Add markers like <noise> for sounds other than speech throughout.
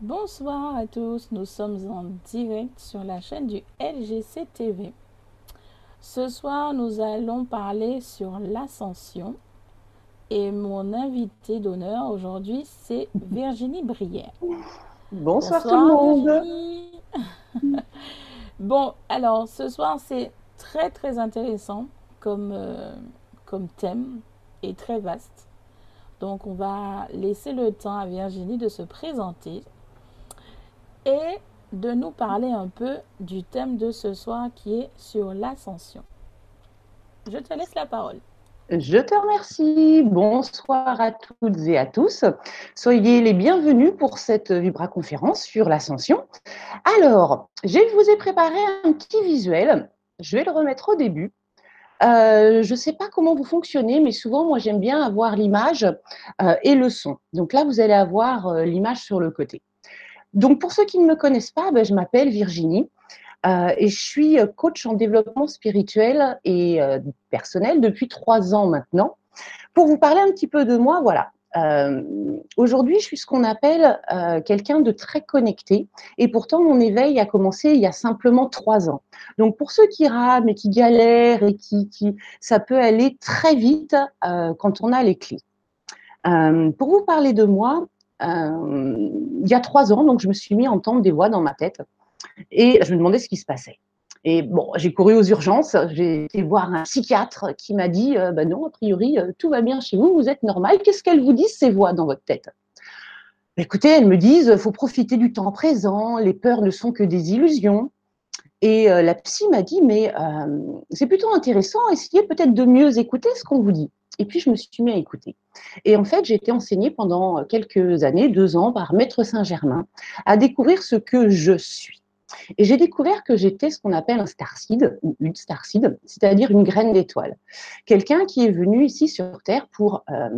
Bonsoir à tous, nous sommes en direct sur la chaîne du LGC TV. Ce soir, nous allons parler sur l'ascension et mon invité d'honneur aujourd'hui, c'est Virginie Brière. Bonsoir, tout le monde. <laughs> bon, alors ce soir, c'est très très intéressant comme, euh, comme thème et très vaste. Donc, on va laisser le temps à Virginie de se présenter et de nous parler un peu du thème de ce soir qui est sur l'ascension. Je te laisse la parole. Je te remercie. Bonsoir à toutes et à tous. Soyez les bienvenus pour cette Vibra conférence sur l'ascension. Alors, je vous ai préparé un petit visuel. Je vais le remettre au début. Euh, je ne sais pas comment vous fonctionnez, mais souvent, moi, j'aime bien avoir l'image euh, et le son. Donc là, vous allez avoir euh, l'image sur le côté. Donc, pour ceux qui ne me connaissent pas, ben, je m'appelle Virginie. Euh, et je suis coach en développement spirituel et euh, personnel depuis trois ans maintenant. Pour vous parler un petit peu de moi, voilà. Euh, Aujourd'hui, je suis ce qu'on appelle euh, quelqu'un de très connecté, et pourtant mon éveil a commencé il y a simplement trois ans. Donc pour ceux qui rament et qui galèrent et qui, qui ça peut aller très vite euh, quand on a les clés. pour vous parler de moi, euh, il y a trois ans, donc je me suis mis à entendre des voix dans ma tête et je me demandais ce qui se passait. Et bon, j'ai couru aux urgences, j'ai été voir un psychiatre qui m'a dit euh, bah non, a priori, euh, tout va bien chez vous, vous êtes normal. Qu'est-ce qu'elles vous disent, ces voix dans votre tête? Écoutez, elles me disent faut profiter du temps présent, les peurs ne sont que des illusions. Et euh, la psy m'a dit mais euh, c'est plutôt intéressant, essayez peut-être de mieux écouter ce qu'on vous dit. Et puis, je me suis mis à écouter. Et en fait, j'ai été enseignée pendant quelques années, deux ans, par Maître Saint-Germain, à découvrir ce que je suis. Et j'ai découvert que j'étais ce qu'on appelle un starseed, ou une starseed, c'est-à-dire une graine d'étoile. Quelqu'un qui est venu ici sur Terre pour euh,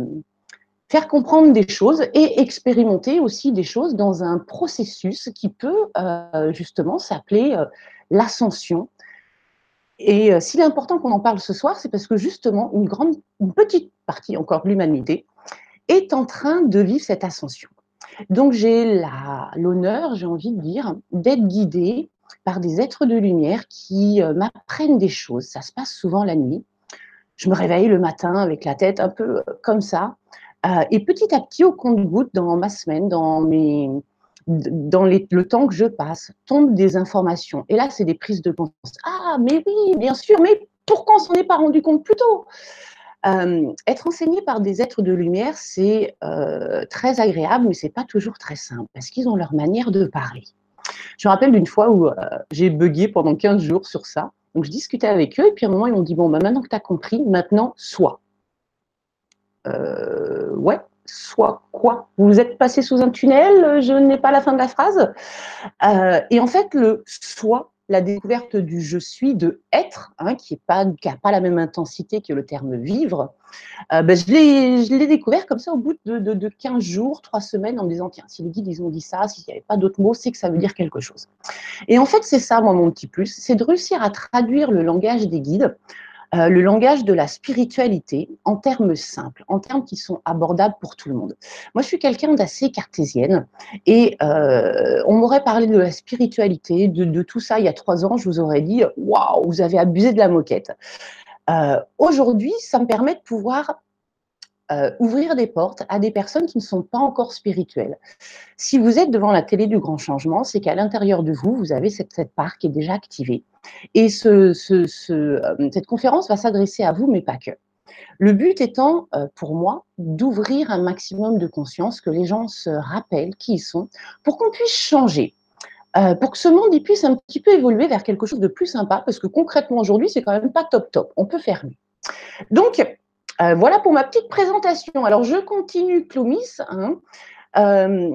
faire comprendre des choses et expérimenter aussi des choses dans un processus qui peut euh, justement s'appeler euh, l'ascension, et euh, s'il est important qu'on en parle ce soir, c'est parce que justement, une grande, une petite partie encore de l'humanité est en train de vivre cette ascension. Donc j'ai l'honneur, j'ai envie de dire, d'être guidée par des êtres de lumière qui euh, m'apprennent des choses. Ça se passe souvent la nuit. Je me réveille le matin avec la tête un peu euh, comme ça. et petit à petit, au compte-goutte, dans ma semaine, dans mes, dans le temps que je passe, tombent des informations. Et là, c'est des prises de conscience. Ah, mais oui, bien sûr, mais pourquoi on s'en est pas rendu compte plus tôt? Euh, Être enseigné par des êtres de lumière, c'est euh, très agréable, mais c'est pas toujours très simple, parce qu'ils ont leur manière de parler. Je me rappelle d'une fois où euh, j'ai bugué pendant 15 jours sur ça. Donc, je discutais avec eux, et puis à un moment, ils m'ont dit, bon, bah, maintenant que tu as compris, maintenant, sois. ouais, soit quoi? Vous êtes passé sous un tunnel, je n'ai pas la fin de la phrase. Euh, et en fait, le soi, la découverte du je suis, de être, hein, qui n'a pas, pas, la même intensité que le terme vivre, euh, ben, je l'ai découvert comme ça au bout de, de, de, 15 jours, 3 semaines, en me disant, tiens, si les guides, ils ont dit ça, s'il n'y avait pas d'autres mots, c'est que ça veut dire quelque chose. Et en fait, c'est ça, moi, mon petit plus, c'est de réussir à traduire le langage des guides euh, le langage de la spiritualité en termes simples, en termes qui sont abordables pour tout le monde. Moi, je suis quelqu'un d'assez cartésienne et euh, on m'aurait parlé de la spiritualité, de, tout ça il y a trois ans, je vous aurais dit waouh, vous avez abusé de la moquette. Euh, Aujourd'hui, ça me permet de pouvoir euh, ouvrir des portes à des personnes qui ne sont pas encore spirituelles. Si vous êtes devant la télé du grand changement, c'est qu'à l'intérieur de vous, vous avez cette, part qui est déjà activée. Et euh, cette conférence va s'adresser à vous, mais pas que. Le but étant, euh, pour moi, d'ouvrir un maximum de conscience, que les gens se rappellent qui ils sont, pour qu'on puisse changer. Pour que ce monde puisse un petit peu évoluer vers quelque chose de plus sympa, parce que concrètement aujourd'hui, c'est quand même pas top top. On peut faire mieux. Donc, euh, voilà pour ma petite présentation. Alors, je continue, Clomis. Hein. Euh,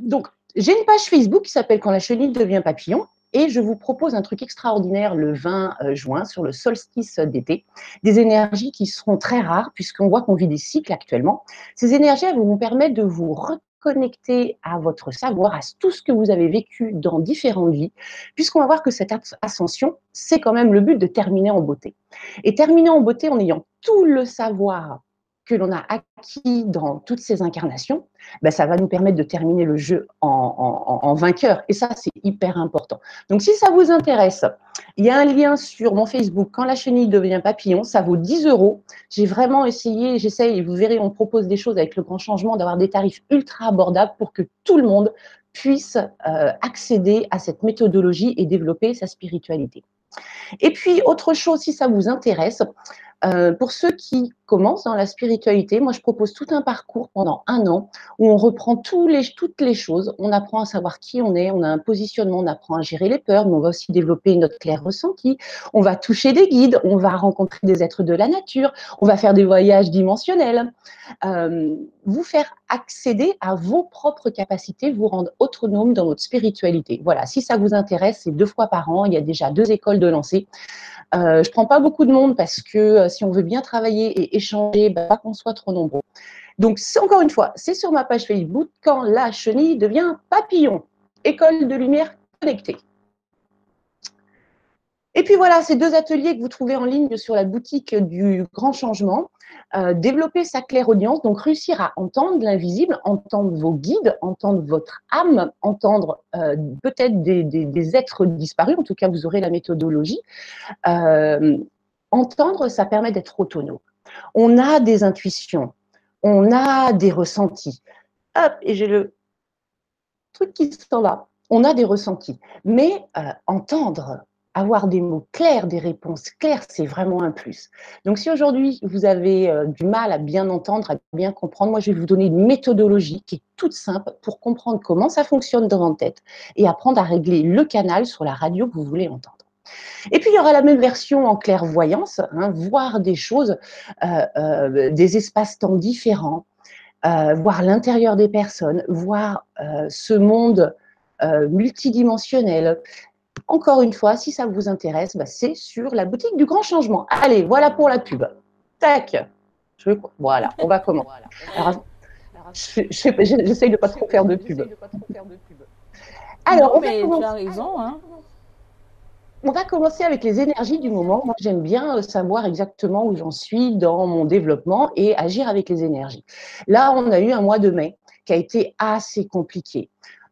donc, j'ai une page Facebook qui s'appelle Quand la chenille devient papillon. Et je vous propose un truc extraordinaire le 20 euh, juin sur le solstice d'été. Des énergies qui seront très rares puisqu'on voit qu'on vit des cycles actuellement. Ces énergies elles vont vous permettre de vous connecter à votre savoir, à tout ce que vous avez vécu dans différentes vies, puisqu'on va voir que cette ascension, c'est quand même le but de terminer en beauté. Et terminer en beauté en ayant tout le savoir que l'on a acquis dans toutes ces incarnations, ben, ça va nous permettre de terminer le jeu en, vainqueur. Et ça, c'est hyper important. Donc, si ça vous intéresse, il y a un lien sur mon Facebook. Quand la chenille devient papillon, ça vaut 10 euros. J'ai vraiment essayé, j'essaye, et vous verrez, on propose des choses avec le grand changement, d'avoir des tarifs ultra abordables pour que tout le monde puisse euh, accéder à cette méthodologie et développer sa spiritualité. Et puis, autre chose, si ça vous intéresse, euh, pour ceux qui commencent dans la spiritualité, moi je propose tout un parcours pendant un an où on reprend tous les, toutes les choses, on apprend à savoir qui on est, on a un positionnement, on apprend à gérer les peurs, mais on va aussi développer notre clair ressenti, on va toucher des guides, on va rencontrer des êtres de la nature, on va faire des voyages dimensionnels, euh, vous faire accéder à vos propres capacités, vous rendre autonome dans votre spiritualité. Voilà, si ça vous intéresse, c'est deux fois par an, il y a déjà deux écoles de lancer. Euh, je prends pas beaucoup de monde parce que euh, si on veut bien travailler et échanger, bah, pas qu'on soit trop nombreux. Donc, encore une fois, c'est sur ma page Facebook quand la chenille devient papillon. École de lumière connectée. Et puis voilà, ces deux ateliers que vous trouvez en ligne sur la boutique du Grand Changement. Euh, développer sa claire audience, donc réussir à entendre l'invisible, entendre vos guides, entendre votre âme, entendre euh, peut-être des, êtres disparus, en tout cas vous aurez la méthodologie. Euh, entendre, ça permet d'être autonome. On a des intuitions, on a des ressentis. Hop, et j'ai le truc qui s'en va. On a des ressentis. Mais entendre, avoir des mots clairs, des réponses claires, c'est vraiment un plus. Donc si aujourd'hui vous avez euh, du mal à bien entendre, à bien comprendre, moi je vais vous donner une méthodologie qui est toute simple pour comprendre comment ça fonctionne dans votre tête et apprendre à régler le canal sur la radio que vous voulez entendre. Et puis il y aura la même version en clairvoyance, hein, voir des choses, euh, euh, des espaces-temps différents, voir l'intérieur des personnes, voir ce monde multidimensionnel, encore une fois, si ça vous intéresse, bah, c'est sur la boutique du Grand Changement. Allez, voilà pour la pub. Tac. Je, voilà, on va commencer. j'essaye de ne pas trop faire de pub. Alors, on va commencer. Hein. On va commencer avec les énergies du moment. Moi, j'aime bien euh, savoir exactement où j'en suis dans mon développement et agir avec les énergies. Là, on a eu un mois de mai qui a été assez compliqué.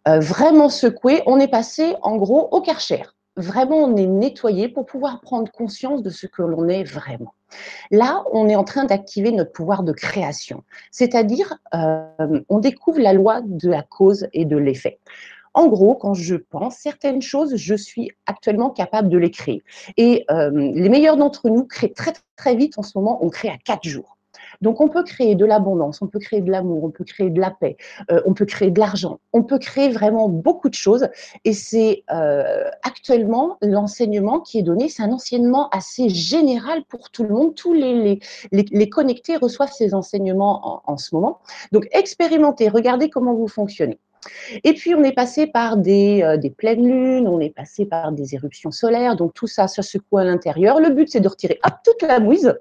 Euh, vraiment secoué, on est passé en gros au karcher. Vraiment, on est nettoyé pour pouvoir prendre conscience de ce que l'on est vraiment. Là, on est en train d'activer notre pouvoir de création, c'est-à-dire euh, on découvre la loi de la cause et de l'effet. En gros, quand je pense certaines choses, je suis actuellement capable de les créer. Et euh, les meilleurs d'entre nous créent très très vite en ce moment, on crée à quatre jours. Donc, on peut créer de l'abondance, on peut créer de l'amour, on peut créer de la paix, euh, on peut créer de l'argent, on peut créer vraiment beaucoup de choses. Et c'est euh, actuellement l'enseignement qui est donné, c'est un enseignement assez général pour tout le monde. Tous les, les, connectés reçoivent ces enseignements en, ce moment. Donc, expérimentez, regardez comment vous fonctionnez. Et puis, on est passé par des, euh, des, pleines lunes, on est passé par des éruptions solaires, donc tout ça, ça secoue à l'intérieur. Le but, c'est de retirer toute la mouise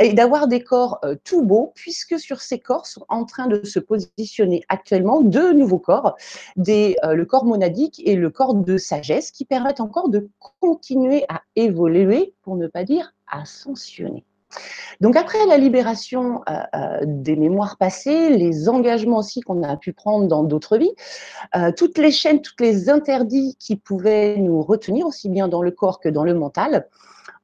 et d'avoir des corps euh, tout beaux, puisque sur ces corps sont en train de se positionner actuellement deux nouveaux corps, euh, le corps monadique et le corps de sagesse, qui permettent encore de continuer à évoluer, pour ne pas dire ascensionner. Donc après la libération euh, des mémoires passées, les engagements aussi qu'on a pu prendre dans d'autres vies, toutes les chaînes, tous les interdits qui pouvaient nous retenir aussi bien dans le corps que dans le mental,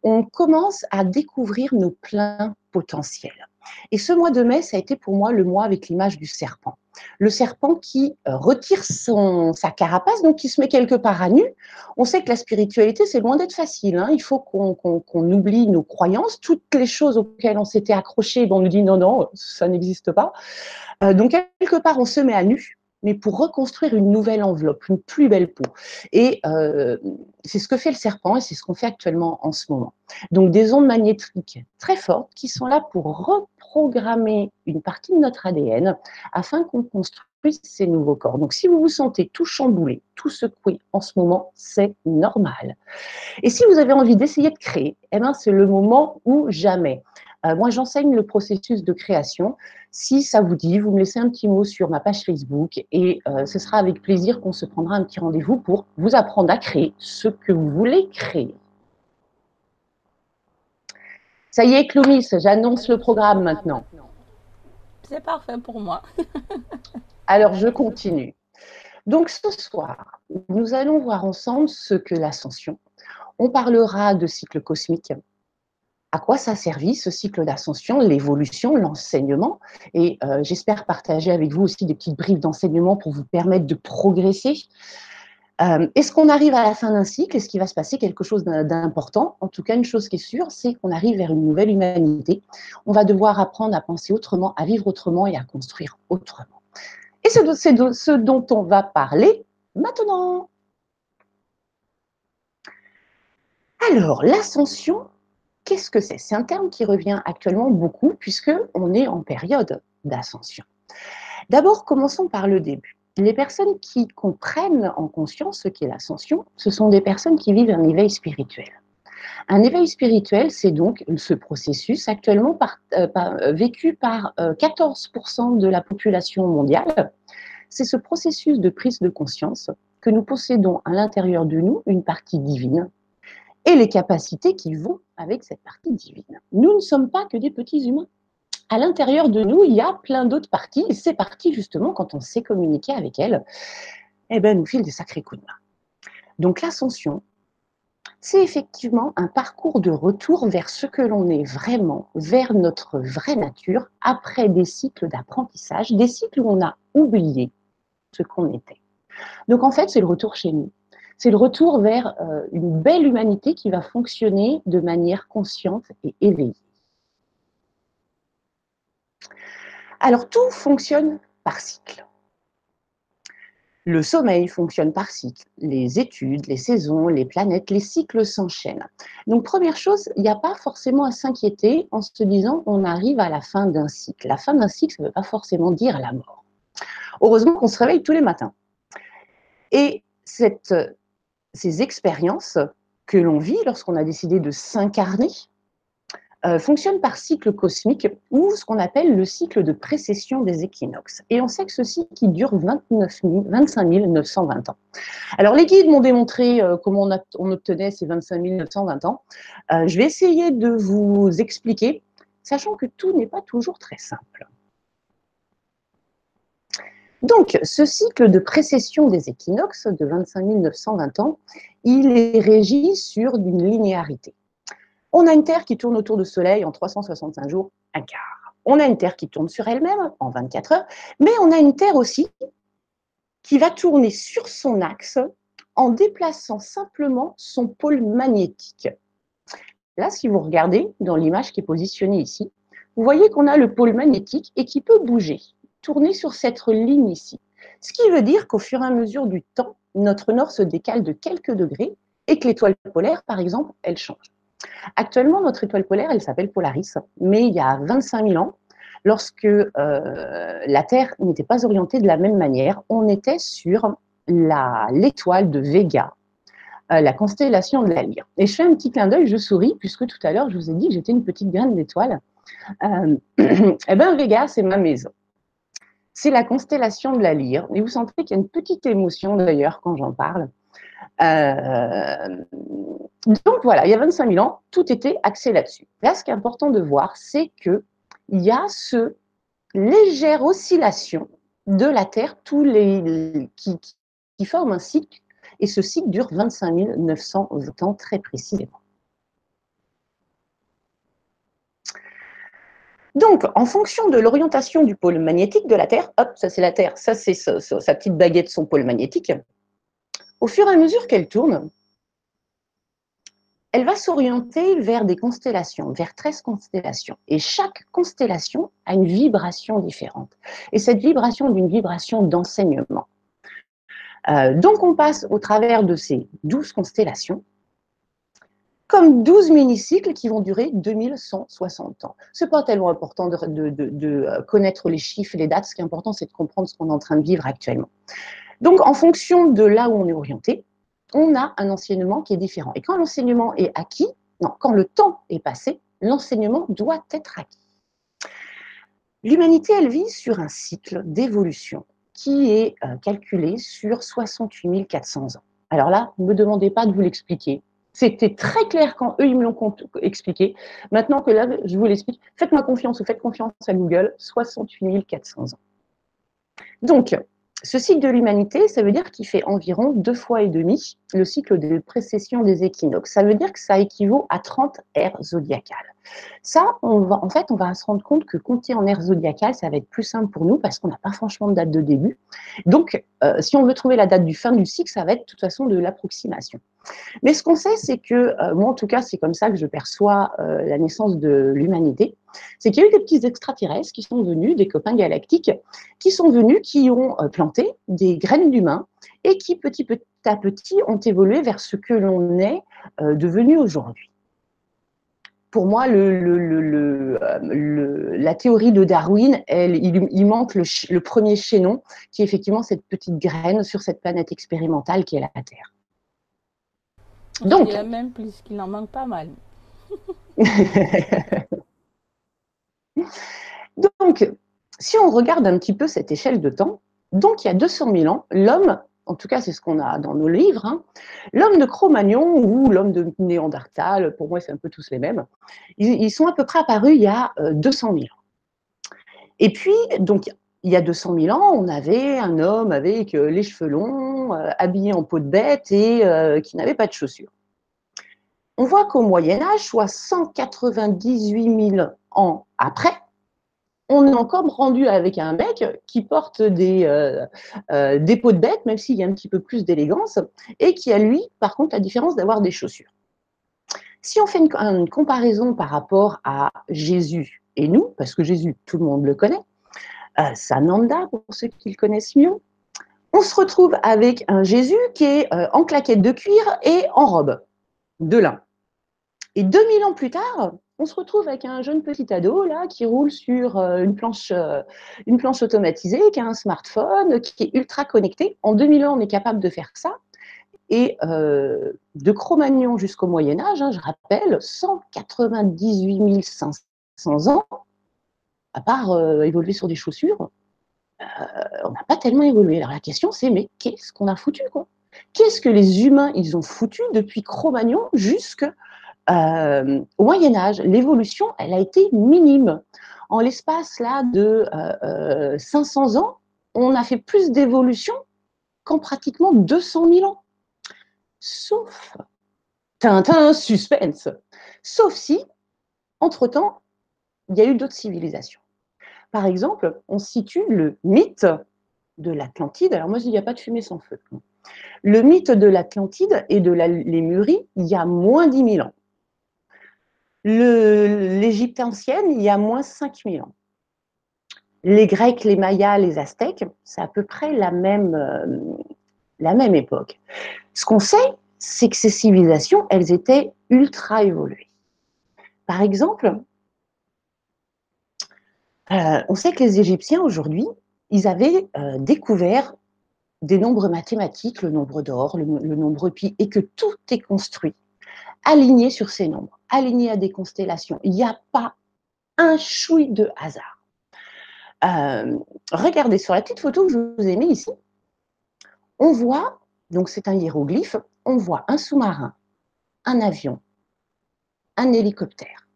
on commence à découvrir nos pleins potentiels. Et ce mois de mai, ça a été pour moi le mois avec l'image du serpent. Le serpent qui euh, retire son, sa carapace, donc qui se met quelque part à nu. On sait que la spiritualité, c'est loin d'être facile. Hein. Il faut qu'on oublie nos croyances, toutes les choses auxquelles on s'était accroché. On nous dit non, non, ça n'existe pas. Euh, donc, quelque part, on se met à nu mais pour reconstruire une nouvelle enveloppe, une plus belle peau. Et euh, c'est ce que fait le serpent et c'est ce qu'on fait actuellement en ce moment. Donc des ondes magnétiques très fortes qui sont là pour reprogrammer une partie de notre ADN afin qu'on construise ces nouveaux corps. Donc si vous vous sentez tout chamboulé, tout secoué en ce moment, c'est normal. Et si vous avez envie d'essayer de créer, eh ben, c'est le moment ou jamais. Euh, moi, j'enseigne le processus de création. Si ça vous dit, vous me laissez un petit mot sur ma page Facebook et euh, ce sera avec plaisir qu'on se prendra un petit rendez-vous pour vous apprendre à créer ce que vous voulez créer. Ça y est, Clomis, j'annonce le programme maintenant. c'est parfait pour moi. <laughs> Alors, je continue. Donc, ce soir, nous allons voir ensemble ce que l'ascension. On parlera de cycle cosmique, à quoi ça a servi ce cycle d'ascension, l'évolution, l'enseignement? Et euh, j'espère partager avec vous aussi des petites briefs d'enseignement pour vous permettre de progresser. Euh, est-ce qu'on arrive à la fin d'un cycle? Est-ce qu'il va se passer quelque chose d'important? En tout cas, une chose qui est sûre, c'est qu'on arrive vers une nouvelle humanité. On va devoir apprendre à penser autrement, à vivre autrement et à construire autrement. Et c'est ce dont on va parler maintenant. Alors, l'ascension, Qu'est-ce que c'est? C'est un terme qui revient actuellement beaucoup puisqu'on est en période d'ascension. D'abord, commençons par le début. Les personnes qui comprennent en conscience ce qu'est l'ascension, ce sont des personnes qui vivent un éveil spirituel. Un éveil spirituel, c'est donc ce processus actuellement euh, euh, vécu par 14% euh, de la population mondiale. C'est ce processus de prise de conscience que nous possédons à l'intérieur de nous une partie divine et les capacités qui vont avec cette partie divine. Nous ne sommes pas que des petits humains. À l'intérieur de nous, il y a plein d'autres parties, et ces parties, justement, quand on sait communiquer avec elles, eh ben, nous filent des sacrés coups de main. Donc l'ascension, c'est effectivement un parcours de retour vers ce que l'on est vraiment, vers notre vraie nature, après des cycles d'apprentissage, des cycles où on a oublié ce qu'on était. Donc en fait, c'est le retour chez nous c'est le retour vers euh, une belle humanité qui va fonctionner de manière consciente et éveillée. Alors tout fonctionne par cycle. Le sommeil fonctionne par cycle. Les études, les saisons, les planètes, les cycles s'enchaînent. Donc première chose, il n'y a pas forcément à s'inquiéter en se disant on arrive à la fin d'un cycle. La fin d'un cycle, ça ne veut pas forcément dire la mort. Heureusement qu'on se réveille tous les matins. Et cette ces expériences que l'on vit lorsqu'on a décidé de s'incarner euh, fonctionnent par cycle cosmique ou ce qu'on appelle le cycle de précession des équinoxes. Et on sait que ce cycle dure 29 25 920 ans. Alors les guides m'ont démontré euh, comment on, obtenait ces 25 920 ans. Euh, je vais essayer de vous expliquer, sachant que tout n'est pas toujours très simple. Donc, ce cycle de précession des équinoxes de 25 920 ans, il est régi sur une linéarité. On a une Terre qui tourne autour du Soleil en 365 jours, un quart. On a une Terre qui tourne sur elle-même en 24 heures, mais on a une Terre aussi qui va tourner sur son axe en déplaçant simplement son pôle magnétique. Là, si vous regardez dans l'image qui est positionnée ici, vous voyez qu'on a le pôle magnétique et qui peut bouger tourner sur cette ligne ici. Ce qui veut dire qu'au fur et à mesure du temps, notre nord se décale de quelques degrés et que l'étoile polaire, par exemple, elle change. Actuellement, notre étoile polaire, elle s'appelle Polaris, mais il y a 25 000 ans, lorsque euh, la Terre n'était pas orientée de la même manière, on était sur l'étoile de Vega, euh, la constellation de la Lyre. Et je fais un petit clin d'œil, je souris, puisque tout à l'heure, je vous ai dit que j'étais une petite graine d'étoile. Euh, <clears throat> eh bien, Vega, c'est ma maison c'est la constellation de la lyre. Et vous sentez qu'il y a une petite émotion d'ailleurs quand j'en parle. Euh, donc voilà, il y a 25 000 ans, tout était axé là-dessus. Là, ce qui est important de voir, c'est qu'il y a ce légère oscillation de la Terre tous les, qui, qui forme un cycle, et ce cycle dure 25 920 ans très précisément. Donc, en fonction de l'orientation du pôle magnétique de la Terre, hop, ça c'est la Terre, ça c'est sa, petite baguette, son pôle magnétique, au fur et à mesure qu'elle tourne, elle va s'orienter vers des constellations, vers 13 constellations. Et chaque constellation a une vibration différente. Et cette vibration d'une vibration d'enseignement. Euh, donc on passe au travers de ces 12 constellations comme 12 mini-cycles qui vont durer 2160 ans. Ce n'est pas tellement important de, euh, connaître les chiffres et les dates, ce qui est important, c'est de comprendre ce qu'on est en train de vivre actuellement. Donc, en fonction de là où on est orienté, on a un enseignement qui est différent. Et quand l'enseignement est acquis, non, quand le temps est passé, l'enseignement doit être acquis. L'humanité, elle vit sur un cycle d'évolution qui est euh, calculé sur 68 400 ans. Alors là, ne me demandez pas de vous l'expliquer C'était très clair quand eux, ils me l'ont expliqué. Maintenant que là, je vous l'explique, faites-moi confiance ou faites confiance à Google, 68 400 ans. Donc, ce cycle de l'humanité, ça veut dire qu'il fait environ deux fois et demi le cycle de précession des équinoxes. Ça veut dire que ça équivaut à 30 ères zodiacales. Ça, on va, en fait, on va se rendre compte que compter en ère zodiacale, ça va être plus simple pour nous parce qu'on n'a pas franchement de date de début. Donc, euh, si on veut trouver la date du fin du cycle, ça va être de toute façon de l'approximation. Mais ce qu'on sait, c'est que, euh, moi en tout cas, c'est comme ça que je perçois euh, la naissance de l'humanité, c'est qu'il y a eu des petits extraterrestres qui sont venus, des copains galactiques, qui sont venus, qui ont planté des graines d'humains et qui, petit, à petit, ont évolué vers ce que l'on est devenu aujourd'hui pour moi, le, euh, la théorie de Darwin, elle, il, manque le, premier chaînon, qui est effectivement cette petite graine sur cette planète expérimentale qui est la Terre. Donc, il y a même plus qu'il en manque pas mal. <laughs> donc, si on regarde un petit peu cette échelle de temps, donc il y a 200 000 ans, l'homme en tout cas c'est ce qu'on a dans nos livres, hein. l'homme de Cro-Magnon ou l'homme de Néandertal, pour moi c'est un peu tous les mêmes, ils, sont à peu près apparus il y a 200 euh, 000 ans. Et puis, donc, il y a 200 000 ans, on avait un homme avec euh, les cheveux longs, euh, habillé en peau de bête et qui n'avait pas de chaussures. On voit qu'au Moyen Âge, soit 198 000 ans après, on est encore rendu avec un mec qui porte des, euh, euh, des peaux de bête, même s'il y a un petit peu plus d'élégance, et qui a, lui, par contre, la différence d'avoir des chaussures. Si on fait une, comparaison par rapport à Jésus et nous, parce que Jésus, tout le monde le connaît, euh, Sananda, pour ceux qui le connaissent mieux, on se retrouve avec un Jésus qui est en claquette de cuir et en robe de lin. Et 2000 ans plus tard, on se retrouve avec un jeune petit ado là qui roule sur euh, une planche, euh, une planche automatisée, qui a un smartphone, qui est ultra connecté. En 2000 ans, on est capable de faire ça. Et euh, de Cro-Magnon jusqu'au Moyen Âge, hein, je rappelle, 198 500 ans, à part évoluer sur des chaussures, on n'a pas tellement évolué. Alors la question c'est, mais qu'est-ce qu'on a foutu Qu'est-ce que les humains ils ont foutu depuis Cro-Magnon jusqu'à euh, au Moyen Âge, l'évolution, elle a été minime. En l'espace là de 500 euh, euh, ans, on a fait plus d'évolution qu'en pratiquement 200 000 ans. Sauf, Tintin, suspense, sauf si, entre-temps, il y a eu d'autres civilisations. Par exemple, on situe le mythe de l'Atlantide. Alors moi, je dis, il n'y a pas de fumée sans feu. Le mythe de l'Atlantide et de la Lémurie, il y a moins 10 000 ans. L'Égypte ancienne, il y a moins 5000 ans. Les Grecs, les Mayas, les Aztèques, c'est à peu près la même, euh, la même époque. Ce qu'on sait, c'est que ces civilisations, elles étaient ultra évoluées. Par exemple, euh, on sait que les Égyptiens aujourd'hui, ils avaient euh, découvert des nombres mathématiques, le nombre d'or, le, le, nombre pi, et que tout est construit aligné sur ces nombres, aligné à des constellations. Il n'y a pas un chouille de hasard. Euh, regardez sur la petite photo que je vous ai mise ici, on voit, donc c'est un hiéroglyphe, on voit un sous-marin, un avion, un hélicoptère.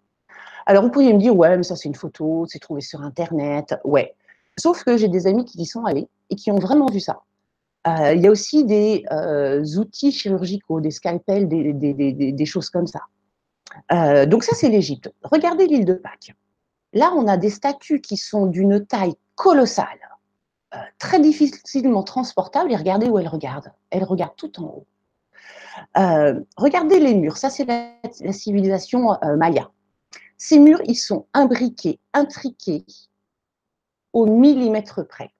Alors vous pourriez me dire, ouais, mais ça c'est une photo, c'est trouvé sur Internet, ouais. Sauf que j'ai des amis qui y sont allés et qui ont vraiment vu ça. Euh, il y a aussi des euh, outils chirurgicaux, des scalpels, des, choses comme ça. Euh, donc ça, c'est l'Égypte. Regardez l'île de Pâques. Là, on a des statues qui sont d'une taille colossale, très difficilement transportables, et regardez où elles regardent. Elles regardent tout en haut. regardez les murs, ça c'est la, civilisation maya. Ces murs, ils sont imbriqués, intriqués au millimètre près.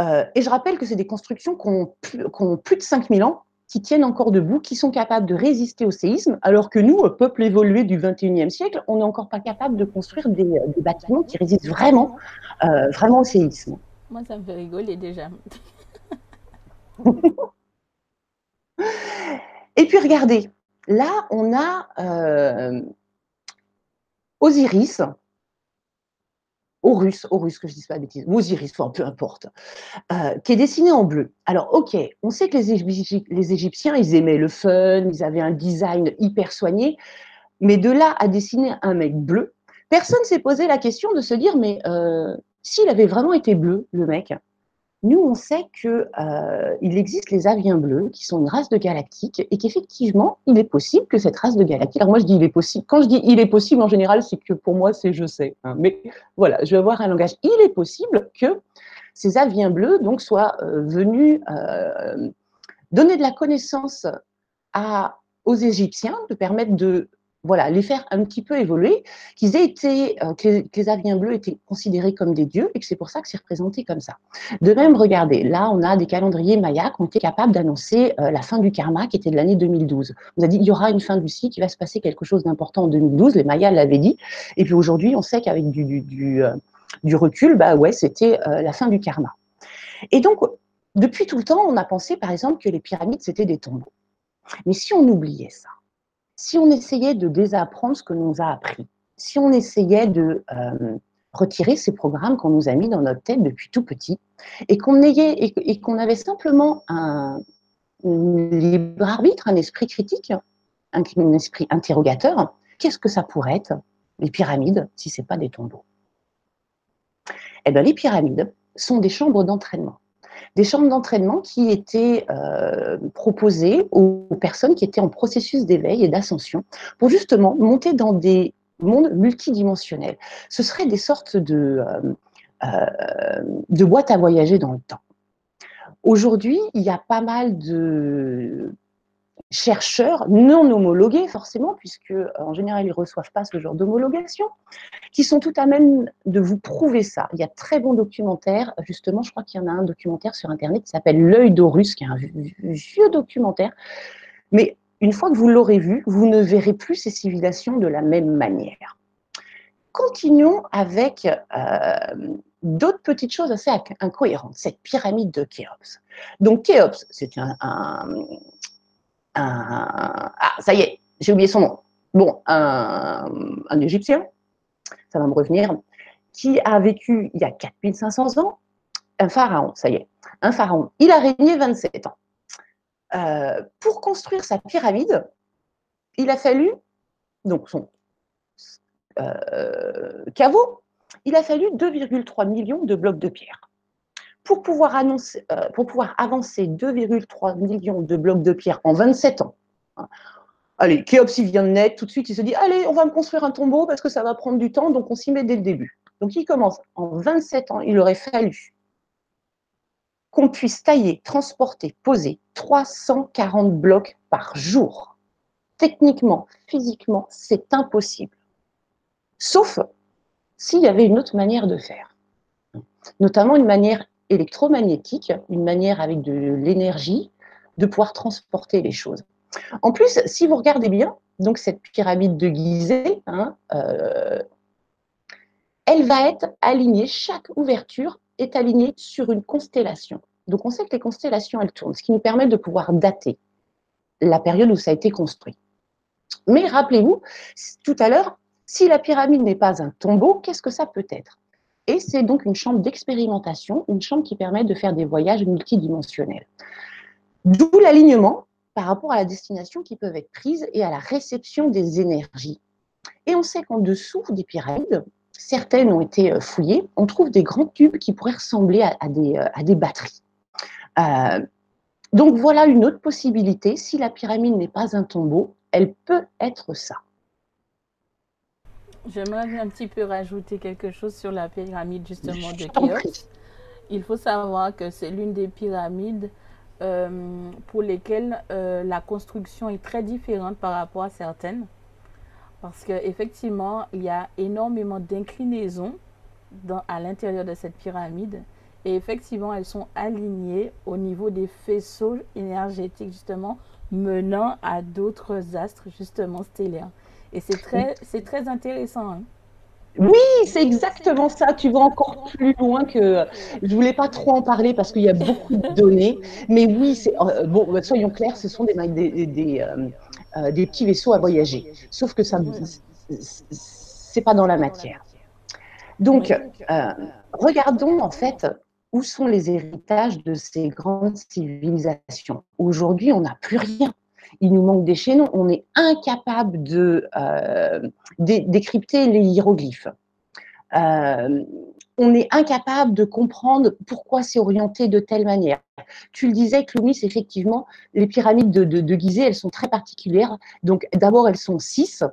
Euh, et je rappelle que c'est des constructions qui ont, plus de 5000 ans, qui tiennent encore debout, qui sont capables de résister au séisme, alors que nous, peuple évolué du 21e siècle, on n'est encore pas capable de construire des, euh, bâtiments qui résistent vraiment, euh, vraiment au séisme. Moi, ça me fait rigoler déjà. <laughs> et puis regardez, là, on a Osiris, Horus, Horus, que je ne dis pas de bêtises, Osiris, peu importe, euh, qui est dessiné en bleu. Alors, ok, on sait que les, les Égyptiens, ils aimaient le fun, ils avaient un design hyper soigné, mais de là à dessiner un mec bleu, personne s'est posé la question de se dire, mais euh, s'il avait vraiment été bleu, le mec, nous, on sait qu'il euh, existe les aviens bleus, qui sont une race de galactiques, et qu'effectivement, il est possible que cette race de galactiques. Alors moi, je dis il est possible. Quand je dis il est possible, en général, c'est que pour moi, c'est je sais. Hein. Mais voilà, je vais avoir un langage. Il est possible que ces aviens bleus donc soient euh, venus euh, donner de la connaissance aux Égyptiens, de permettre de voilà, les faire un petit peu évoluer, qu'ils aient euh, que, les aviens bleus étaient considérés comme des dieux et que c'est pour ça que c'est représenté comme ça. De même, regardez, là, on a des calendriers mayas qui ont été capables d'annoncer euh, la fin du karma qui était de l'année 2012. On a dit, il y aura une fin du cycle, il va se passer quelque chose d'important en 2012, les mayas l'avaient dit, et puis aujourd'hui, on sait qu'avec du, euh, recul, bah ouais, c'était la fin du karma. Et donc, depuis tout le temps, on a pensé, par exemple, que les pyramides, c'était des tombeaux. Mais si on oubliait ça, si on essayait de désapprendre ce que l'on nous a appris, si on essayait de euh, retirer ces programmes qu'on nous a mis dans notre tête depuis tout petit, et qu'on et, avait simplement un, libre arbitre, un esprit critique, un, esprit interrogateur, qu'est-ce que ça pourrait être les pyramides si ce n'est pas des tombeaux? Eh bien, les pyramides sont des chambres d'entraînement des chambres d'entraînement qui étaient euh, proposées aux personnes qui étaient en processus d'éveil et d'ascension pour justement monter dans des mondes multidimensionnels. Ce seraient des sortes de, euh, euh, de boîtes à voyager dans le temps. Aujourd'hui, il y a pas mal de chercheurs non homologués forcément, puisque euh, en général ils ne reçoivent pas ce genre d'homologation, qui sont tout à même de vous prouver ça. Il y a très bons documentaires, justement, je crois qu'il y en a un documentaire sur Internet qui s'appelle L'œil d'Horus, qui est un vieux documentaire, mais une fois que vous l'aurez vu, vous ne verrez plus ces civilisations de la même manière. Continuons avec euh, d'autres petites choses assez incohérentes, cette pyramide de Khéops. Donc Khéops, c'est un ah, ça y est, j'ai oublié son nom. Bon, un, Égyptien, ça va me revenir, qui a vécu il y a 4500 ans, un pharaon, ça y est, un pharaon. Il a régné 27 ans. Euh, pour construire sa pyramide, il a fallu, donc son euh, caveau, il a fallu 2,3 millions de blocs de pierre pour pouvoir, annoncer, euh, pour pouvoir avancer 2,3 millions de blocs de pierre en 27 ans. Hein. Allez, Kéops, il vient de naître, tout de suite, il se dit, allez, on va me construire un tombeau parce que ça va prendre du temps, donc on s'y met dès le début. Donc il commence en 27 ans, il aurait fallu qu'on puisse tailler, transporter, poser 340 blocs par jour. Techniquement, physiquement, c'est impossible. Sauf s'il y avait une autre manière de faire. Notamment une manière électromagnétique, une manière avec de l'énergie de pouvoir transporter les choses. En plus, si vous regardez bien, donc cette pyramide de Gizeh, hein, euh, elle va être alignée, chaque ouverture est alignée sur une constellation. Donc on sait que les constellations, elles tournent, ce qui nous permet de pouvoir dater la période où ça a été construit. Mais rappelez-vous, tout à l'heure, si la pyramide n'est pas un tombeau, qu'est-ce que ça peut être? Et c'est donc une chambre d'expérimentation, une chambre qui permet de faire des voyages multidimensionnels. D'où l'alignement par rapport à la destination qui peuvent être prises et à la réception des énergies. Et on sait qu'en dessous des pyramides, certaines ont été euh, fouillées, on trouve des grands tubes qui pourraient ressembler à, des, euh, des, batteries. Euh, donc voilà une autre possibilité. Si la pyramide n'est pas un tombeau, elle peut être ça. J'aimerais un petit peu rajouter quelque chose sur la pyramide justement de Khéops. Il faut savoir que c'est l'une des pyramides euh, pour lesquelles euh, la construction est très différente par rapport à certaines. Parce qu'effectivement, il y a énormément d'inclinaisons à l'intérieur de cette pyramide. Et effectivement, elles sont alignées au niveau des faisceaux énergétiques, justement, menant à d'autres astres, justement, stellaires. Et c'est très, c'est très intéressant. Hein. Oui, c'est exactement ça. Tu vas encore plus loin que. Je voulais pas trop en parler parce qu'il y a beaucoup de données, mais oui, c'est euh, bon. Bah, soyons clairs, ce sont des des, des, euh, euh, des, petits vaisseaux à voyager. Sauf que ça, c'est pas dans la matière. Donc, euh, regardons en fait où sont les héritages de ces grandes civilisations. Aujourd'hui, on n'a plus rien. Il nous manque des chaînons. On est incapable de euh, décrypter les hiéroglyphes. Euh, on est incapable de comprendre pourquoi c'est orienté de telle manière. Tu le disais, Clomis, effectivement, les pyramides de, de, Gizeh, elles sont très particulières. Donc, d'abord, elles sont six.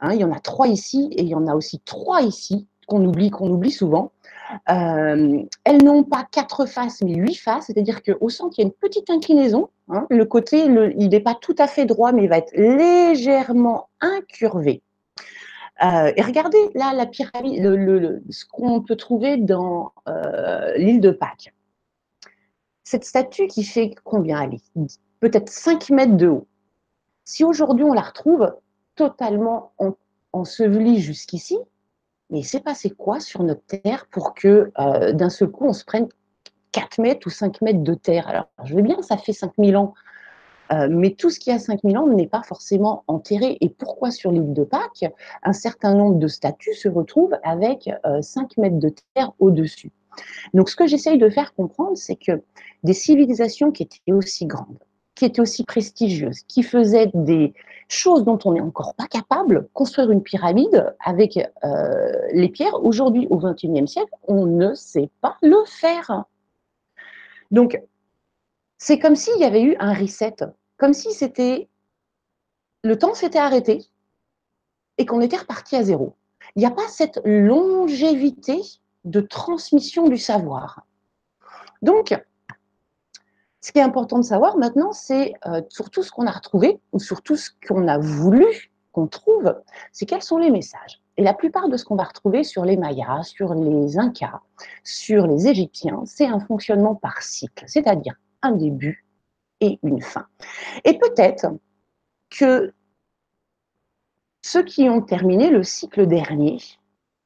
Hein, il y en a trois ici et il y en a aussi trois ici qu'on oublie, qu'on oublie souvent. Euh, elles n'ont pas quatre faces, mais huit faces, c'est-à-dire qu'au centre, il y a une petite inclinaison. Hein. Le côté, il n'est pas tout à fait droit, mais il va être légèrement incurvé. Euh, et regardez là la pyramide, ce qu'on peut trouver dans euh, l'île de Pâques. Cette statue qui fait combien elle Peut-être 5 mètres de haut. Si aujourd'hui on la retrouve totalement ensevelie jusqu'ici, mais il s'est passé quoi sur notre terre pour que euh, d'un seul coup on se prenne 4 mètres ou 5 mètres de terre? Alors je veux bien, ça fait 5000 ans euh, mais tout ce qui a 5000 ans n'est pas forcément enterré. Et pourquoi sur l'île de Pâques, un certain nombre de statues se retrouvent avec 5 euh, mètres de terre au-dessus? Donc ce que j'essaye de faire comprendre, c'est que des civilisations qui étaient aussi grandes, qui étaient aussi prestigieuses, qui faisaient des choses dont on n'est encore pas capable, construire une pyramide avec euh, les pierres, aujourd'hui au XXIe siècle, on ne sait pas le faire. Donc, c'est comme s'il y avait eu un reset, comme si le temps s'était arrêté et qu'on était reparti à zéro. Il n'y a pas cette longévité de transmission du savoir. Donc, ce qui est important de savoir maintenant, c'est euh, sur tout ce qu'on a retrouvé, ou sur tout ce qu'on a voulu qu'on trouve, c'est quels sont les messages. Et la plupart de ce qu'on va retrouver sur les Mayas, sur les Incas, sur les Égyptiens, c'est un fonctionnement par cycle, c'est-à-dire un début et une fin. Et peut-être que ceux qui ont terminé le cycle dernier,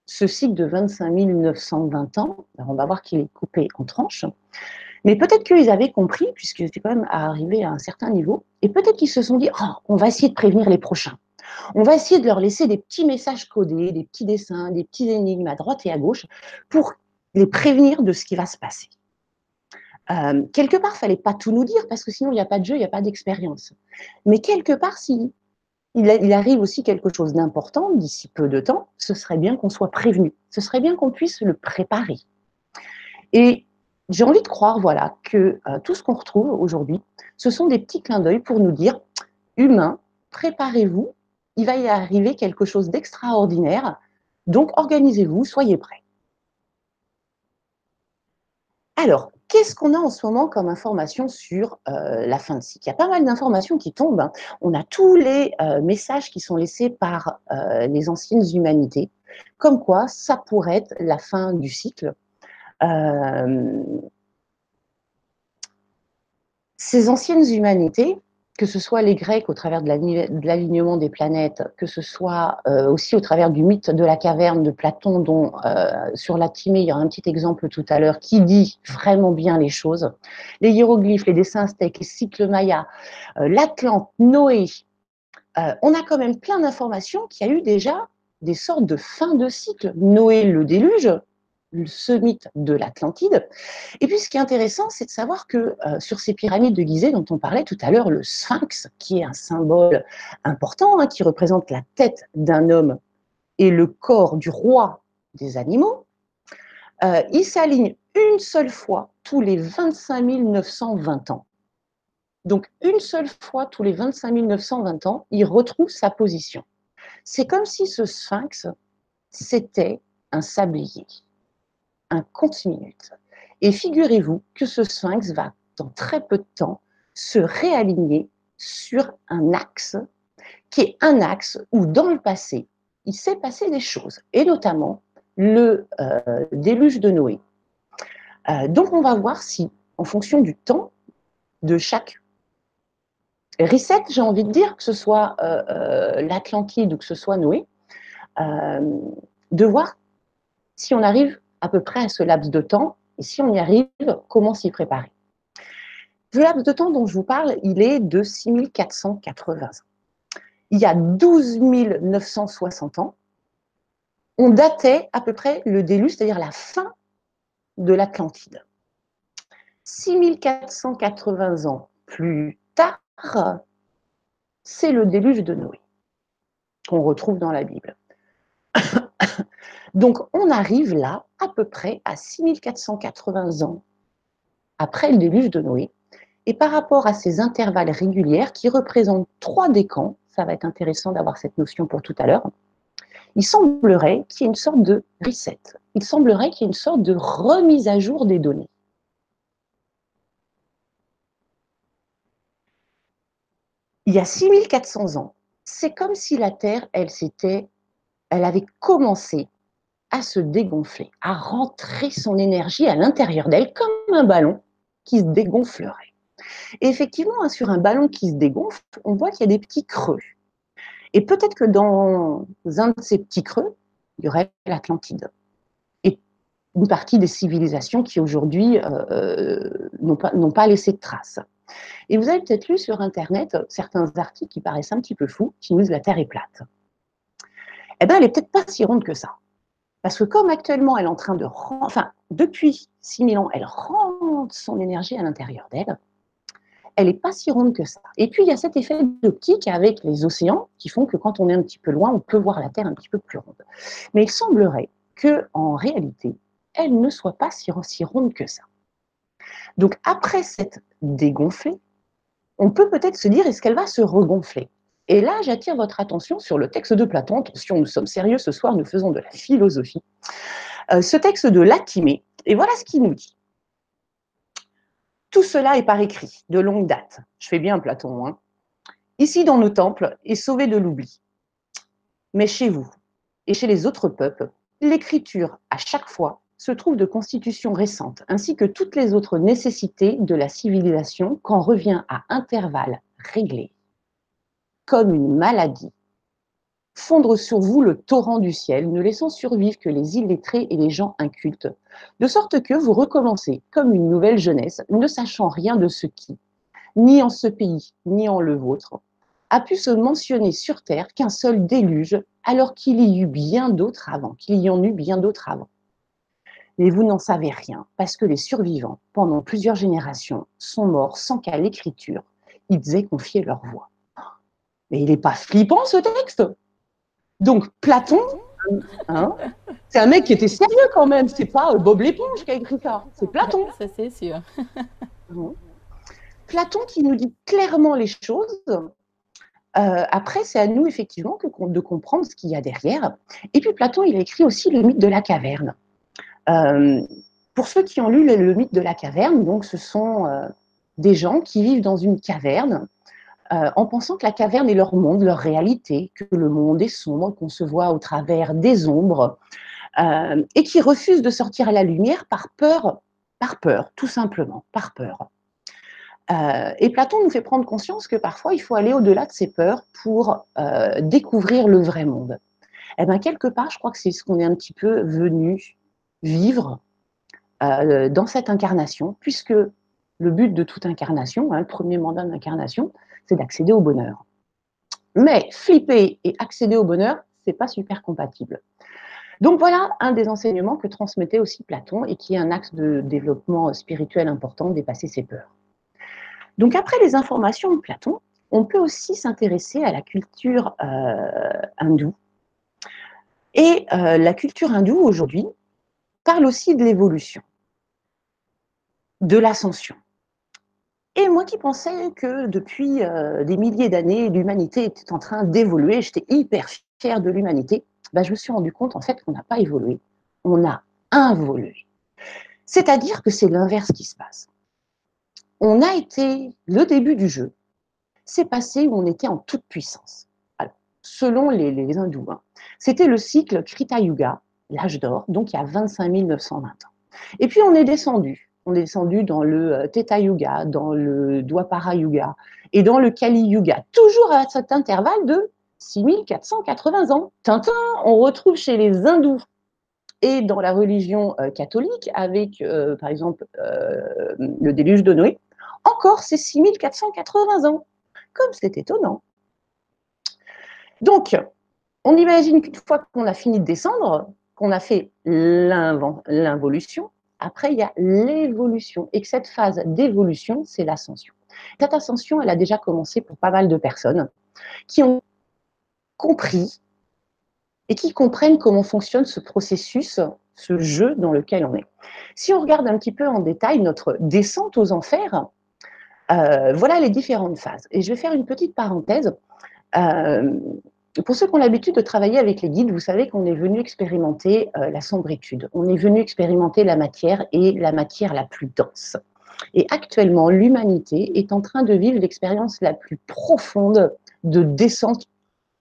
ce cycle de 25 920 ans, on va voir qu'il est coupé en tranches, mais peut-être qu'ils avaient compris, puisqu'ils étaient quand même arrivés à un certain niveau, et peut-être qu'ils se sont dit, oh, on va essayer de prévenir les prochains. On va essayer de leur laisser des petits messages codés, des petits dessins, des petits énigmes à droite et à gauche pour les prévenir de ce qui va se passer. Euh, quelque part, il fallait pas tout nous dire parce que sinon il n'y a pas de jeu, il n'y a pas d'expérience. Mais quelque part, si il, arrive aussi quelque chose d'important d'ici peu de temps, ce serait bien qu'on soit prévenu. Ce serait bien qu'on puisse le préparer. Et j'ai envie de croire, voilà, que euh, tout ce qu'on retrouve aujourd'hui, ce sont des petits clins d'œil pour nous dire, humains, préparez-vous, il va y arriver quelque chose d'extraordinaire. Donc organisez-vous, soyez prêts. Alors, Qu'est-ce qu'on a en ce moment comme information sur euh, la fin de cycle? Il y a pas mal d'informations qui tombent. Hein. On a tous les euh, messages qui sont laissés par les anciennes humanités, comme quoi ça pourrait être la fin du cycle. Ces anciennes humanités, que ce soit les Grecs au travers de l'alignement des planètes, que ce soit euh, aussi au travers du mythe de la caverne de Platon, dont euh, sur la Timée, il y a un petit exemple tout à l'heure qui dit vraiment bien les choses. Les hiéroglyphes, les dessins aztèques, les cycles mayas, euh, l'Atlante, Noé, on a quand même plein d'informations qui a eu déjà des sortes de fin de cycle. Noé, le déluge, ce mythe de l'Atlantide. Et puis, ce qui est intéressant, c'est de savoir que euh, sur ces pyramides de Gizeh dont on parlait tout à l'heure, le sphinx, qui est un symbole important, hein, qui représente la tête d'un homme et le corps du roi des animaux, euh, il s'aligne une seule fois tous les 25 920 ans. Donc, une seule fois tous les 25 920 ans, il retrouve sa position. C'est comme si ce sphinx, c'était un sablier un compte-minute. Et figurez-vous que ce sphinx va, dans très peu de temps, se réaligner sur un axe qui est un axe où, dans le passé, il s'est passé des choses, et notamment le euh, déluge de Noé. Euh, donc, on va voir si, en fonction du temps de chaque reset, j'ai envie de dire, que ce soit euh, l'Atlantide ou que ce soit Noé, de voir si on arrive à peu près à ce laps de temps. Et si on y arrive, comment s'y préparer? Le laps de temps dont je vous parle, il est de 6480 ans. Il y a 12 960 ans, on datait à peu près le déluge, c'est-à-dire la fin de l'Atlantide. 6480 ans plus tard, c'est le déluge de Noé qu'on retrouve dans la Bible. <coughs> Donc on arrive là à peu près à 6480 ans après le déluge de Noé. Et par rapport à ces intervalles réguliers qui représentent trois décans, ça va être intéressant d'avoir cette notion pour tout à l'heure, il semblerait qu'il y ait une sorte de reset. Il semblerait qu'il y ait une sorte de remise à jour des données. Il y a 6400 ans, c'est comme si la Terre, elle elle avait commencé à se dégonfler, à rentrer son énergie à l'intérieur d'elle comme un ballon qui se dégonflerait. Et effectivement, hein, sur un ballon qui se dégonfle, on voit qu'il y a des petits creux. Et peut-être que dans un de ces petits creux, il y aurait l'Atlantide. Et une partie des civilisations qui aujourd'hui euh, euh, n'ont pas, laissé de traces. Et vous avez peut-être lu sur Internet certains articles qui paraissent un petit peu fous, qui nous disent la Terre est plate. Eh bien, elle n'est peut-être pas si ronde que ça. Parce que comme actuellement, elle est en train de... Enfin, depuis 6000 ans, elle rentre son énergie à l'intérieur d'elle, elle n'est pas si ronde que ça. Et puis, il y a cet effet d'optique avec les océans qui font que quand on est un petit peu loin, on peut voir la Terre un petit peu plus ronde. Mais il semblerait que, en réalité, elle ne soit pas si, ronde que ça. Donc, après cette dégonflée, on peut peut-être se dire, est-ce qu'elle va se regonfler? Et là, j'attire votre attention sur le texte de Platon. Attention, nous sommes sérieux ce soir, nous faisons de la philosophie. Euh, ce texte de Latimée, et voilà ce qu'il nous dit. Tout cela est par écrit, de longue date. Je fais bien Platon. Hein. Ici, dans nos temples, est sauvé de l'oubli. Mais chez vous et chez les autres peuples, l'écriture, à chaque fois, se trouve de constitution récente, ainsi que toutes les autres nécessités de la civilisation qu'en revient à intervalles réglés, comme une maladie fondre sur vous le torrent du ciel, ne laissant survivre que les illettrés et les gens incultes, de sorte que vous recommencez comme une nouvelle jeunesse, ne sachant rien de ce qui, ni en ce pays, ni en le vôtre, a pu se mentionner sur terre qu'un seul déluge, alors qu'il y eut bien d'autres avant, qu'il y en eut bien d'autres avant. Mais vous n'en savez rien, parce que les survivants, pendant plusieurs générations, sont morts sans qu'à l'écriture, ils aient confié leur voix. Mais il n'est pas flippant ce texte donc Platon, hein, c'est un mec qui était sérieux quand même. C'est pas euh, Bob l'éponge qui a écrit ça. C'est Platon. Ça c'est sûr. <laughs> Platon qui nous dit clairement les choses. Euh, après, c'est à nous effectivement que, de comprendre ce qu'il y a derrière. Et puis Platon, il a écrit aussi le mythe de la caverne. Euh, pour ceux qui ont lu le, mythe de la caverne, donc ce sont des gens qui vivent dans une caverne euh, en pensant que la caverne est leur monde, leur réalité, que le monde est sombre, qu'on se voit au travers des ombres, euh, et qui refusent de sortir à la lumière par peur, par peur, tout simplement, par peur. Euh, et Platon nous fait prendre conscience que parfois il faut aller au-delà de ces peurs pour découvrir le vrai monde. Et eh bien, quelque part, je crois que c'est ce qu'on est un petit peu venu vivre dans cette incarnation, puisque le but de toute incarnation, hein, le premier mandat d'incarnation, c'est d'accéder au bonheur. Mais flipper et accéder au bonheur, c'est pas super compatible. Donc voilà un des enseignements que transmettait aussi Platon et qui est un axe de développement spirituel important, dépasser ses peurs. Donc après les informations de Platon, on peut aussi s'intéresser à la culture euh, hindoue. Et euh, la culture hindoue aujourd'hui parle aussi de l'évolution, de l'ascension. Et moi qui pensais que depuis euh, des milliers d'années, l'humanité était en train d'évoluer, j'étais hyper fière de l'humanité, ben, je me suis rendu compte en fait qu'on n'a pas évolué, on a involué. C'est-à-dire que c'est l'inverse qui se passe. On a été, le début du jeu, c'est passé où on était en toute puissance. selon les, hindous, hein. c'était le cycle Krita Yuga, l'âge d'or, donc il y a 25 920 ans. Et puis on est descendu on est descendu dans le euh, Theta Yuga, dans le Dwapara Yuga et dans le Kali Yuga, toujours à cet intervalle de 6480 ans. Tintin, on retrouve chez les hindous et dans la religion euh, catholique, avec euh, par exemple le déluge de Noé, encore ces 6480 ans. Comme c'est étonnant. Donc, on imagine qu'une fois qu'on a fini de descendre, qu'on a fait l'involution, après il y a l'évolution et que cette phase d'évolution, c'est l'ascension. Cette ascension, elle a déjà commencé pour pas mal de personnes qui ont compris et qui comprennent comment fonctionne ce processus, ce jeu dans lequel on est. Si on regarde un petit peu en détail notre descente aux enfers, euh, voilà les différentes phases. Et je vais faire une petite parenthèse. Euh, pour ceux qui ont l'habitude de travailler avec les guides, vous savez qu'on est venu expérimenter euh, la sombritude. On est venu expérimenter la matière et la matière la plus dense. Et actuellement, l'humanité est en train de vivre l'expérience la plus profonde de descente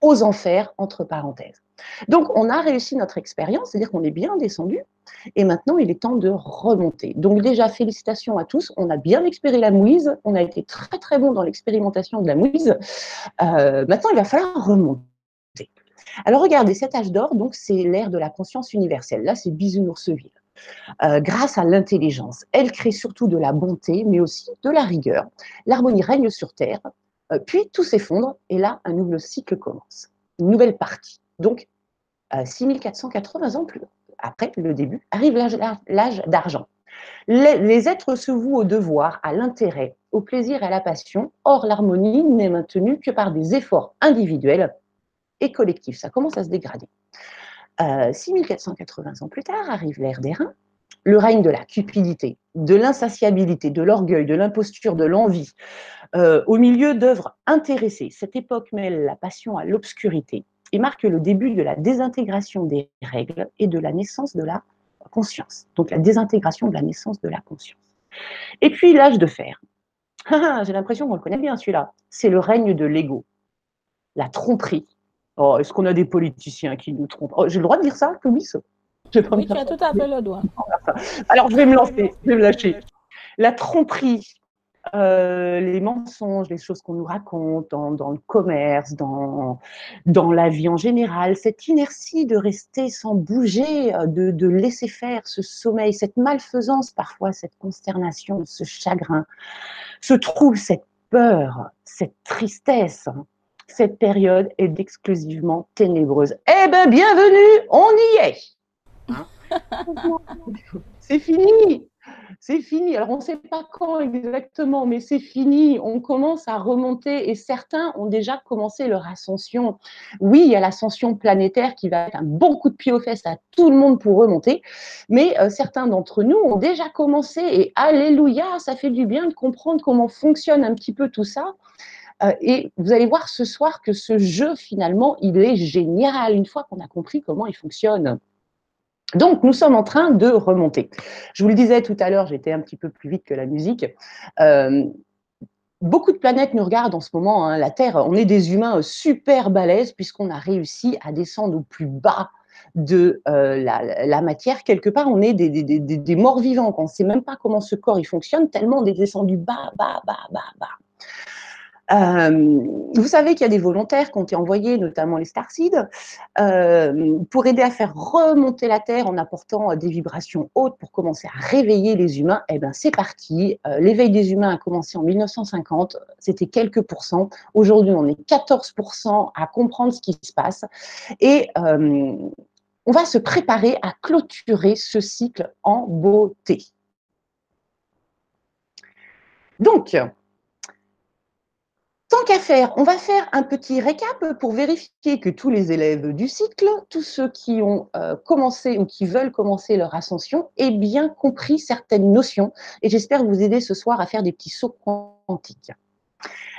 aux enfers, entre parenthèses. Donc, on a réussi notre expérience, c'est-à-dire qu'on est bien descendu, et maintenant, il est temps de remonter. Donc, déjà, félicitations à tous. On a bien expérimenté la mouise, on a été très, très bon dans l'expérimentation de la mouise. Euh, maintenant, il va falloir remonter. Alors, regardez, cet âge d'or, donc, c'est l'ère de la conscience universelle. Là, c'est Bisounourseville. Euh, grâce à l'intelligence. Elle crée surtout de la bonté, mais aussi de la rigueur. L'harmonie règne sur Terre, euh, puis tout s'effondre, et là, un nouveau cycle commence. Une nouvelle partie. Donc, 6480 ans plus après le début, arrive l'âge d'argent. Les, êtres se vouent au devoir, à l'intérêt, au plaisir et à la passion. Or, l'harmonie n'est maintenue que par des efforts individuels et collectifs. Ça commence à se dégrader. 6480 euh, ans plus tard, arrive l'ère des reins, le règne de la cupidité, de l'insatiabilité, de l'orgueil, de l'imposture, de l'envie, euh, au milieu d'œuvres intéressées. Cette époque mêle la passion à l'obscurité et marque le début de la désintégration des règles et de la naissance de la conscience. Donc la désintégration de la naissance de la conscience. Et puis l'âge de fer. J'ai l'impression qu'on le connaît bien celui-là. C'est le règne de l'ego, la tromperie. Oh, est-ce qu'on a des politiciens qui nous trompent? Oh, J'ai le droit de dire ça, Louis Oui, tu as tout à fait le droit. Alors je vais me lancer, je vais me lâcher. La tromperie, euh, les mensonges, les choses qu'on nous raconte dans, le commerce, dans, dans la vie en général, cette inertie de rester sans bouger, euh, de, de laisser faire ce sommeil, cette malfaisance parfois, cette consternation, ce chagrin, ce trouble, cette peur, cette tristesse, cette période est exclusivement ténébreuse. Eh bien, bienvenue, on y est. Hein C'est fini. C'est fini. Alors, on ne sait pas quand exactement, mais c'est fini. On commence à remonter et certains ont déjà commencé leur ascension. Oui, il y a l'ascension planétaire qui va être un bon coup de pied aux fesses à tout le monde pour remonter, mais euh, certains d'entre nous ont déjà commencé et alléluia, ça fait du bien de comprendre comment fonctionne un petit peu tout ça. Euh, et vous allez voir ce soir que ce jeu, finalement, il est génial une fois qu'on a compris comment il fonctionne. Donc, nous sommes en train de remonter. Je vous le disais tout à l'heure, j'étais un petit peu plus vite que la musique. Euh, beaucoup de planètes nous regardent en ce moment. Hein. La Terre, on est des humains super balèzes puisqu'on a réussi à descendre au plus bas de euh, la, matière. Quelque part, on est des, morts vivants. On ne sait même pas comment ce corps il fonctionne, tellement on est descendu bas, bas, bas, bas, bas. Euh, vous savez qu'il y a des volontaires qui ont été envoyés, notamment les Starseeds, euh, pour aider à faire remonter la Terre en apportant des vibrations hautes pour commencer à réveiller les humains. Eh bien, c'est parti. Euh, l'éveil des humains a commencé en 1950. C'était quelques pourcents. Aujourd'hui, on est 14% à comprendre ce qui se passe. Et on va se préparer à clôturer ce cycle en beauté. Donc, Tant qu'à faire, on va faire un petit récap pour vérifier que tous les élèves du cycle, tous ceux qui ont euh, commencé ou qui veulent commencer leur ascension, aient bien compris certaines notions. Et j'espère vous aider ce soir à faire des petits sauts quantiques.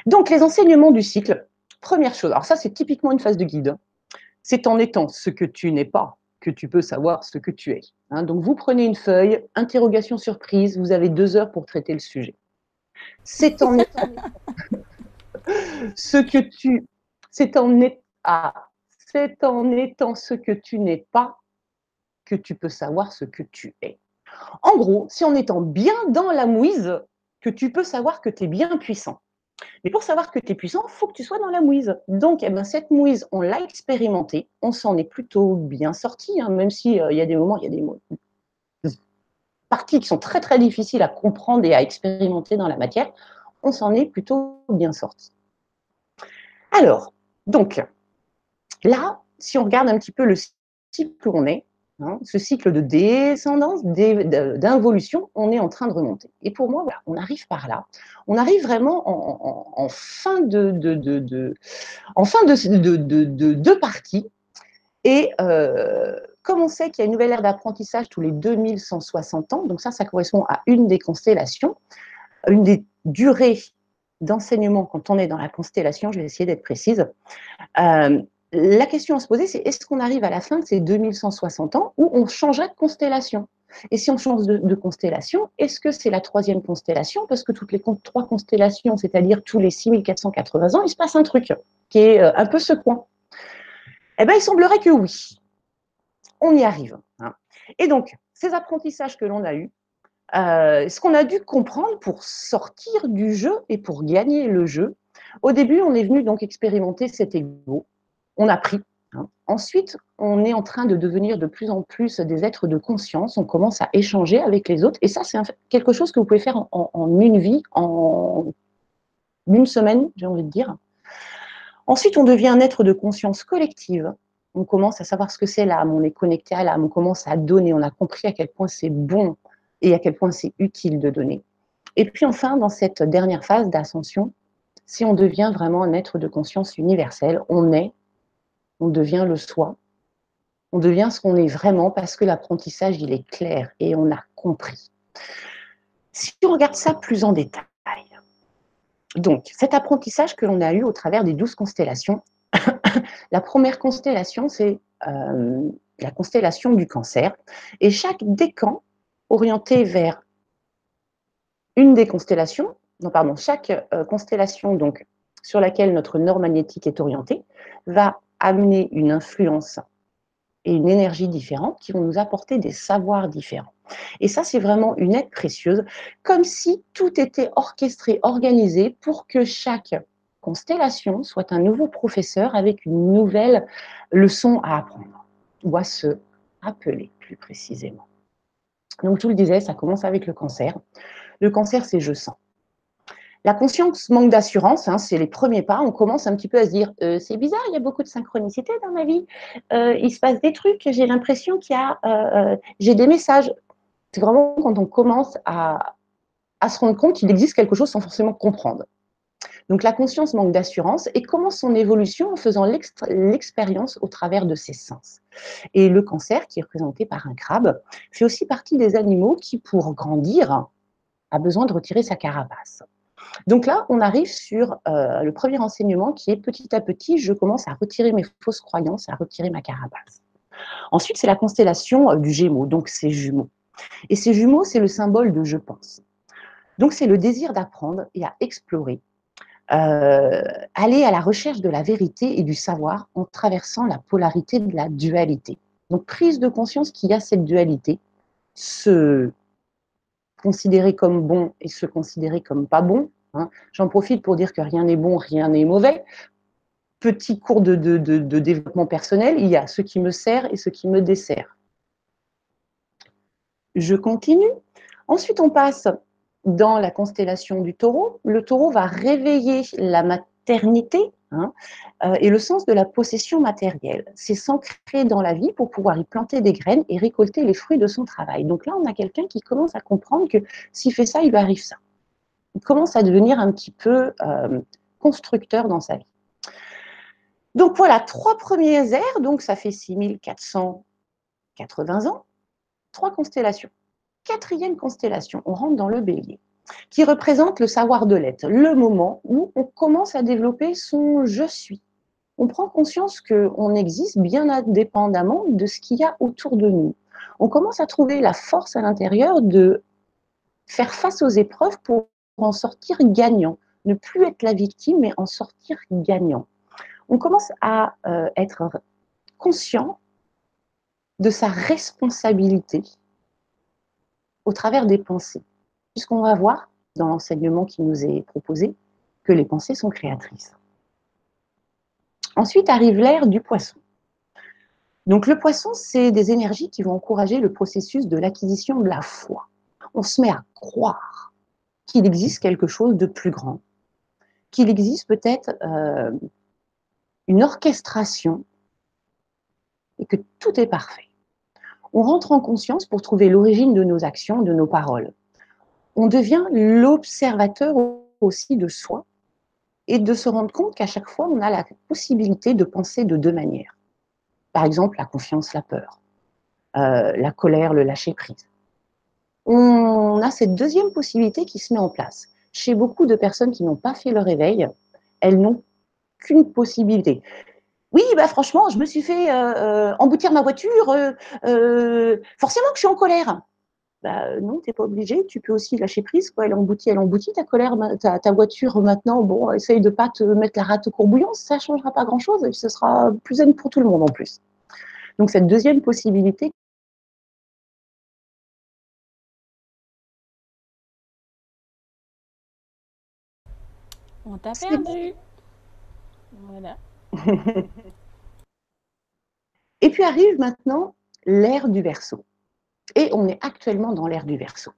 Donc, les enseignements du cycle. Première chose, alors ça c'est typiquement une phase de guide. C'est en étant ce que tu n'es pas que tu peux savoir ce que tu es. Hein. donc, vous prenez une feuille, interrogation surprise, vous avez deux heures pour traiter le sujet. C'est en étant <laughs> ce que tu, c'est en, ah, c'est en étant ce que tu n'es pas que tu peux savoir ce que tu es. En gros, c'est en étant bien dans la mouise que tu peux savoir que tu es bien puissant. Mais pour savoir que tu es puissant, il faut que tu sois dans la mouise. Donc, eh ben, cette mouise, on l'a expérimentée, on s'en est plutôt bien sorti, hein, même s'il euh, y a des moments, il y a des parties qui sont très très difficiles à comprendre et à expérimenter dans la matière, on s'en est plutôt bien sorti. Alors, donc, là, si on regarde un petit peu le cycle où on est, hein, ce cycle de descendance, d'involution, on est en train de remonter. Et pour moi, voilà, on arrive par là. On arrive vraiment en, fin de, de, deux parties. Et euh, comme on sait qu'il y a une nouvelle ère d'apprentissage tous les 2160 ans, donc ça, ça correspond à une des constellations, une des durées d'enseignement quand on est dans la constellation, je vais essayer d'être précise. Euh, la question à se poser, c'est est-ce qu'on arrive à la fin de ces 2160 ans où on changerait de constellation? Et si on change de, constellation, est-ce que c'est la troisième constellation? Parce que toutes les trois constellations, c'est-à-dire tous les 6480 ans, il se passe un truc qui est euh, un peu secouant. Eh bien, il semblerait que oui. On y arrive. Hein. Et donc, ces apprentissages que l'on a eus, euh, ce qu'on a dû comprendre pour sortir du jeu et pour gagner le jeu, au début, on est venu donc expérimenter cet ego. On a pris. Hein. Ensuite, on est en train de devenir de plus en plus des êtres de conscience. On commence à échanger avec les autres. Et ça, c'est quelque chose que vous pouvez faire en, en une vie, en une semaine, j'ai envie de dire. Ensuite, on devient un être de conscience collective. On commence à savoir ce que c'est l'âme, on est connecté à l'âme, on commence à donner, on a compris à quel point c'est bon et à quel point c'est utile de donner. Et puis enfin, dans cette dernière phase d'ascension, si on devient vraiment un être de conscience universelle, on est, on devient le soi, on devient ce qu'on est vraiment parce que l'apprentissage, il est clair et on a compris. Si on regarde ça plus en détail, donc cet apprentissage que l'on a eu au travers des douze constellations, <coughs> la première constellation, c'est euh, la constellation du cancer. Et chaque décan orienté vers une des constellations, non pardon, chaque euh, constellation donc sur laquelle notre nord magnétique est orienté va amener une influence et une énergie différente qui vont nous apporter des savoirs différents. Et ça, c'est vraiment une aide précieuse, comme si tout était orchestré, organisé pour que chaque constellation soit un nouveau professeur avec une nouvelle leçon à apprendre, ou à se rappeler plus précisément. Donc, je vous le disais, ça commence avec le cancer. Le cancer, c'est je sens. La conscience manque d'assurance, hein, c'est les premiers pas. On commence un petit peu à se dire euh, c'est bizarre, il y a beaucoup de synchronicité dans ma vie. Euh, il se passe des trucs, j'ai l'impression qu'il y a, euh, j'ai des messages. C'est vraiment quand on commence à, à se rendre compte qu'il existe quelque chose sans forcément comprendre. Donc la conscience manque d'assurance et commence son évolution en faisant l'expérience au travers de ses sens. Et le cancer, qui est représenté par un crabe, fait aussi partie des animaux qui, pour grandir, a besoin de retirer sa carapace. Donc là, on arrive sur euh, le premier enseignement qui est petit à petit, je commence à retirer mes fausses croyances, à retirer ma carapace. Ensuite, c'est la constellation euh, du Gémeaux, donc c'est jumeaux. Et ces jumeaux, c'est le symbole de je pense. Donc c'est le désir d'apprendre et à explorer euh, aller à la recherche de la vérité et du savoir en traversant la polarité de la dualité. Donc prise de conscience qu'il y a cette dualité, se considérer comme bon et se considérer comme pas bon. Hein. J'en profite pour dire que rien n'est bon, rien n'est mauvais. Petit cours de, de, développement personnel, il y a ce qui me sert et ce qui me dessert. Je continue. Ensuite, on passe dans la constellation du taureau, le taureau va réveiller la maternité hein, euh, et le sens de la possession matérielle. C'est s'ancrer dans la vie pour pouvoir y planter des graines et récolter les fruits de son travail. Donc là, on a quelqu'un qui commence à comprendre que s'il fait ça, il lui arrive ça. Il commence à devenir un petit peu euh, constructeur dans sa vie. Donc voilà, trois premiers airs, donc ça fait 6480 ans, trois constellations quatrième constellation, on rentre dans le bélier, qui représente le savoir de l'être, le moment où on commence à développer son je suis. On prend conscience qu'on existe bien indépendamment de ce qu'il y a autour de nous. On commence à trouver la force à l'intérieur de faire face aux épreuves pour en sortir gagnant. Ne plus être la victime, mais en sortir gagnant. On commence à euh, être conscient de sa responsabilité au travers des pensées. Puisqu'on va voir dans l'enseignement qui nous est proposé que les pensées sont créatrices. Ensuite arrive l'ère du poisson. Donc le poisson, c'est des énergies qui vont encourager le processus de l'acquisition de la foi. On se met à croire qu'il existe quelque chose de plus grand, qu'il existe peut-être euh, une orchestration et que tout est parfait. On rentre en conscience pour trouver l'origine de nos actions, de nos paroles. On devient l'observateur aussi de soi et de se rendre compte qu'à chaque fois, on a la possibilité de penser de deux manières. Par exemple, la confiance, la peur, euh, la colère, le lâcher-prise. On a cette deuxième possibilité qui se met en place. Chez beaucoup de personnes qui n'ont pas fait le réveil, elles n'ont qu'une possibilité. Oui, bah franchement, je me suis fait euh, euh, emboutir ma voiture. Euh, forcément que je suis en colère. Bah, non, tu n'es pas obligé. Tu peux aussi lâcher prise. Quoi. Elle emboutit, elle emboutit ta colère, ta, ta voiture maintenant. Bon, essaye de pas te mettre la rate au courbouillon. Ça ne changera pas grand-chose. Et ce sera plus zen pour tout le monde en plus. Donc cette deuxième possibilité. On t'a perdu. Voilà. <laughs> Et puis arrive maintenant l'ère du verso. Et on est actuellement dans l'ère du verso.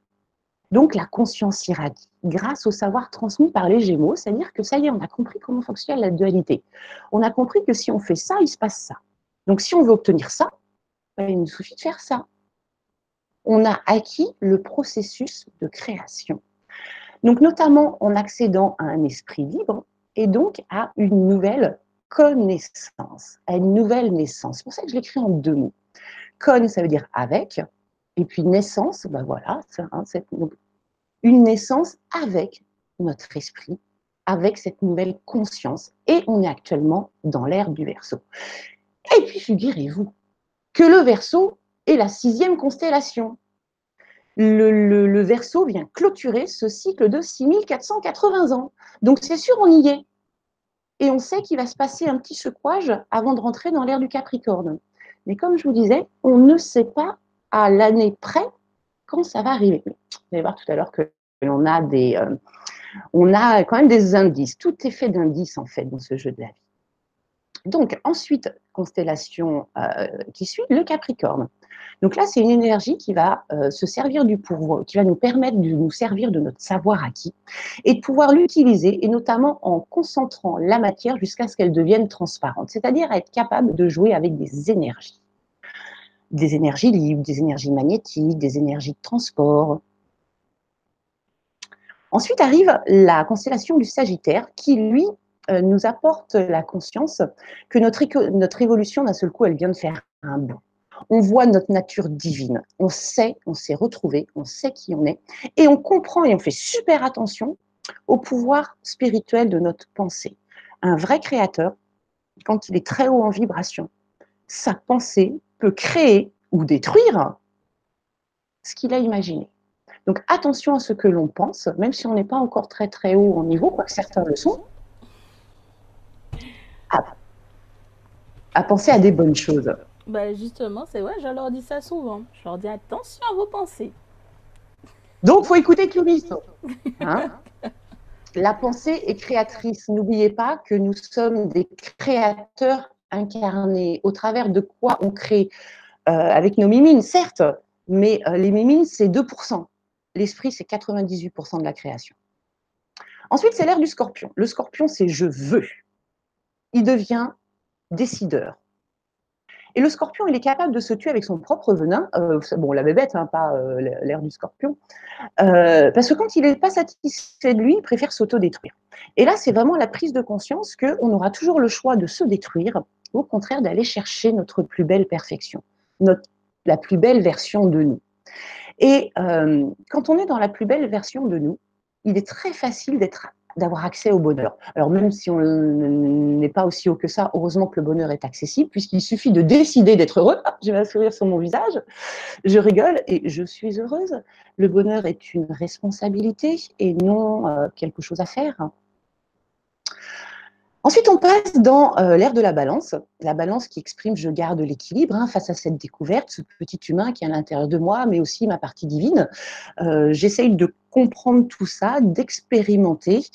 Donc la conscience irradie, grâce au savoir transmis par les Gémeaux, c'est-à-dire que ça y est, on a compris comment fonctionne la dualité. On a compris que si on fait ça, il se passe ça. Donc si on veut obtenir ça, ben, il nous suffit de faire ça. On a acquis le processus de création. Donc notamment en accédant à un esprit libre et donc à une nouvelle connaissance, à une nouvelle naissance. C'est pour ça que je l'écris en deux mots. Con, ça veut dire avec, et puis naissance, ben voilà, une naissance avec notre esprit, avec cette nouvelle conscience. Et on est actuellement dans l'ère du verso. Et puis figurez-vous que le verso est la sixième constellation. Le, le, le verso vient clôturer ce cycle de 6480 ans. Donc c'est sûr, on y est et on sait qu'il va se passer un petit secouage avant de rentrer dans l'ère du Capricorne. Mais comme je vous disais, on ne sait pas à l'année près quand ça va arriver. Vous allez voir tout à l'heure que l'on a des, euh, on a quand même des indices. Tout est fait d'indices en fait dans ce jeu de la vie. Donc ensuite, constellation euh, qui suit, le Capricorne. Donc là, c'est une énergie qui va euh, se servir du pouvoir, qui va nous permettre de nous servir de notre savoir acquis et de pouvoir l'utiliser, et notamment en concentrant la matière jusqu'à ce qu'elle devienne transparente, c'est-à-dire être capable de jouer avec des énergies. Des énergies libres, des énergies magnétiques, des énergies de transport. Ensuite arrive la constellation du Sagittaire qui, lui, euh, nous apporte la conscience que notre, notre évolution, d'un seul coup, elle vient de faire un bond on voit notre nature divine. On sait, on s'est retrouvé, on sait qui on est, et on comprend et on fait super attention au pouvoir spirituel de notre pensée. Un vrai créateur, quand il est très haut en vibration, sa pensée peut créer ou détruire ce qu'il a imaginé. Donc attention à ce que l'on pense, même si on n'est pas encore très très haut en niveau, quoique certains le sont, à penser à des bonnes choses. Bah justement, c'est vrai, je leur dis ça souvent. Je leur dis attention à vos pensées. Donc, il faut écouter Curiso. <laughs> Hein La pensée est créatrice. N'oubliez pas que nous sommes des créateurs incarnés. Au travers de quoi on crée? Euh, Avec nos mimines, certes, mais euh, les mimines, c'est 2%. L'esprit, c'est 98% de la création. Ensuite, c'est l'ère du scorpion. Le scorpion, c'est je veux. Il devient décideur. Et le scorpion, il est capable de se tuer avec son propre venin. Euh, bon, la bébête, hein, pas euh, l'air du scorpion. Euh, parce que quand il n'est pas satisfait de lui, il préfère s'autodétruire. Et là, c'est vraiment la prise de conscience qu'on aura toujours le choix de se détruire, au contraire d'aller chercher notre plus belle perfection, la plus belle version de nous. Et quand on est dans la plus belle version de nous, il est très facile d'être d'avoir accès au bonheur. Alors même si on n'est pas aussi haut que ça, heureusement que le bonheur est accessible, puisqu'il suffit de décider d'être heureux. <laughs> J'ai un sourire sur mon visage, je rigole et je suis heureuse. Le bonheur est une responsabilité et non euh, quelque chose à faire. Ensuite, on passe dans euh, l'ère de la balance, la balance qui exprime je garde l'équilibre hein, face à cette découverte, ce petit humain qui est à l'intérieur de moi, mais aussi ma partie divine. Euh, j'essaye de comprendre tout ça, d'expérimenter,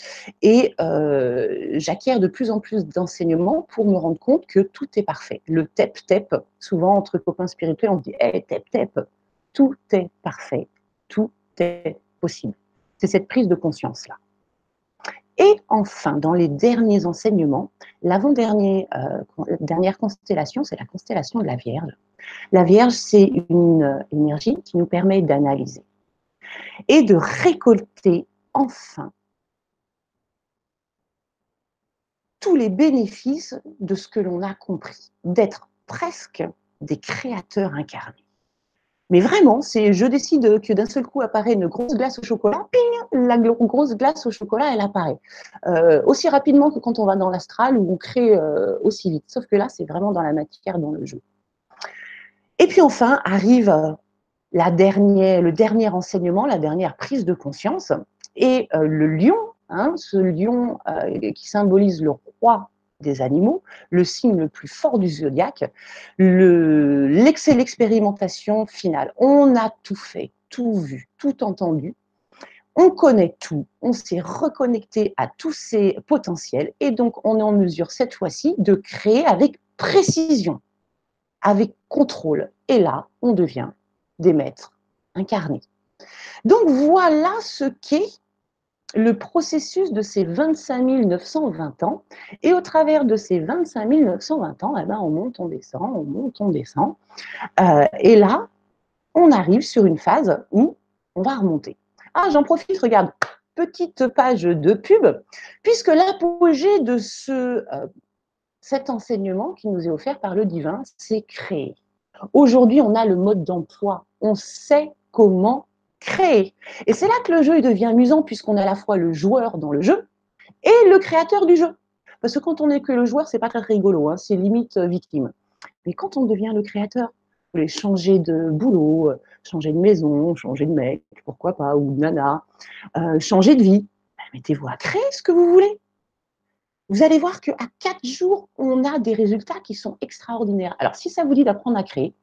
et euh, j'acquiers de plus en plus d'enseignements pour me rendre compte que tout est parfait. Le tep-tep, souvent entre copains spirituels, on dit hey, tep-tep, tout est parfait, tout est possible. C'est cette prise de conscience-là. Et enfin, dans les derniers enseignements, l'avant-dernière dernière constellation, c'est la constellation de la Vierge. La Vierge, c'est une énergie qui nous permet d'analyser et de récolter enfin tous les bénéfices de ce que l'on a compris, d'être presque des créateurs incarnés. Mais vraiment, c'est je décide que d'un seul coup apparaît une grosse glace au chocolat, ping, la grosse glace au chocolat, elle apparaît. Euh, aussi rapidement que quand on va dans l'astral où on crée euh, aussi vite. Sauf que là, c'est vraiment dans la matière, dans le jeu. Et puis enfin arrive la dernière, le dernier enseignement, la dernière prise de conscience. Et euh, le lion, hein, ce lion qui symbolise le roi des animaux, le signe le plus fort du zodiaque, l'expérimentation finale. On a tout fait, tout vu, tout entendu. On connaît tout, on s'est reconnecté à tous ces potentiels et donc on est en mesure cette fois-ci de créer avec précision, avec contrôle. Et là, on devient des maîtres incarnés. Donc voilà ce qu'est le processus de ces 25 920 ans. Et au travers de ces 25 920 ans, eh ben, on monte, on descend, on monte, on descend. Euh, et là, on arrive sur une phase où on va remonter. Ah, j'en profite, regarde, petite page de pub, puisque l'apogée de ce, euh, cet enseignement qui nous est offert par le divin, c'est créer. Aujourd'hui, on a le mode d'emploi. On sait comment créer. Et c'est là que le jeu devient amusant puisqu'on est à la fois le joueur dans le jeu et le créateur du jeu. Parce que quand on n'est que le joueur, c'est pas très rigolo, hein, c'est limite euh, victime. Mais quand on devient le créateur, vous voulez changer de boulot, euh, changer de maison, changer de mec, pourquoi pas, ou de nana, euh, changer de vie, ben, mettez-vous à créer ce que vous voulez. Vous allez voir qu'à quatre jours, on a des résultats qui sont extraordinaires. Alors, si ça vous dit d'apprendre à créer,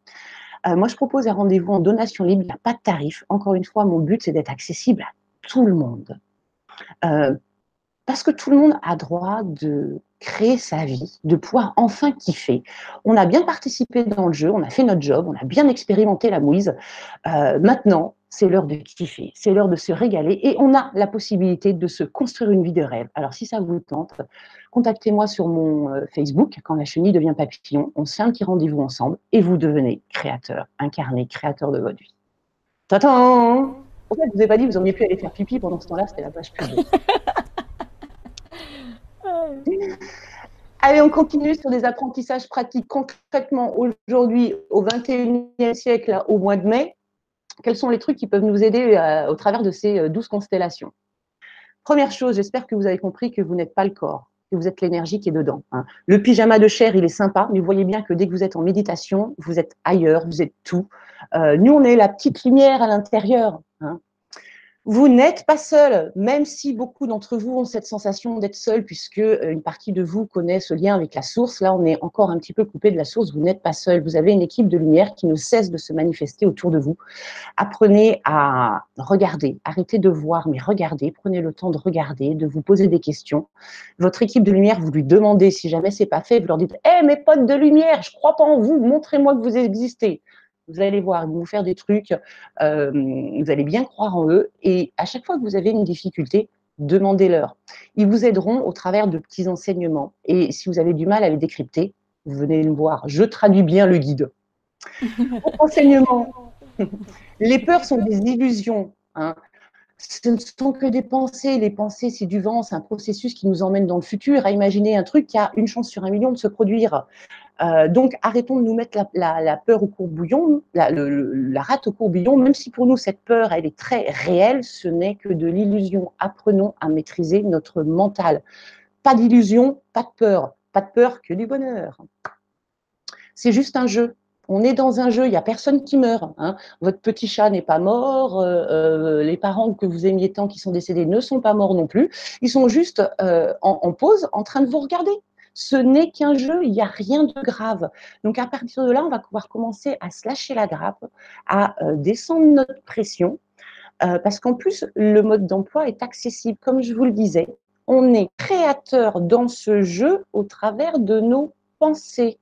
euh, moi, je propose un rendez-vous en donation libre. Il n'y a pas de tarif. Encore une fois, mon but, c'est d'être accessible à tout le monde. Euh, parce que tout le monde a droit de créer sa vie, de pouvoir enfin kiffer. On a bien participé dans le jeu, on a fait notre job, on a bien expérimenté la mouise. Euh, maintenant, c'est l'heure de kiffer, c'est l'heure de se régaler et on a la possibilité de se construire une vie de rêve. Alors si ça vous tente, contactez-moi sur mon euh, Facebook quand la chenille devient papillon. On se fait un petit rendez-vous ensemble et vous devenez créateur, incarné, créateur de votre vie. Tatan En fait, je vous ai pas dit, vous auriez pu aller faire pipi pendant ce temps-là, c'était la page pub. Allez, on continue sur des apprentissages pratiques concrètement aujourd'hui, au 21e siècle, au mois de mai quels sont les trucs qui peuvent nous aider euh, au travers de ces 12 euh, constellations Première chose, j'espère que vous avez compris que vous n'êtes pas le corps, que vous êtes l'énergie qui est dedans. Hein. Le pyjama de chair, il est sympa, mais vous voyez bien que dès que vous êtes en méditation, vous êtes ailleurs, vous êtes tout. Euh, nous, on est la petite lumière à l'intérieur. Hein. Vous n'êtes pas seul, même si beaucoup d'entre vous ont cette sensation d'être seul, puisque euh, une partie de vous connaît ce lien avec la source. Là, on est encore un petit peu coupé de la source. Vous n'êtes pas seul. Vous avez une équipe de lumière qui ne cesse de se manifester autour de vous. Apprenez à regarder. Arrêtez de voir, mais regardez. Prenez le temps de regarder, de vous poser des questions. Votre équipe de lumière, vous lui demandez si jamais c'est pas fait. Vous leur dites, hé, mes potes de lumière, je crois pas en vous. Montrez-moi que vous existez. Vous allez voir, ils vont vous faire des trucs, euh, vous allez bien croire en eux. Et à chaque fois que vous avez une difficulté, demandez-leur. Ils vous aideront au travers de petits enseignements. Et si vous avez du mal à les décrypter, venez me voir. Je traduis bien le guide. <laughs> enseignement. Les peurs sont des illusions. Hein. Ce ne sont que des pensées. Les pensées, c'est du vent, c'est un processus qui nous emmène dans le futur à imaginer un truc qui a une chance sur un million de se produire. Euh, donc, arrêtons de nous mettre la, peur au courbouillon, la, rate au courbouillon, même si pour nous, cette peur, elle est très réelle, ce n'est que de l'illusion. Apprenons à maîtriser notre mental. Pas d'illusion, pas de peur. Pas de peur que du bonheur. C'est juste un jeu. On est dans un jeu, il n'y a personne qui meurt. Hein. Votre petit chat n'est pas mort, euh, euh, les parents que vous aimiez tant qui sont décédés ne sont pas morts non plus. Ils sont juste en pause, en train de vous regarder ce n'est qu'un jeu, il n'y a rien de grave. Donc à partir de là, on va pouvoir commencer à se lâcher la grappe, à euh, descendre notre pression, euh, parce qu'en plus, le mode d'emploi est accessible. Comme je vous le disais, on est créateur dans ce jeu au travers de nos pensées,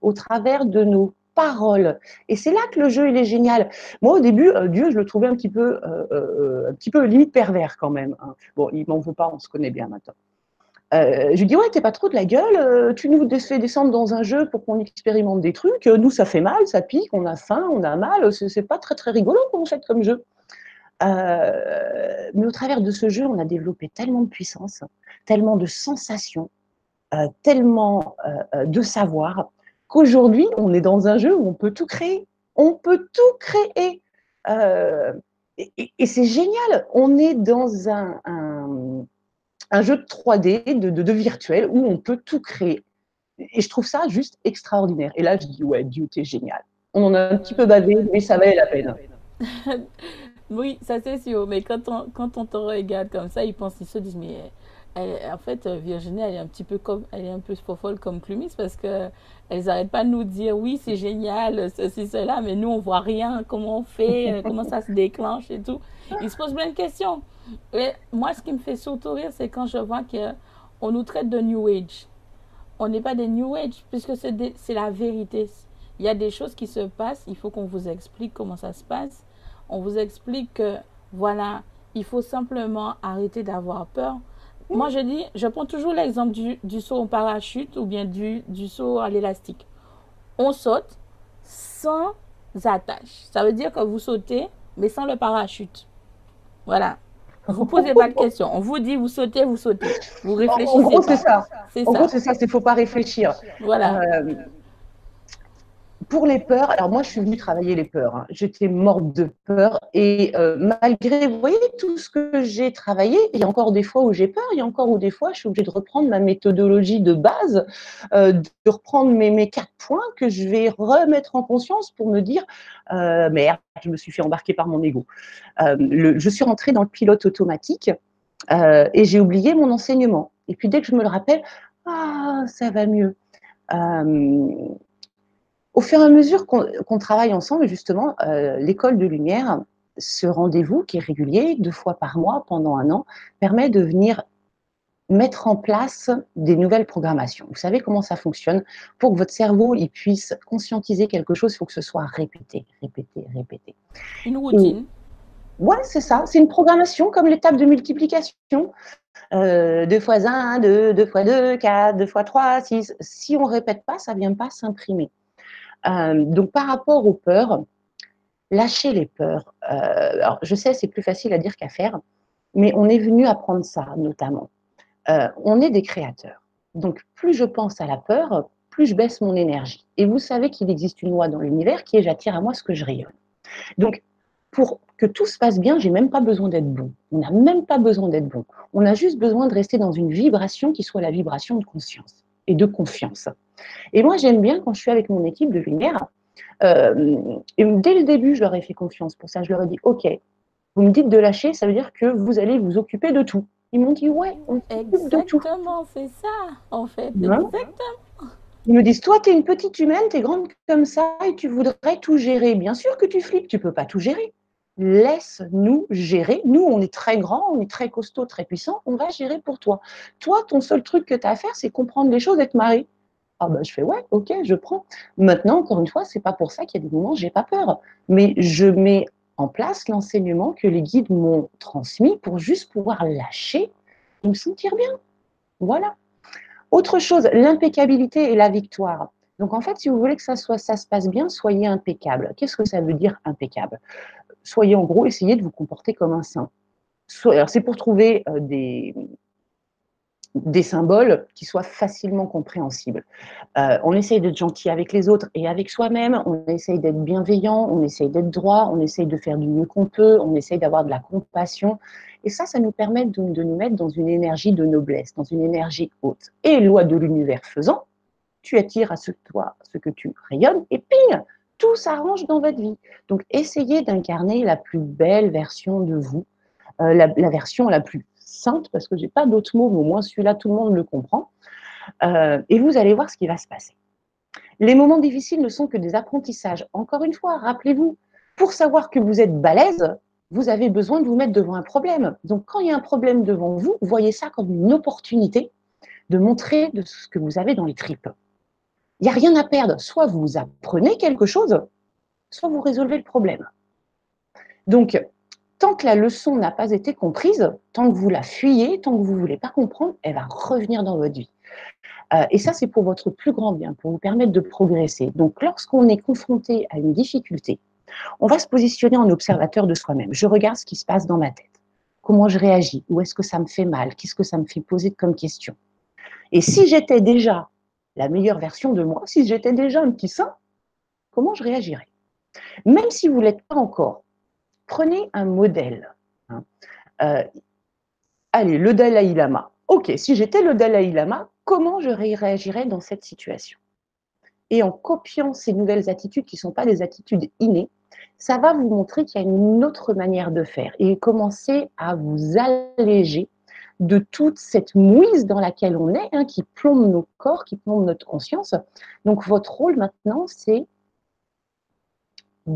au travers de nos paroles. Et c'est là que le jeu il est génial. Moi au début, euh, Dieu, je le trouvais un petit peu, un petit peu limite pervers quand même. Hein. Bon, il m'en veut pas, on se connaît bien maintenant. Je lui dis ouais, t'es pas trop de la gueule, tu nous fais descendre dans un jeu pour qu'on expérimente des trucs, nous ça fait mal, ça pique, on a faim, on a mal, c'est pas très très rigolo qu'on fait comme jeu. mais au travers de ce jeu, on a développé tellement de puissance, tellement de sensations, tellement de savoir qu'aujourd'hui, on est dans un jeu où on peut tout créer. On peut tout créer. Euh, et, c'est génial. On est dans un, jeu de 3D, de, de, virtuel, où on peut tout créer. Et je trouve ça juste extraordinaire. Et là, je dis, ouais, Dieu, t'es génial. On en a un petit peu bavé, mais ça valait la peine. <laughs> oui, ça c'est sûr. Mais quand on, quand on te regarde comme ça, ils pensent, ils se disent, mais en fait, euh, Virginie, elle est un petit peu comme, elle est un peu folle comme Clumis parce que elles n'arrêtent pas de nous dire oui, c'est génial, ceci, cela, mais nous, on voit rien, comment on fait, euh, comment ça se déclenche et tout. Ils se posent plein de questions. Et moi, ce qui me fait surtout rire, c'est quand je vois qu'on nous traite de New Age. On n'est pas des New Age, puisque c'est la vérité. Il y a des choses qui se passent, il faut qu'on vous explique comment ça se passe. On vous explique que, voilà, il faut simplement arrêter d'avoir peur moi, je dis, je prends toujours l'exemple du, saut en parachute ou bien du, du saut à l'élastique. On saute sans attache. Ça veut dire que vous sautez, mais sans le parachute. Voilà. Vous ne posez pas de questions. On vous dit, vous sautez, vous sautez. Vous réfléchissez. En gros, c'est ça. En gros, c'est ça. Il ne faut pas réfléchir. Voilà. Euh, pour les peurs, alors moi je suis venue travailler les peurs. Hein. J'étais morte de peur et euh, malgré, vous voyez, tout ce que j'ai travaillé, il y a encore des fois où j'ai peur, il y a encore où des fois je suis obligée de reprendre ma méthodologie de base, euh, de reprendre mes, quatre points que je vais remettre en conscience pour me dire euh, merde, je me suis fait embarquer par mon ego. je suis rentrée dans le pilote automatique et j'ai oublié mon enseignement. Et puis dès que je me le rappelle, ah, ça va mieux au fur et à mesure qu'on travaille ensemble, justement, euh, l'école de lumière, ce rendez-vous qui est régulier, deux fois par mois pendant un an, permet de venir mettre en place des nouvelles programmations. Vous savez comment ça fonctionne Pour que votre cerveau il puisse conscientiser quelque chose, il faut que ce soit répété, répété, répété. Une routine. Oui, c'est ça. C'est une programmation comme l'étape de multiplication. Euh, 2 fois 1, 2, 2 fois 2, 4, 2 fois 3, 6. Si on ne répète pas, ça ne vient pas s'imprimer. Euh, donc par rapport aux peurs, lâcher les peurs. Euh, alors je sais, c'est plus facile à dire qu'à faire, mais on est venu apprendre ça notamment. Euh, on est des créateurs. Donc plus je pense à la peur, plus je baisse mon énergie. Et vous savez qu'il existe une loi dans l'univers qui est j'attire à moi ce que je rayonne. Donc pour que tout se passe bien, j'ai même pas besoin d'être bon. On n'a même pas besoin d'être bon. On a juste besoin de rester dans une vibration qui soit la vibration de conscience et de confiance. Et moi, j'aime bien quand je suis avec mon équipe de lumière, euh, et dès le début, je leur ai fait confiance. Pour ça, je leur ai dit, OK, vous me dites de lâcher, ça veut dire que vous allez vous occuper de tout. Ils m'ont dit, ouais, on s'occupe de tout. Exactement, c'est ça, en fait. Exactement. Ils me disent, toi, tu es une petite humaine, tu es grande comme ça et tu voudrais tout gérer. Bien sûr que tu flippes, tu peux pas tout gérer. Laisse-nous gérer. Nous, on est très grands, on est très costaud, très puissant, on va gérer pour toi. Toi, ton seul truc que tu as à faire, c'est comprendre les choses et te marier. Ah ben, je fais ouais, ok, je prends. Maintenant, encore une fois, c'est pas pour ça qu'il y a des moments où j'ai pas peur, mais je mets en place l'enseignement que les guides m'ont transmis pour juste pouvoir lâcher et me sentir bien. Voilà. Autre chose, l'impeccabilité et la victoire. Donc en fait, si vous voulez que ça, se passe bien, soyez impeccable. Qu'est-ce que ça veut dire impeccable? Soyez en gros, essayez de vous comporter comme un saint. C'est pour trouver euh, des, des symboles qui soient facilement compréhensibles. Euh, on essaye d'être gentil avec les autres et avec soi-même, on essaye d'être bienveillant, on essaye d'être droit, on essaye de faire du mieux qu'on peut, on essaye d'avoir de la compassion. Et ça, ça nous permet de, nous mettre dans une énergie de noblesse, dans une énergie haute. Et loi de l'univers faisant, tu attires à ce, toi ce que tu rayonnes et ping, tout s'arrange dans votre vie. Donc, essayez d'incarner la plus belle version de vous, euh, la version la plus parce que je n'ai pas d'autres mots, mais au moins celui-là, tout le monde le comprend. Euh, et vous allez voir ce qui va se passer. Les moments difficiles ne sont que des apprentissages. Encore une fois, rappelez-vous, pour savoir que vous êtes balèze, vous avez besoin de vous mettre devant un problème. Donc, quand il y a un problème devant vous, voyez ça comme une opportunité de montrer de ce que vous avez dans les tripes. Il n'y a rien à perdre. Soit vous apprenez quelque chose, soit vous résolvez le problème. Donc, tant que la leçon n'a pas été comprise, tant que vous la fuyez, tant que vous ne voulez pas comprendre, elle va revenir dans votre vie. Euh, et ça, c'est pour votre plus grand bien, pour vous permettre de progresser. Donc, lorsqu'on est confronté à une difficulté, on va se positionner en observateur de soi-même. Je regarde ce qui se passe dans ma tête. Comment je réagis? Où est-ce que ça me fait mal? Qu'est-ce que ça me fait poser comme question? Et si j'étais déjà la meilleure version de moi, si j'étais déjà un petit saint, comment je réagirais? Même si vous ne l'êtes pas encore, prenez un modèle. Hein. Euh, allez, le Dalai Lama. Ok, si j'étais le Dalai Lama, comment je réagirais dans cette situation? Et en copiant ces nouvelles attitudes qui ne sont pas des attitudes innées, ça va vous montrer qu'il y a une autre manière de faire et commencer à vous alléger de toute cette mouise dans laquelle on est, hein, qui plombe nos corps, qui plombe notre conscience. Donc votre rôle maintenant, c'est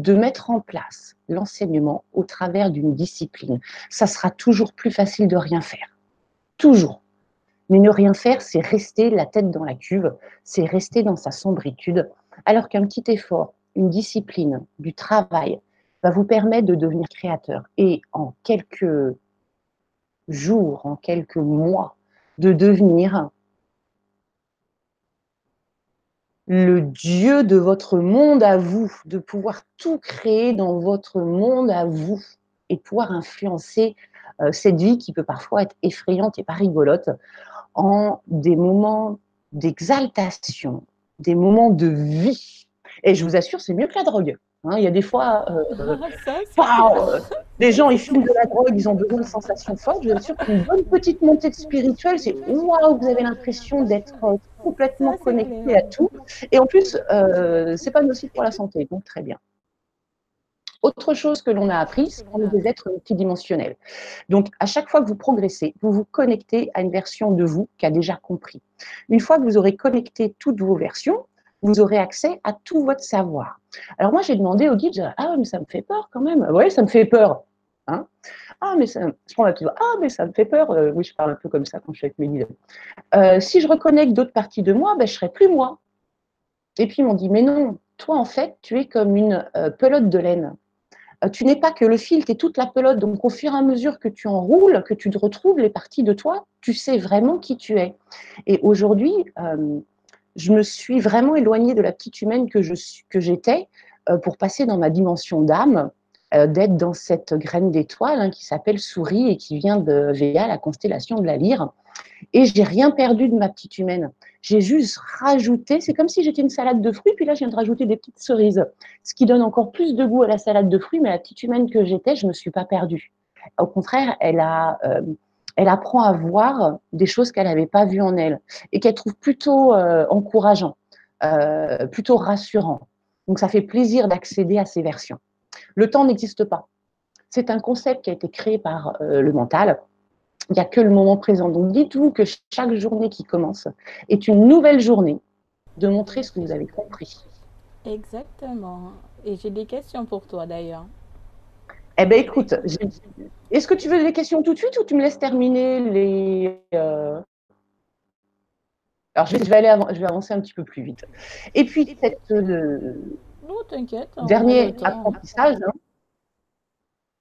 de mettre en place l'enseignement au travers d'une discipline. Ça sera toujours plus facile de rien faire. Toujours. Mais ne rien faire, c'est rester la tête dans la cuve, c'est rester dans sa sombritude, alors qu'un petit effort, une discipline, du travail, va vous permettre de devenir créateur. Et en quelques jours, en quelques mois, de devenir le Dieu de votre monde à vous, de pouvoir tout créer dans votre monde à vous et pouvoir influencer euh, cette vie qui peut parfois être effrayante et pas rigolote en des moments d'exaltation, des moments de vie. Et je vous assure, c'est mieux que la drogue. Hein. il y a des fois, euh, <laughs> euh, les gens ils fument de la drogue, ils ont besoin de sensations fortes. Je vous assure qu'une bonne petite montée de spirituel, c'est waouh, vous avez l'impression d'être complètement connecté à tout. Et en plus, euh, c'est pas nocif pour la santé, donc très bien. Autre chose que l'on a appris, c'est qu'on est des êtres multidimensionnels. Donc, à chaque fois que vous progressez, vous vous connectez à une version de vous qui a déjà compris. Une fois que vous aurez connecté toutes vos versions, vous aurez accès à tout votre savoir. Alors moi, j'ai demandé au guide, ah, mais ça me fait peur quand même. Oui, ça me fait peur. Hein ah, mais ça, Ah, mais ça me fait peur. Euh, oui, je parle un peu comme ça quand je suis avec mes. Euh, si je reconnecte d'autres parties de moi, ben, je ne serai plus moi. Et puis ils m'ont dit, mais non, toi, en fait, tu es comme une euh, pelote de laine. tu n'es pas que le fil, tu es toute la pelote. Donc, au fur et à mesure que tu enroules, que tu te retrouves les parties de toi, tu sais vraiment qui tu es. Et aujourd'hui, je me suis vraiment éloignée de la petite humaine que j'étais pour passer dans ma dimension d'âme, d'être dans cette graine d'étoile hein, qui s'appelle Souris et qui vient de Véa, la constellation de la lyre. Et j'ai rien perdu de ma petite humaine. J'ai juste rajouté, c'est comme si j'étais une salade de fruits, puis là je viens de rajouter des petites cerises, ce qui donne encore plus de goût à la salade de fruits, mais la petite humaine que j'étais, je ne me suis pas perdue. Au contraire, elle, a, euh, elle apprend à voir des choses qu'elle n'avait pas vues en elle et qu'elle trouve plutôt euh, encourageant, plutôt rassurant. Donc ça fait plaisir d'accéder à ces versions. Le temps n'existe pas. C'est un concept qui a été créé par euh, le mental. Il n'y a que le moment présent. Donc dites-vous que chaque journée qui commence est une nouvelle journée de montrer ce que vous avez compris. Exactement. Et j'ai des questions pour toi d'ailleurs. Eh bien écoute, est-ce que tu veux des questions tout de suite ou tu me laisses terminer les... Euh, alors je vais, aller je vais avancer un petit peu plus vite. Et puis cette, euh, non, t'inquiète. Dernier apprentissage, hein.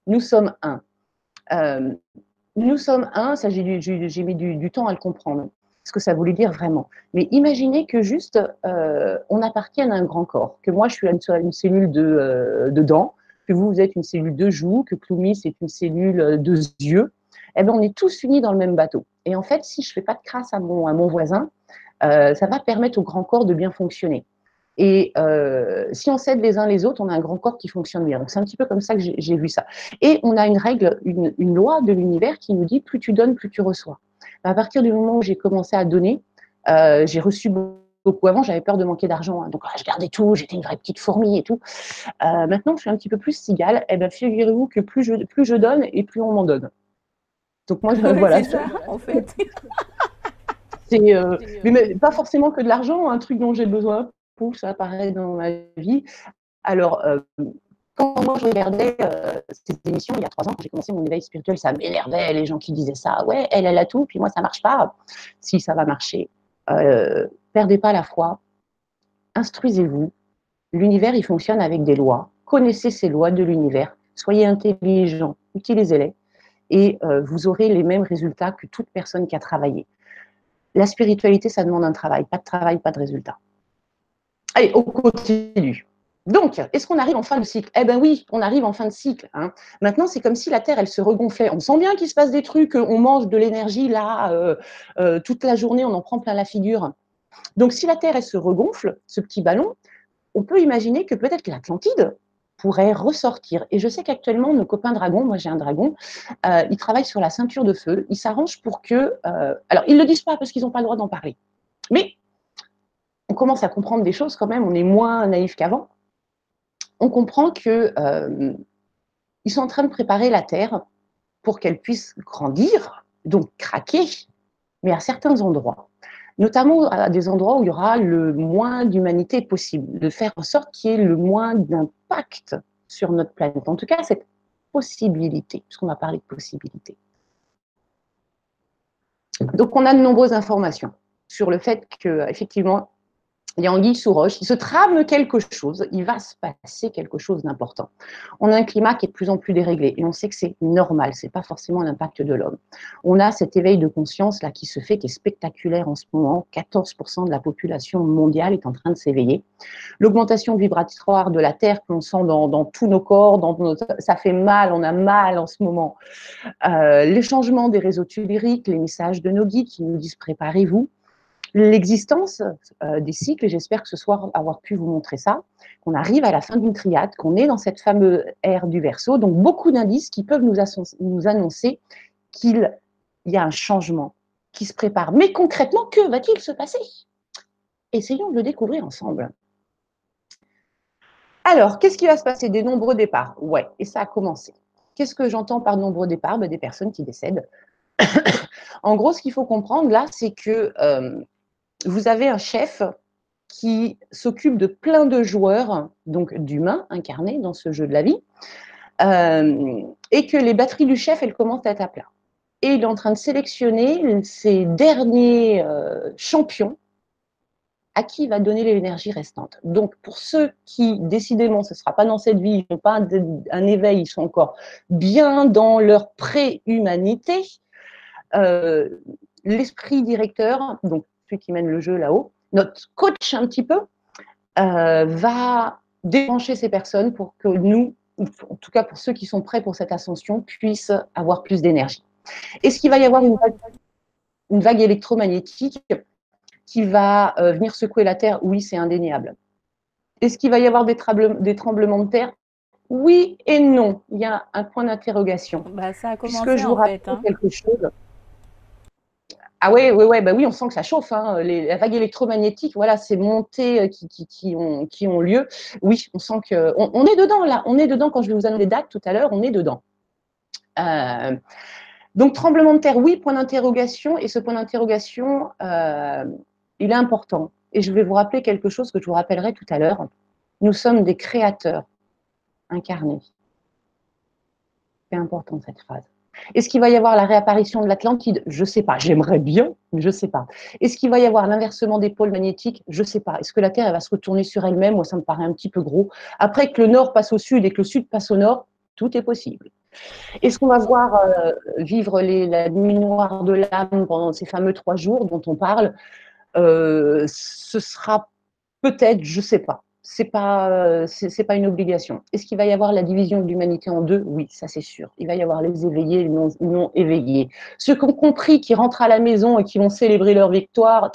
nous sommes un. Euh, nous sommes un, ça j'ai mis du, temps à le comprendre, ce que ça voulait dire vraiment. Mais imaginez que juste euh, on appartient à un grand corps, que moi je suis une, cellule de, euh, dents, que vous, vous êtes une cellule de joues, que Cloumis c'est une cellule de yeux. Eh bien, on est tous unis dans le même bateau. Et en fait, si je ne fais pas de crasse à mon, à mon voisin, ça va permettre au grand corps de bien fonctionner. Et euh, si on s'aide les uns les autres, on a un grand corps qui fonctionne bien. Donc c'est un petit peu comme ça que j'ai vu ça. Et on a une règle, une, loi de l'univers qui nous dit plus tu donnes, plus tu reçois. À partir du moment où j'ai commencé à donner, euh, j'ai reçu beaucoup. Avant, j'avais peur de manquer d'argent, hein. donc ah, je gardais tout, j'étais une vraie petite fourmi et tout. Euh, maintenant, je suis un petit peu plus cigale. Et eh bien, figurez-vous que plus je, plus je donne et plus on m'en donne. Donc moi, <laughs> voilà. C'est ça, en fait. C'est, mais, pas forcément que de l'argent, un truc dont j'ai besoin ça apparaît dans ma vie. Alors, euh, quand moi je regardais euh, cette émission il y a trois ans, quand j'ai commencé mon éveil spirituel, ça m'énervait, les gens qui disaient ça. Ouais, elle, elle a tout, puis moi, ça marche pas. Si, ça va marcher. Euh, perdez pas la foi. Instruisez-vous. L'univers, il fonctionne avec des lois. Connaissez ces lois de l'univers. Soyez intelligents, utilisez-les et vous aurez les mêmes résultats que toute personne qui a travaillé. La spiritualité, ça demande un travail. Pas de travail, pas de résultat. Allez, on continue. Donc, est-ce qu'on arrive en fin de cycle? Eh bien oui, on arrive en fin de cycle. Hein. Maintenant, c'est comme si la Terre, elle se regonflait. On sent bien qu'il se passe des trucs, on mange de l'énergie là, euh, euh, toute la journée, on en prend plein la figure. Donc, si la Terre, elle se regonfle, ce petit ballon, on peut imaginer que peut-être l'Atlantide pourrait ressortir. Et je sais qu'actuellement, nos copains dragons, moi j'ai un dragon, euh, ils travaillent sur la ceinture de feu, ils s'arrangent pour que... alors, ils ne le disent pas parce qu'ils n'ont pas le droit d'en parler. Mais on commence à comprendre des choses quand même, on est moins naïf qu'avant on comprend qu'ils euh, sont en train de préparer la Terre pour qu'elle puisse grandir, donc craquer, mais à certains endroits, notamment à des endroits où il y aura le moins d'humanité possible, de faire en sorte qu'il y ait le moins d'impact sur notre planète. En tout cas, cette possibilité, puisqu'on va parler de possibilité. Donc, on a de nombreuses informations sur le fait que, effectivement, il y a Anguille sous roche, il se trame quelque chose, il va se passer quelque chose d'important. On a un climat qui est de plus en plus déréglé et on sait que c'est normal, c'est pas forcément l'impact de l'homme. On a cet éveil de conscience là qui se fait, qui est spectaculaire en ce moment. 14% de la population mondiale est en train de s'éveiller. L'augmentation vibratoire de la Terre que l'on sent dans, tous nos corps, ça fait mal, on a mal en ce moment. Euh, les changements des réseaux tubériques, les messages de nos guides qui nous disent préparez-vous l'existence euh, des cycles, j'espère que ce soir avoir pu vous montrer ça, qu'on arrive à la fin d'une triade, qu'on est dans cette fameuse ère du verso, donc beaucoup d'indices qui peuvent nous, nous annoncer qu'il y a un changement qui se prépare. Mais concrètement, que va-t-il se passer? Essayons de le découvrir ensemble. Alors, qu'est-ce qui va se passer? Des nombreux départs. Ouais, et ça a commencé. Qu'est-ce que j'entends par nombreux départs? Ben, Des personnes qui décèdent. <coughs> en gros, ce qu'il faut comprendre là, c'est que euh, vous avez un chef qui s'occupe de plein de joueurs, donc d'humains incarnés dans ce jeu de la vie, euh, et que les batteries du chef, elles commencent à être à plat. Et il est en train de sélectionner ses derniers euh, champions à qui il va donner l'énergie restante. Donc, pour ceux qui, décidément, ce ne sera pas dans cette vie, ils n'ont pas un, éveil, ils sont encore bien dans leur pré-humanité, euh, l'esprit directeur, donc celui qui mène le jeu là-haut, notre coach un petit peu, euh, va débrancher ces personnes pour que nous, en tout cas pour ceux qui sont prêts pour cette ascension, puissent avoir plus d'énergie. Est-ce qu'il va y avoir une vague, électromagnétique qui va euh, venir secouer la Terre Oui, c'est indéniable. Est-ce qu'il va y avoir des, tremblements de terre Oui et non. Il y a un point d'interrogation. Bah, ça a commencé Puisque je vous rappelle hein. quelque chose. Ah oui, oui, oui, bah oui, on sent que ça chauffe. Hein. Les, vagues électromagnétiques, voilà, ces montées euh, qui, ont, qui ont lieu. Oui, on sent que on, est dedans là. On est dedans quand je vais vous annoncer les dates tout à l'heure. On est dedans. Euh, donc tremblement de terre, oui, point d'interrogation. Et ce point d'interrogation, euh, il est important. Et je vais vous rappeler quelque chose que je vous rappellerai tout à l'heure. Nous sommes des créateurs incarnés. C'est important cette phrase. Est-ce qu'il va y avoir la réapparition de l'Atlantide? Je ne sais pas. J'aimerais bien, mais je ne sais pas. Est-ce qu'il va y avoir l'inversement des pôles magnétiques? Je ne sais pas. Est-ce que la Terre va se retourner sur elle-même? Moi, ça me paraît un petit peu gros. Après que le nord passe au sud et que le sud passe au nord, tout est possible. Est-ce qu'on va voir euh, vivre la nuit noire de l'âme pendant ces fameux trois jours dont on parle? Euh, Ce sera peut-être, je ne sais pas c'est pas euh, c'est pas une obligation. Est-ce qu'il va y avoir la division de l'humanité en deux? Oui, ça c'est sûr. Il va y avoir les éveillés les non, éveillés. Ceux qui ont compris, qui rentrent à la maison et qui vont célébrer leur victoire,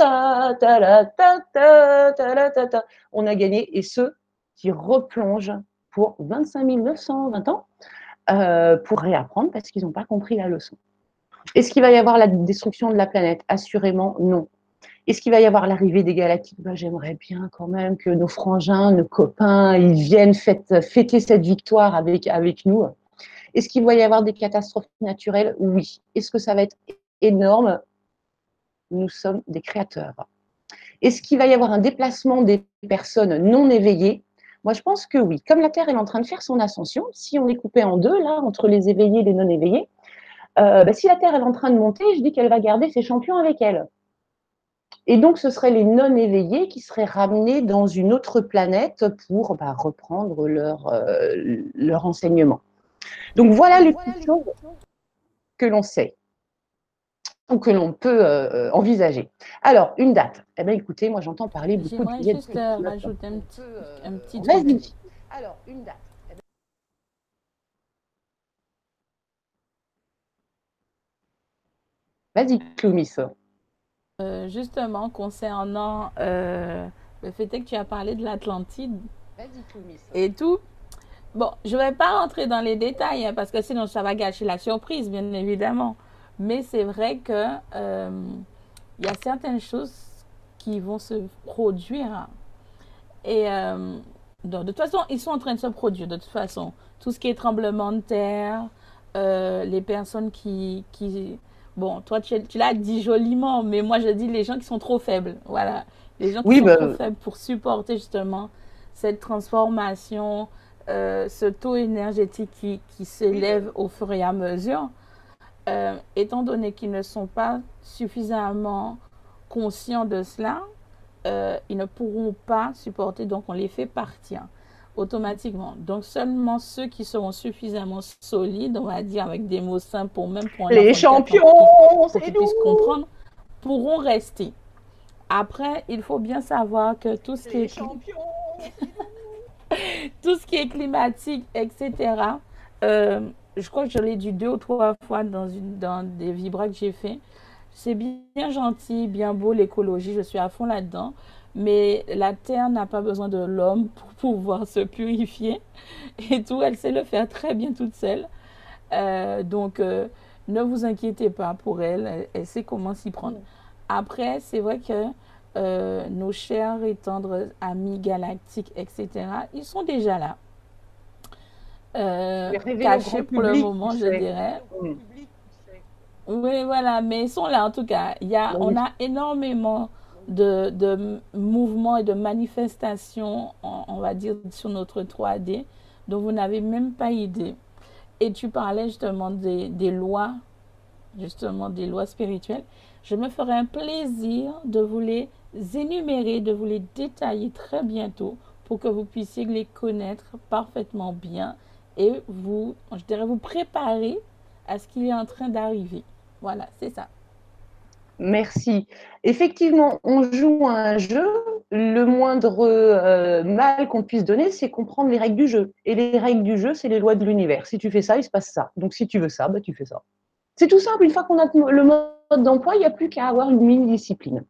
on a gagné. Et ceux qui replongent pour 25 920 ans euh, pour réapprendre parce qu'ils n'ont pas compris la leçon. Est-ce qu'il va y avoir la destruction de la planète? Assurément non. Est-ce qu'il va y avoir l'arrivée des galactiques? Ben, J'aimerais bien quand même que nos frangins, nos copains, ils viennent fêter cette victoire avec, nous. Est-ce qu'il va y avoir des catastrophes naturelles? Oui. Est-ce que ça va être énorme? Nous sommes des créateurs. Est-ce qu'il va y avoir un déplacement des personnes non éveillées? Moi, je pense que oui. Comme la Terre est en train de faire son ascension, si on est coupé en deux, là, entre les éveillés et les non éveillés, euh, ben, si la Terre est en train de monter, je dis qu'elle va garder ses champions avec elle. Et donc, ce seraient les non-éveillés qui seraient ramenés dans une autre planète pour bah, reprendre leur, euh, leur enseignement. Donc voilà les petites choses que l'on sait ou que l'on peut euh, envisager. Alors, une date. Eh bien, écoutez, moi j'entends parler beaucoup de J'aimerais juste euh, rajouter un petit, un petit truc. Alors, une date. Vas-y, Cloumis. Euh, justement, concernant euh, le fait que tu as parlé de l'Atlantide et tout, bon, je ne vais pas rentrer dans les détails hein, parce que sinon ça va gâcher la surprise, bien évidemment. Mais c'est vrai que euh, il y a certaines choses qui vont se produire et de toute façon, ils sont en train de se produire. De toute façon, tout ce qui est tremblement de terre, les personnes qui, qui Bon, toi, tu, l'as dit joliment, mais moi, je dis les gens qui sont trop faibles. Voilà. Les gens qui sont bah, trop faibles pour supporter justement cette transformation, euh, ce taux énergétique qui, qui s'élève au fur et à mesure, euh, étant donné qu'ils ne sont pas suffisamment conscients de cela, euh, ils ne pourront pas supporter, donc on les fait partir automatiquement. Donc seulement ceux qui seront suffisamment solides, on va dire avec des mots simples pour même pour les champions, pour qu'ils puissent comprendre, pourront rester. Après, il faut bien savoir que tout ce qui est <laughs> tout ce qui est climatique, etc. Euh, je crois que je l'ai dit deux ou trois fois dans, une, dans des vibras que j'ai fait. C'est bien gentil, bien beau l'écologie, je suis à fond là-dedans mais la terre n'a pas besoin de l'homme pour pouvoir se purifier et tout, elle sait le faire très bien toute seule. Euh, donc, euh, ne vous inquiétez pas pour elle, elle, sait comment s'y prendre. Après, c'est vrai que euh, nos chers et tendres amis galactiques, etc., ils sont déjà là. cachés pour le moment, je dirais. Oui, voilà, mais ils sont là en tout cas. Il y a, on a énormément de, mouvements et de manifestations, on, va dire, sur notre 3D, dont vous n'avez même pas idée. Et tu parlais justement des, des, lois, justement des lois spirituelles. Je me ferai un plaisir de vous les énumérer, de vous les détailler très bientôt pour que vous puissiez les connaître parfaitement bien et vous, je dirais, vous préparer à ce qui est en train d'arriver. Voilà, c'est ça. Merci. Effectivement, on joue un jeu. Le moindre euh, mal qu'on puisse donner, c'est comprendre les règles du jeu. Et les règles du jeu, c'est les lois de l'univers. Si tu fais ça, il se passe ça. Donc si tu veux ça, bah, tu fais ça. C'est tout simple. Une fois qu'on a le mode d'emploi, il n'y a plus qu'à avoir une mini-discipline.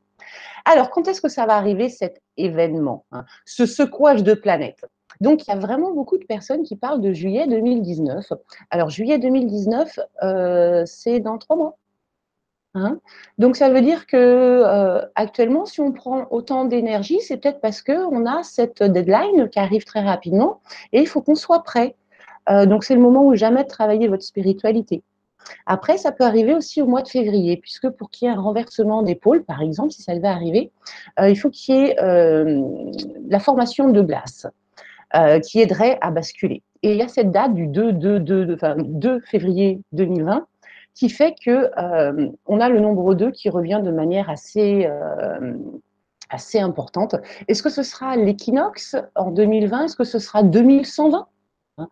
Alors, quand est-ce que ça va arriver cet événement, hein, ce secouage de planète? Donc, il y a vraiment beaucoup de personnes qui parlent de juillet 2019. Alors, juillet 2019, euh, c'est dans trois mois. Hein. Donc ça veut dire que euh, actuellement, si on prend autant d'énergie, c'est peut-être parce qu'on a cette deadline qui arrive très rapidement et il faut qu'on soit prêt. Euh, donc c'est le moment où jamais de travailler votre spiritualité. Après, ça peut arriver aussi au mois de février, puisque pour qu'il y ait un renversement d'épaule, par exemple, si ça devait arriver, euh, il faut qu'il y ait la formation de glace qui aiderait à basculer. Et il y a cette date du 2, 2, 2, enfin, 2 février 2020 qui fait que euh, on a le nombre 2 qui revient de manière assez, euh, assez importante. Est-ce que ce sera l'équinoxe en 2020 Est-ce que ce sera 2120 hein?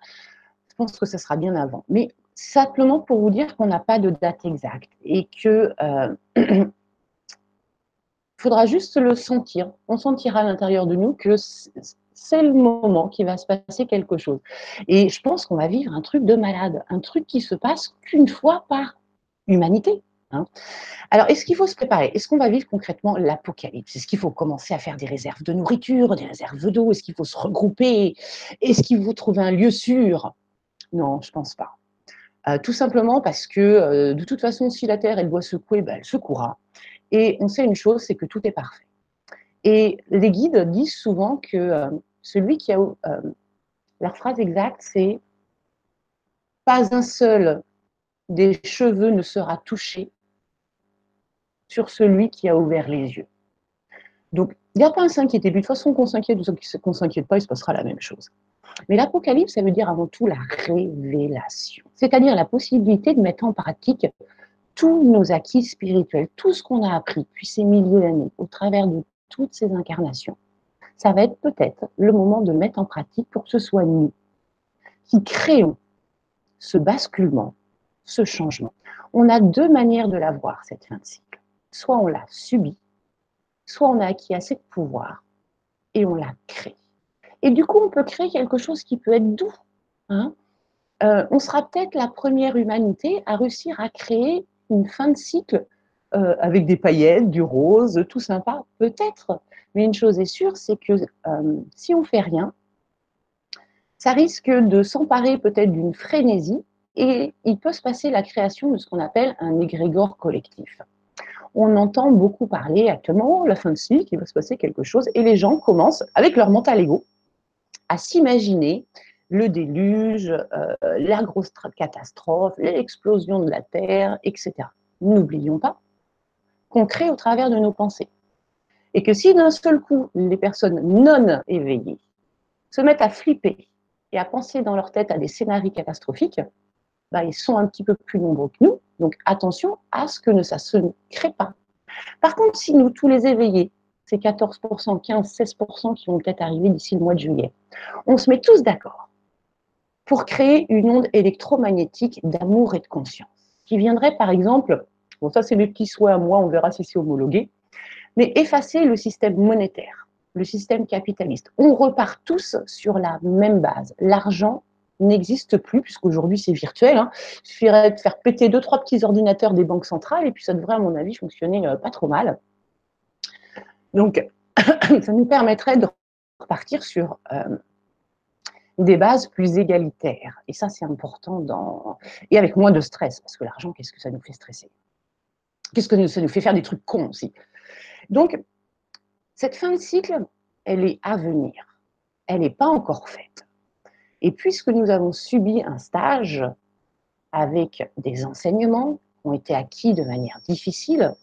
Je pense que ce sera bien avant. Mais simplement pour vous dire qu'on n'a pas de date exacte et que euh, <clears throat> faudra juste le sentir. On sentira à l'intérieur de nous que c'est le moment qui va se passer quelque chose. Et je pense qu'on va vivre un truc de malade, un truc qui se passe qu'une fois par humanité. Hein. Alors, est-ce qu'il faut se préparer? Est-ce qu'on va vivre concrètement l'apocalypse? Est-ce qu'il faut commencer à faire des réserves de nourriture, des réserves d'eau? Est-ce qu'il faut se regrouper? Est-ce qu'il faut trouver un lieu sûr? Non, je pense pas. Euh, tout simplement parce que, euh, de toute façon, si la Terre, elle doit secouer, ben, elle secouera. Et on sait une chose, c'est que tout est parfait. Et les guides disent souvent que euh, celui qui a... leur phrase exacte, c'est pas un seul des cheveux ne sera touché sur celui qui a ouvert les yeux. Donc, il n'y a pas à s'inquiéter. De toute façon, qu'on s'inquiète ou qu'on ne s'inquiète pas, il se passera la même chose. Mais l'Apocalypse, ça veut dire avant tout la révélation, c'est-à-dire la possibilité de mettre en pratique tous nos acquis spirituels, tout ce qu'on a appris depuis ces milliers d'années, au travers de toutes ces incarnations. Ça va être peut-être le moment de mettre en pratique pour que ce soit nous qui créons ce basculement, ce changement. On a deux manières de la voir, cette fin de cycle. Soit on l'a subie, soit on a acquis assez de pouvoir et on la crée. Et du coup, on peut créer quelque chose qui peut être doux. Hein. Euh, on sera peut-être la première humanité à réussir à créer une fin de cycle euh, avec des paillettes, du rose, tout sympa, peut-être. Mais une chose est sûre, c'est que euh, si on fait rien, ça risque de s'emparer peut-être d'une frénésie et il peut se passer la création de ce qu'on appelle un égrégore collectif. On entend beaucoup parler actuellement, la fin de cycle, il va se passer quelque chose, et les gens commencent, avec leur mental ego, à s'imaginer le déluge, euh, la grosse catastrophe, l'explosion de la Terre, etc. N'oublions pas qu'on crée au travers de nos pensées. Et que si d'un seul coup, les personnes non éveillées se mettent à flipper et à penser dans leur tête à des scénarios catastrophiques, bah, ils sont un petit peu plus nombreux que nous. Donc attention à ce que ça se crée pas. Par contre, si nous, tous les éveillés, ces 14%, 15, 16% qui vont peut-être arriver d'ici le mois de juillet, on se met tous d'accord pour créer une onde électromagnétique d'amour et de conscience, qui viendrait par exemple, bon ça c'est mes petits souhaits à moi, on verra si c'est homologué, mais effacer le système monétaire, le système capitaliste. On repart tous sur la même base. L'argent n'existe plus, puisqu'aujourd'hui c'est virtuel. Hein. Il suffirait de faire péter deux, trois petits ordinateurs des banques centrales, et puis ça devrait, à mon avis, fonctionner euh, pas trop mal. Donc, <coughs> ça nous permettrait de repartir sur euh, des bases plus égalitaires. Et ça, c'est important dans... Et avec moins de stress, parce que l'argent, qu'est-ce que ça nous fait stresser? Qu'est-ce que ça nous fait faire des trucs cons aussi? Donc, cette fin de cycle, elle est à venir. Elle n'est pas encore faite. Et puisque nous avons subi un stage avec des enseignements qui ont été acquis de manière difficile,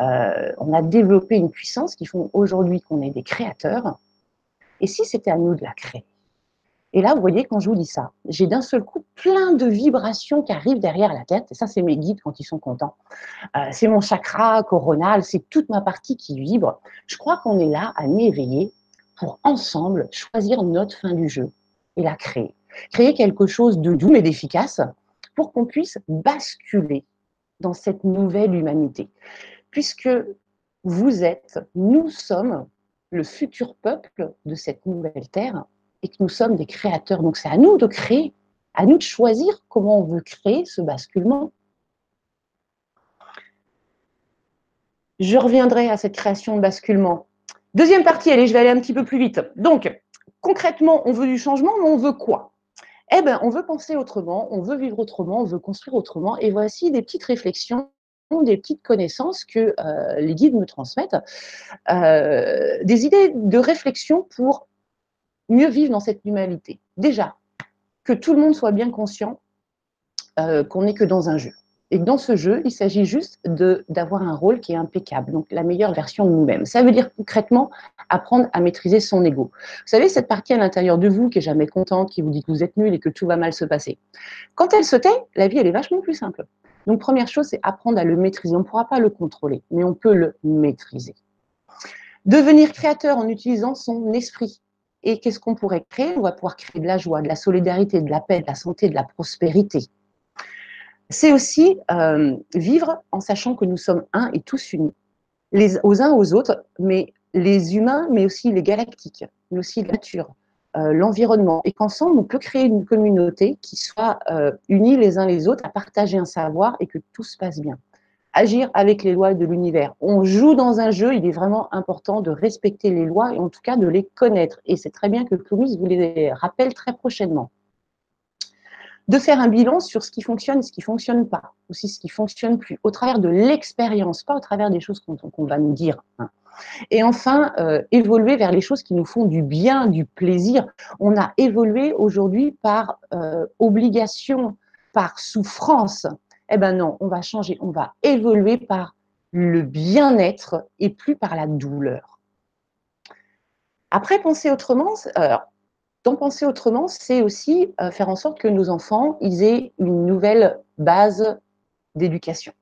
euh, on a développé une puissance qui font aujourd'hui qu'on est des créateurs. Et si c'était à nous de la créer Et là, vous voyez, quand je vous dis ça, j'ai d'un seul coup plein de vibrations qui arrivent derrière la tête. Et ça, c'est mes guides quand ils sont contents. Euh, c'est mon chakra coronal, c'est toute ma partie qui vibre. Je crois qu'on est là à m'éveiller pour ensemble choisir notre fin du jeu et la créer. Créer quelque chose de doux et d'efficace pour qu'on puisse basculer dans cette nouvelle humanité. Puisque vous êtes, nous sommes le futur peuple de cette nouvelle terre et que nous sommes des créateurs. Donc c'est à nous de créer, à nous de choisir comment on veut créer ce basculement. Je reviendrai à cette création de basculement. Deuxième partie, allez, je vais aller un petit peu plus vite. Donc, concrètement, on veut du changement, mais on veut quoi? Eh bien, on veut penser autrement, on veut vivre autrement, on veut construire autrement. Et voici des petites réflexions des petites connaissances que euh, les guides me transmettent, euh, des idées de réflexion pour mieux vivre dans cette humanité. Déjà, que tout le monde soit bien conscient euh, qu'on n'est que dans un jeu. Et dans ce jeu, il s'agit juste d'avoir un rôle qui est impeccable, donc la meilleure version de nous-mêmes. Ça veut dire concrètement apprendre à maîtriser son ego. Vous savez, cette partie à l'intérieur de vous qui est jamais contente, qui vous dit que vous êtes nul et que tout va mal se passer. Quand elle se tait, la vie, elle est vachement plus simple. Donc, première chose, c'est apprendre à le maîtriser. On ne pourra pas le contrôler, mais on peut le maîtriser. Devenir créateur en utilisant son esprit. Et qu'est-ce qu'on pourrait créer? On va pouvoir créer de la joie, de la solidarité, de la paix, de la santé, de la prospérité. C'est aussi euh, vivre en sachant que nous sommes un et tous unis, les, aux uns aux autres, mais les humains, mais aussi les galactiques, mais aussi la nature, euh, l'environnement, et qu'ensemble, on peut créer une communauté qui soit euh, unie les uns les autres, à partager un savoir et que tout se passe bien. Agir avec les lois de l'univers. On joue dans un jeu, il est vraiment important de respecter les lois et en tout cas de les connaître. Et c'est très bien que Plumis vous les rappelle très prochainement de faire un bilan sur ce qui fonctionne ce qui ne fonctionne pas, aussi ce qui ne fonctionne plus, au travers de l'expérience, pas au travers des choses qu'on va nous dire. Hein. Et enfin, euh, évoluer vers les choses qui nous font du bien, du plaisir. On a évolué aujourd'hui par euh, obligation, par souffrance. Eh ben non, on va changer, on va évoluer par le bien-être et plus par la douleur. Après, penser autrement, donc, penser autrement, c'est aussi euh, faire en sorte que nos enfants aient une nouvelle base d'éducation.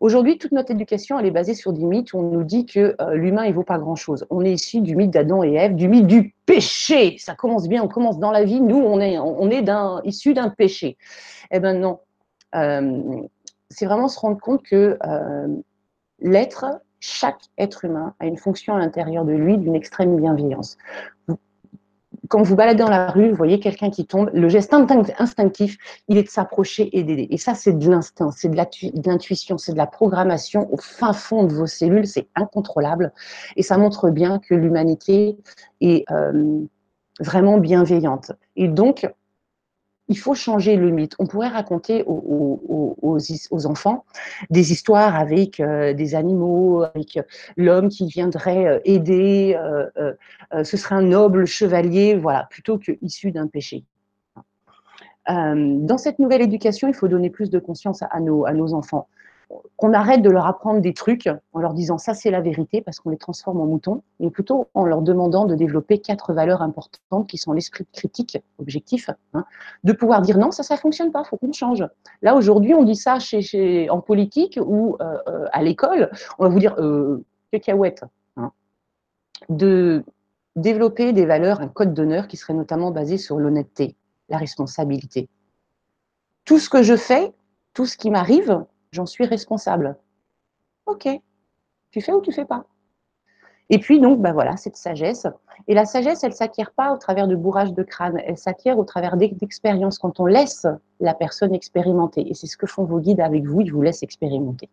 Aujourd'hui, toute notre éducation, elle est basée sur des mythes où on nous dit que euh, l'humain, il vaut pas grand-chose. On est issu du mythe d'Adam et Ève, du mythe du péché. Ça commence bien, on commence dans la vie. Nous, on est, on issu d'un péché. Eh ben non. Euh, c'est vraiment se rendre compte que euh, l'être, chaque être humain a une fonction à l'intérieur de lui d'une extrême bienveillance quand vous baladez dans la rue, vous voyez quelqu'un qui tombe, le geste instinctif, il est de s'approcher et d'aider. Et ça, c'est de l'instinct, c'est de l'intuition, c'est de la programmation au fin fond de vos cellules, c'est incontrôlable. Et ça montre bien que l'humanité est euh, vraiment bienveillante. Et donc, il faut changer le mythe. On pourrait raconter aux, enfants des histoires avec euh, des animaux, avec l'homme qui viendrait euh, aider, euh, ce serait un noble chevalier, voilà, plutôt que issu d'un péché. dans cette nouvelle éducation, il faut donner plus de conscience à nos enfants qu'on arrête de leur apprendre des trucs en leur disant ça c'est la vérité parce qu'on les transforme en moutons, mais plutôt en leur demandant de développer quatre valeurs importantes qui sont l'esprit critique, objectif, hein, de pouvoir dire non ça ça fonctionne pas, faut qu'on change. Là aujourd'hui on dit ça chez, en politique ou euh, euh, à l'école, on va vous dire euh, cacahuète, hein, de développer des valeurs, un code d'honneur qui serait notamment basé sur l'honnêteté, la responsabilité. Tout ce que je fais, tout ce qui m'arrive, j'en suis responsable. Ok, tu fais ou tu fais pas? Et puis donc, bah voilà, cette sagesse. Et la sagesse, elle s'acquiert pas au travers de bourrage de crâne, elle s'acquiert au travers d'expériences quand on laisse la personne expérimenter. Et c'est ce que font vos guides avec vous, ils vous laissent expérimenter.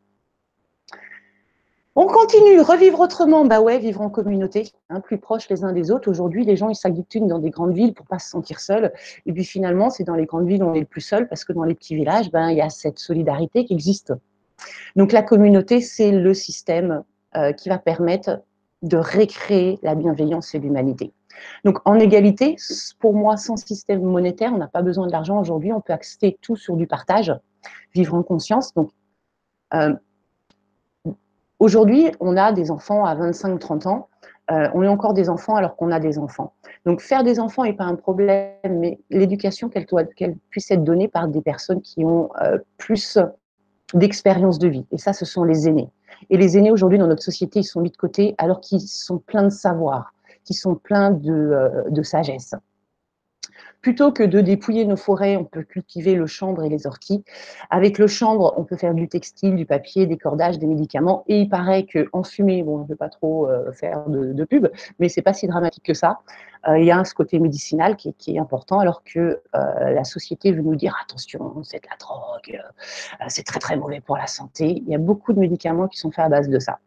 On continue, revivre autrement, bah ouais, vivre en communauté, hein, plus proches les uns des autres. Aujourd'hui, les gens, ils s'agglutinent dans des grandes villes pour pas se sentir seuls. Et puis finalement, c'est dans les grandes villes où on est le plus seul parce que dans les petits villages, ben, il y a cette solidarité qui existe. Donc la communauté, c'est le système euh, qui va permettre de récréer la bienveillance et l'humanité. Donc en égalité, pour moi, sans système monétaire, on n'a pas besoin d'argent aujourd'hui, on peut accéder tout sur du partage, vivre en conscience. Donc euh, Aujourd'hui, on a des enfants à 25-30 ans. Euh, on est encore des enfants alors qu'on a des enfants. Donc faire des enfants n'est pas un problème, mais l'éducation qu'elle puisse être donnée par des personnes qui ont euh, plus d'expérience de vie. Et ça, ce sont les aînés. Et les aînés aujourd'hui dans notre société, ils sont mis de côté alors qu'ils sont pleins de savoir, qu'ils sont pleins de, euh, de sagesse. Plutôt que de dépouiller nos forêts, on peut cultiver le chanvre et les orties. Avec le chanvre, on peut faire du textile, du papier, des cordages, des médicaments. Et il paraît qu'en fumée, bon, je ne veux pas trop euh, faire de, pub, mais c'est pas si dramatique que ça. Euh, il y a ce côté médicinal qui est, important, alors que euh, la société veut nous dire attention, c'est de la drogue, c'est très très mauvais pour la santé. Il y a beaucoup de médicaments qui sont faits à base de ça.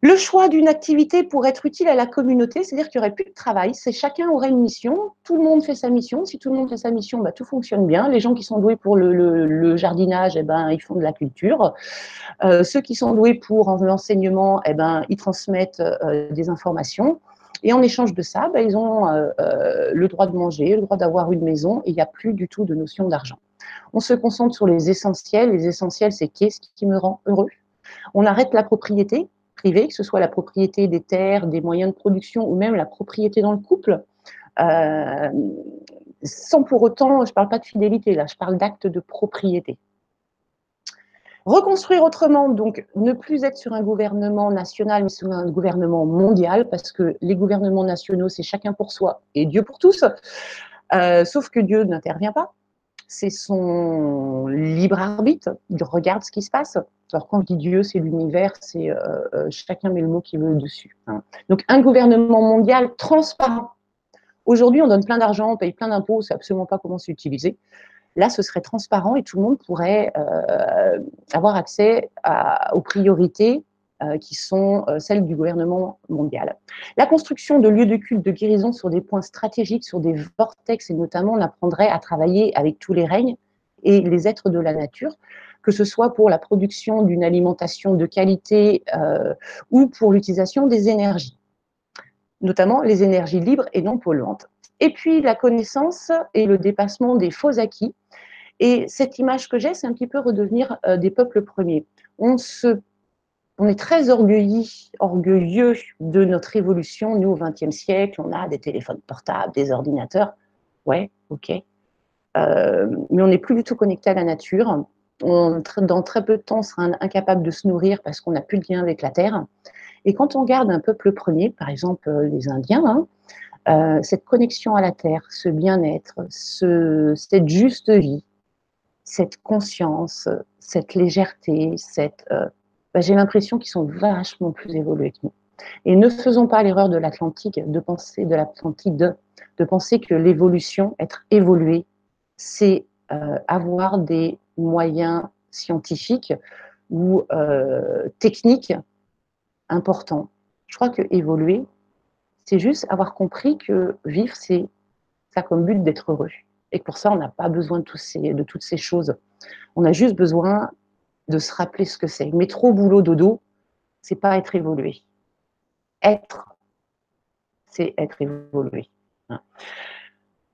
Le choix d'une activité pour être utile à la communauté, c'est-à-dire qu'il n'y aurait plus de travail, c'est chacun aurait une mission, tout le monde fait sa mission. Si tout le monde fait sa mission, bah, tout fonctionne bien. Les gens qui sont doués pour le, jardinage, eh ben, ils font de la culture. Euh, ceux qui sont doués pour l'enseignement, eh ben, ils transmettent euh, des informations. Et en échange de ça, bah, ils ont euh, le droit de manger, le droit d'avoir une maison, et il n'y a plus du tout de notion d'argent. On se concentre sur les essentiels. Les essentiels, c'est qu'est-ce qui me rend heureux? On arrête la propriété privée, que ce soit la propriété des terres, des moyens de production ou même la propriété dans le couple, euh, sans pour autant, je ne parle pas de fidélité là, je parle d'acte de propriété. Reconstruire autrement, donc ne plus être sur un gouvernement national, mais sur un gouvernement mondial, parce que les gouvernements nationaux, c'est chacun pour soi et Dieu pour tous, euh, sauf que Dieu n'intervient pas c'est son libre arbitre. Il regarde ce qui se passe. Alors quand je dis Dieu, c'est l'univers, c'est euh, euh, chacun met le mot qu'il veut dessus. Hein. Donc un gouvernement mondial transparent. Aujourd'hui, on donne plein d'argent, on paye plein d'impôts, on sait absolument pas comment c'est utilisé. Là, ce serait transparent et tout le monde pourrait euh, avoir accès aux priorités qui sont euh, celles du gouvernement mondial. La construction de lieux de culte de guérison sur des points stratégiques, sur des vortex, et notamment on apprendrait à travailler avec tous les règnes et les êtres de la nature, que ce soit pour la production d'une alimentation de qualité euh, ou pour l'utilisation des énergies, notamment les énergies libres et non polluantes. Et puis la connaissance et le dépassement des faux acquis. Et cette image que j'ai, c'est un petit peu redevenir des peuples premiers. On se on est très orgueilleux, orgueilleux de notre évolution. Nous, au XXe siècle, on a des téléphones portables, des ordinateurs. Ouais, ok. Euh, mais on n'est plus du tout connecté à la nature. on, dans très peu de temps, on sera incapable de se nourrir parce qu'on n'a plus de lien avec la terre. Et quand on garde un peuple premier, par exemple euh, les Indiens, hein, euh, cette connexion à la terre, ce bien-être, ce, cette juste vie, cette conscience, cette légèreté, cette, bah, j'ai l'impression qu'ils sont vachement plus évolués que nous. Et ne faisons pas l'erreur de l'Atlantique, de penser de l'Atlantide, de penser que l'évolution, être évolué, c'est euh, avoir des moyens scientifiques ou euh, techniques importants. Je crois que évoluer, c'est juste avoir compris que vivre, c'est ça comme but d'être heureux. Et pour ça, on n'a pas besoin de, tous ces, de toutes ces choses. On a juste besoin de se rappeler ce que c'est. Mais trop boulot dodo, c'est pas être évolué. Être, c'est être évolué. Hein.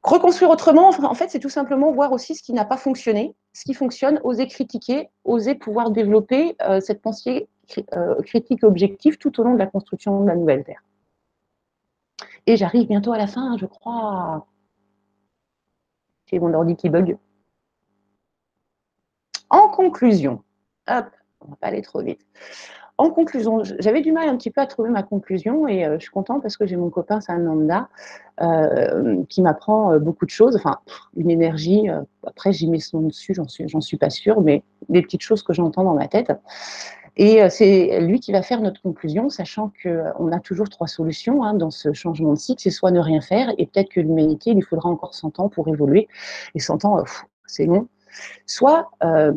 Reconstruire autrement, en fait, c'est tout simplement voir aussi ce qui n'a pas fonctionné, ce qui fonctionne, oser critiquer, oser pouvoir développer euh, cette pensée euh, critique objective tout au long de la construction de la nouvelle Terre. Et j'arrive bientôt à la fin, je crois. J'ai mon ordi qui bug. En conclusion, hop, on va pas aller trop vite. En conclusion, j'avais du mal un petit peu à trouver ma conclusion et euh, je suis contente parce que j'ai mon copain Sananda euh, qui m'apprend euh, beaucoup de choses, enfin une énergie, après j'y mets son dessus, j'en suis, suis pas sûre, mais des petites choses que j'entends dans ma tête. Et c'est lui qui va faire notre conclusion, sachant qu'on a toujours trois solutions hein, dans ce changement de cycle. C'est soit ne rien faire, et peut-être que l'humanité, il lui faudra encore 100 ans pour évoluer. Et 100 ans, c'est long. Soit euh,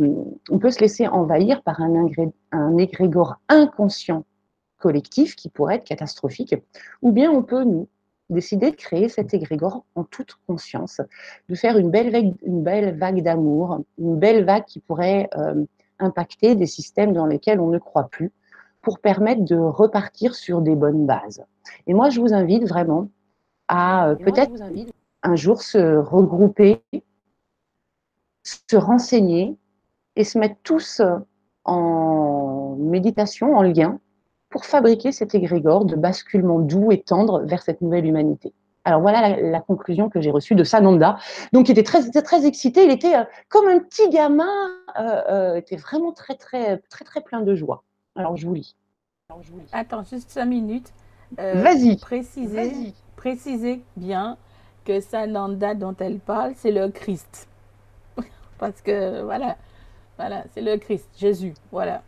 on peut se laisser envahir par un, un égrégore inconscient collectif qui pourrait être catastrophique, ou bien on peut, nous, décider de créer cet égrégore en toute conscience, de faire une belle vague, une belle vague d'amour, une belle vague qui pourrait euh, impacter des systèmes dans lesquels on ne croit plus, pour permettre de repartir sur des bonnes bases. Et moi, je vous invite vraiment à euh, peut-être un jour se regrouper se renseigner et se mettre tous en méditation, en lien, pour fabriquer cet égrégore de basculement doux et tendre vers cette nouvelle humanité. Alors voilà la, conclusion que j'ai reçue de Sananda. Donc il était très, très excité, il était euh, comme un petit gamin, euh, euh, était vraiment très, très, très, très plein de joie. Alors je vous lis. Attends, juste cinq minutes. Vas-y. Précisez, précisez bien que Sananda dont elle parle, c'est le Christ parce que voilà, voilà, c'est le Christ, Jésus, voilà.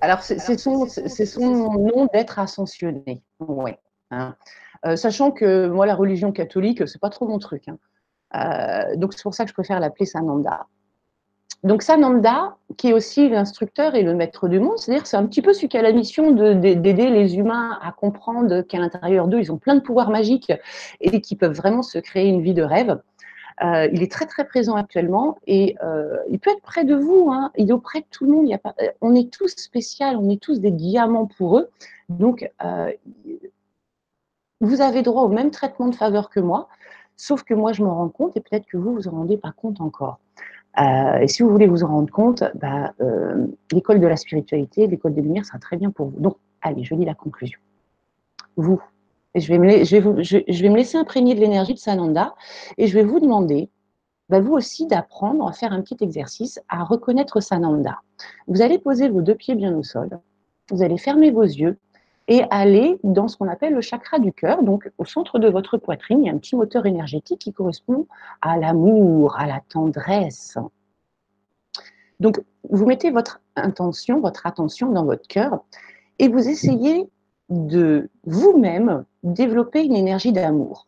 Alors, c'est son, son nom d'être ascensionné, oui. Hein. Euh, sachant que moi, la religion catholique, c'est pas trop mon truc. Hein. Euh, donc, c'est pour ça que je préfère l'appeler Sananda. Donc, Sananda, qui est aussi l'instructeur et le maître du monde, c'est-à-dire c'est un petit peu celui qui a la mission d'aider les humains à comprendre qu'à l'intérieur d'eux, ils ont plein de pouvoirs magiques et qui peuvent vraiment se créer une vie de rêve. Euh, il est très très présent actuellement et euh, il peut être près de vous. Hein. Il est auprès de tout le monde. Euh, on est tous spéciaux, on est tous des diamants pour eux. Donc, vous avez droit au même traitement de faveur que moi, sauf que moi je m'en rends compte et peut-être que vous vous en rendez pas compte encore. et si vous voulez vous en rendre compte, bah, l'école de la spiritualité, l'école des lumières sera très bien pour vous. Donc, allez, je lis la conclusion. Vous, je vais, me, laisser imprégner de l'énergie de Sananda et je vais vous demander, bah, vous aussi, d'apprendre à faire un petit exercice à reconnaître Sananda. Vous allez poser vos deux pieds bien au sol, vous allez fermer vos yeux et aller dans ce qu'on appelle le chakra du cœur. Donc, au centre de votre poitrine, il y a un petit moteur énergétique qui correspond à l'amour, à la tendresse. Donc, vous mettez votre intention, votre attention dans votre cœur et vous essayez de vous-même développer une énergie d'amour,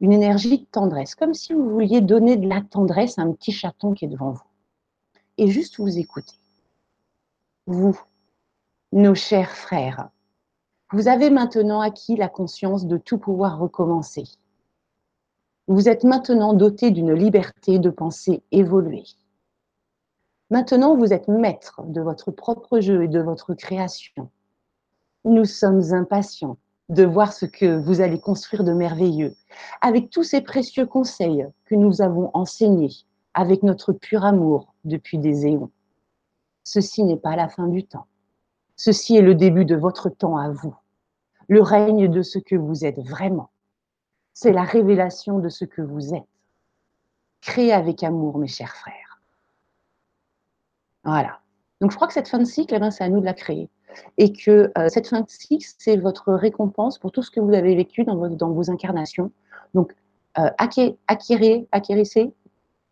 une énergie de tendresse, comme si vous vouliez donner de la tendresse à un petit chaton qui est devant vous. Et juste vous écouter. Vous, nos chers frères, vous avez maintenant acquis la conscience de tout pouvoir recommencer. Vous êtes maintenant doté d'une liberté de penser évoluée. Maintenant, vous êtes maître de votre propre jeu et de votre création. Nous sommes impatients de voir ce que vous allez construire de merveilleux, avec tous ces précieux conseils que nous avons enseignés avec notre pur amour depuis des éons. Ceci n'est pas la fin du temps. Ceci est le début de votre temps à vous, le règne de ce que vous êtes vraiment. C'est la révélation de ce que vous êtes. Créez avec amour, mes chers frères. Voilà. Donc, je crois que cette fin de cycle, eh ben, c'est à nous de la créer. Et que euh, cette fin de cycle, c'est votre récompense pour tout ce que vous avez vécu dans, dans vos incarnations. Donc, euh, acquérez, acquérissez.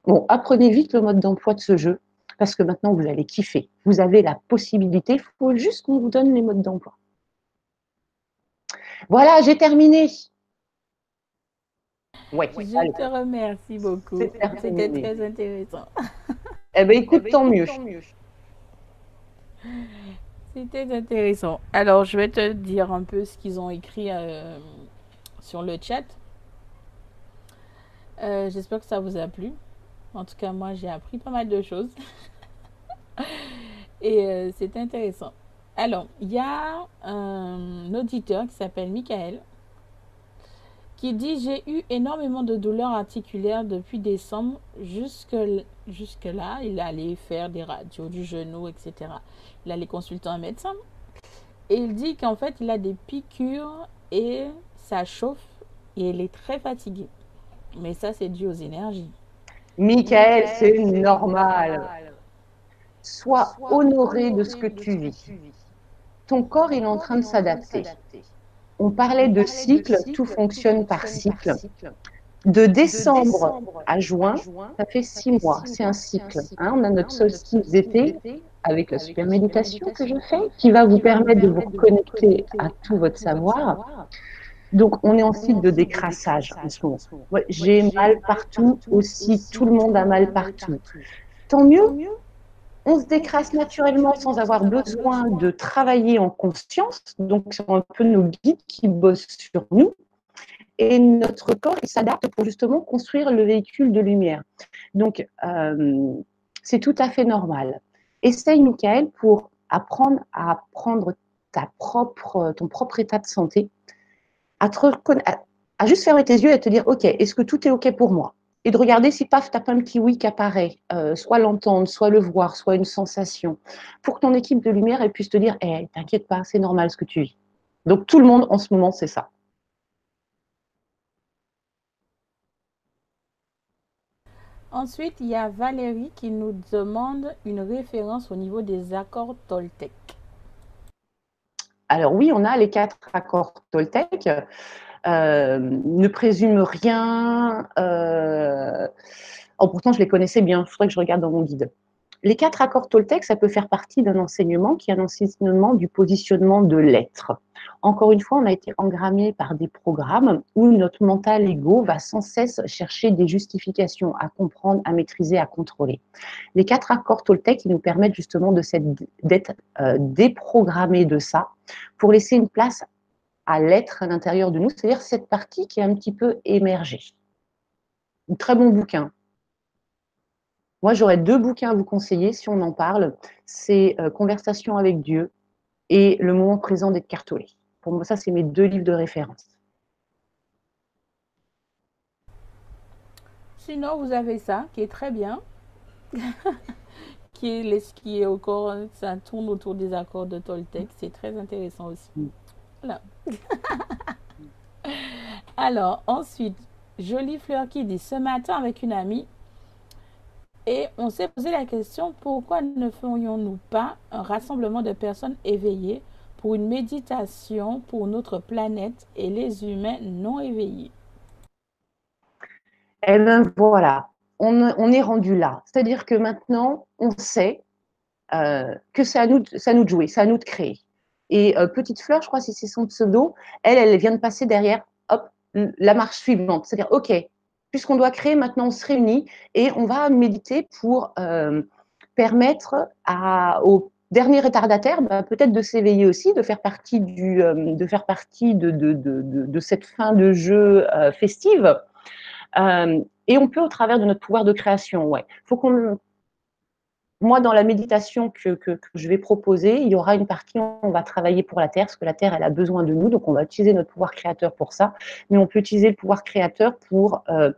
Bon, apprenez vite le mode d'emploi de ce jeu, parce que maintenant, vous allez kiffer. Vous avez la possibilité, il faut juste qu'on vous donne les modes d'emploi. Voilà, j'ai terminé. Ouais, je te remercie beaucoup. C'était très intéressant. Eh bien, écoute, eh ben, tant mieux. C'était intéressant. Alors, je vais te dire un peu ce qu'ils ont écrit euh, sur le chat. Euh, j'espère que ça vous a plu. En tout cas, moi, j'ai appris pas mal de choses. <laughs> Et euh, c'est intéressant. Alors, il y a un auditeur qui s'appelle Michael qui dit J'ai eu énormément de douleurs articulaires depuis décembre jusque, jusque là. Il allait faire des radios du genou, etc. Il allait consulter un médecin. Et il dit qu'en fait, il a des piqûres et ça chauffe et il est très fatigué. Mais ça, c'est dû aux énergies. Michael, c'est normal. Sois honoré de ce que tu vis. Ton corps, il est en train de s'adapter. On parlait de cycle, tout fonctionne par cycle. De décembre à juin, ça fait six mois, c'est un cycle. Hein. on a notre solstice d'été avec la super méditation que je fais, qui va vous permettre de vous reconnecter à tout votre savoir. Donc, on est en cycle de décrassage en ce moment. J'ai mal partout aussi, tout le monde a mal partout. Tant mieux, on se décrasse naturellement sans avoir besoin de travailler en conscience. Donc, c'est un peu nos guides qui bossent sur nous. Et notre corps, s'adapte pour justement construire le véhicule de lumière. Donc, euh, c'est tout à fait normal. Essaye, Michael, pour apprendre à prendre ta propre, ton propre état de santé, à, juste fermer tes yeux et te dire, OK, est-ce que tout est OK pour moi? Et de regarder si paf, t'as pas un petit oui qui apparaît, euh, soit l'entendre, soit le voir, soit une sensation, pour que ton équipe de lumière elle puisse te dire, eh, t'inquiète pas, c'est normal ce que tu vis. Donc tout le monde en ce moment, c'est ça. Ensuite, il y a Valérie qui nous demande une référence au niveau des accords Toltec. Alors oui, on a les quatre accords Toltec. Euh, ne présume rien. Euh, oh, pourtant, je les connaissais bien. Il faudrait que je regarde dans mon guide. Les quatre accords Toltec, ça peut faire partie d'un enseignement qui est un enseignement du positionnement de l'être. Encore une fois, on a été engrammé par des programmes où notre mental ego va sans cesse chercher des justifications à comprendre, à maîtriser, à contrôler. Les quatre accords Toltec, ils nous permettent justement d'être euh, déprogrammés de ça pour laisser une place à l'être à l'intérieur de nous, c'est-à-dire cette partie qui est un petit peu émergée. Très bon bouquin. Moi, j'aurais deux bouquins à vous conseiller si on en parle. C'est euh, Conversation avec Dieu et Le moment présent d'être cartolé. Pour moi, ça, c'est mes deux livres de référence. Sinon, vous avez ça, qui est très bien. <laughs> qui est ce qui est encore, ça tourne autour des accords de Toltec. C'est très intéressant aussi. Mm. <laughs> Alors, ensuite, Jolie Fleur qui dit ce matin avec une amie, et on s'est posé la question pourquoi ne ferions-nous pas un rassemblement de personnes éveillées pour une méditation pour notre planète et les humains non éveillés Eh bien voilà, on, est rendu là. C'est-à-dire que maintenant, on sait euh, que c'est à, nous, à nous de jouer, c'est à nous de créer. Et euh, Petite Fleur, je crois que c'est son pseudo, elle, elle vient de passer derrière, hop, la marche suivante. C'est-à-dire, OK, puisqu'on doit créer, maintenant on se réunit et on va méditer pour euh, permettre à, aux derniers retardataires bah, peut-être de s'éveiller aussi, de faire partie, euh, de, faire partie de, cette fin de jeu festive. et on peut au travers de notre pouvoir de création. Ouais. faut moi, dans la méditation que, je vais proposer, il y aura une partie où on va travailler pour la Terre, parce que la Terre, elle a besoin de nous, donc on va utiliser notre pouvoir créateur pour ça, mais on peut utiliser le pouvoir créateur pour euh,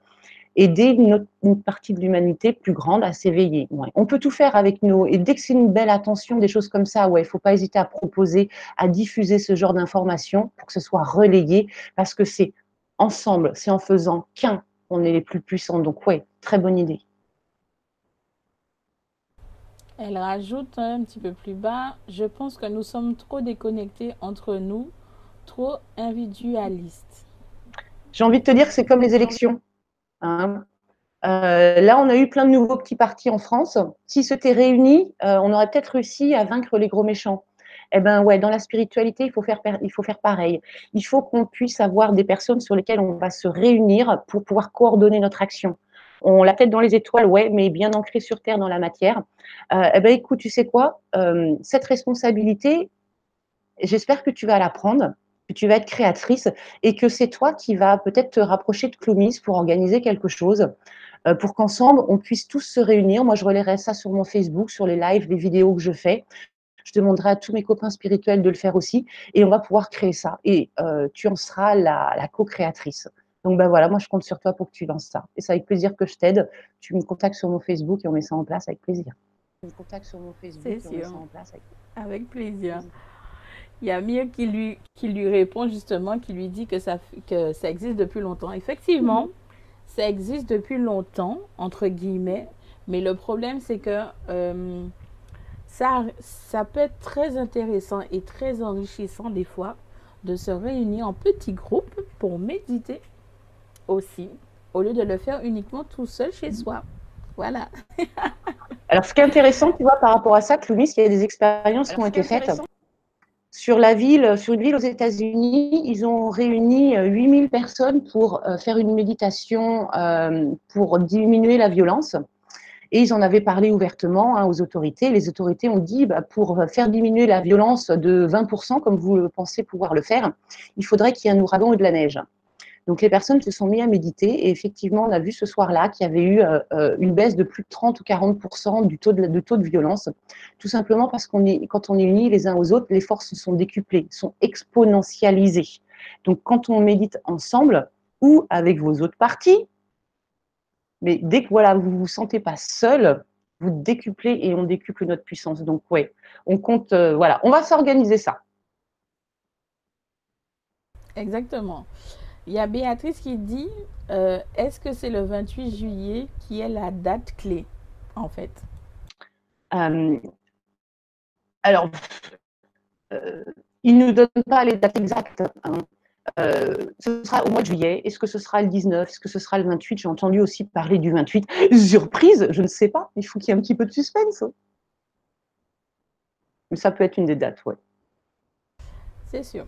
aider une, partie de l'humanité plus grande à s'éveiller. On peut tout faire avec nous, et dès que c'est une belle attention, des choses comme ça, ouais, il ne faut pas hésiter à proposer, à diffuser ce genre d'informations pour que ce soit relayé, parce que c'est ensemble, c'est en faisant qu'un qu'on est les plus puissants. Donc, ouais, très bonne idée. Elle rajoute un petit peu plus bas, je pense que nous sommes trop déconnectés entre nous, trop individualistes. J'ai envie de te dire que c'est comme les élections. Hein. Euh, là, on a eu plein de nouveaux petits partis en France. S'ils s'étaient réunis, euh, on aurait peut-être réussi à vaincre les gros méchants. Eh ben ouais, dans la spiritualité, il faut faire, il faut faire pareil. Il faut qu'on puisse avoir des personnes sur lesquelles on va se réunir pour pouvoir coordonner notre action. On l'a tête dans les étoiles, ouais, mais bien ancré sur terre dans la matière. Euh, eh ben écoute, tu sais quoi? Euh, Cette responsabilité, j'espère que tu vas la prendre, que tu vas être créatrice et que c'est toi qui vas peut-être te rapprocher de Clomis pour organiser quelque chose, euh, pour qu'ensemble on puisse tous se réunir. Moi, je relayerai ça sur mon Facebook, sur les lives, les vidéos que je fais. Je demanderai à tous mes copains spirituels de le faire aussi et on va pouvoir créer ça. Et euh, tu en seras la, la co-créatrice. Donc ben voilà, moi je compte sur toi pour que tu lances ça. Et c'est avec plaisir que je t'aide. Tu me contactes sur mon Facebook et on met ça en place avec plaisir. Tu me contactes sur mon Facebook et on met ça en place avec, plaisir. Il y a Mire qui lui, qui lui répond justement, qui lui dit que ça, que ça existe depuis longtemps. Effectivement, mhm. ça existe depuis longtemps, entre guillemets, mais le problème c'est que euh, ça, ça peut être très intéressant et très enrichissant des fois de se réunir en petits groupes pour méditer aussi, au lieu de le faire uniquement tout seul chez soi. Voilà. Alors, ce qui est intéressant, tu vois, par rapport à ça, Cloumis, il y a des expériences qui ont été faites. Sur la ville, sur une ville aux États-Unis, ils ont réuni 8000 euh, personnes pour euh, faire une méditation euh, pour diminuer la violence. Et ils en avaient parlé ouvertement hein, aux autorités. Les autorités ont dit, bah, pour faire diminuer la violence de 20%, comme vous pensez pouvoir le faire, il faudrait qu'il y ait un ouragan et de la neige. Donc les personnes se sont mis à méditer et effectivement, on a vu ce soir-là qu'il y avait eu euh, euh, une baisse de plus de 30 ou 40% du taux de, taux de violence, tout simplement parce qu'on est, quand on est unis les uns aux autres, les forces sont décuplées, sont exponentialisées. Donc quand on médite ensemble ou avec vos autres parties, mais dès que voilà, vous vous sentez pas seul, vous décuplez et on décuple notre puissance. Donc ouais, on compte, euh, voilà, on va s'organiser ça. Exactement. Il y a Béatrice qui dit euh, est-ce que c'est le 28 juillet qui est la date clé, en fait? Euh, Alors, euh, il ne nous donne pas les dates exactes. Hein. ce sera au mois de juillet. Est-ce que ce sera le 19 Est-ce que ce sera le 28 J'ai entendu aussi parler du 28. Surprise, je ne sais pas. Il faut qu'il y ait un petit peu de suspense. Mais ça peut être une des dates, oui. C'est sûr.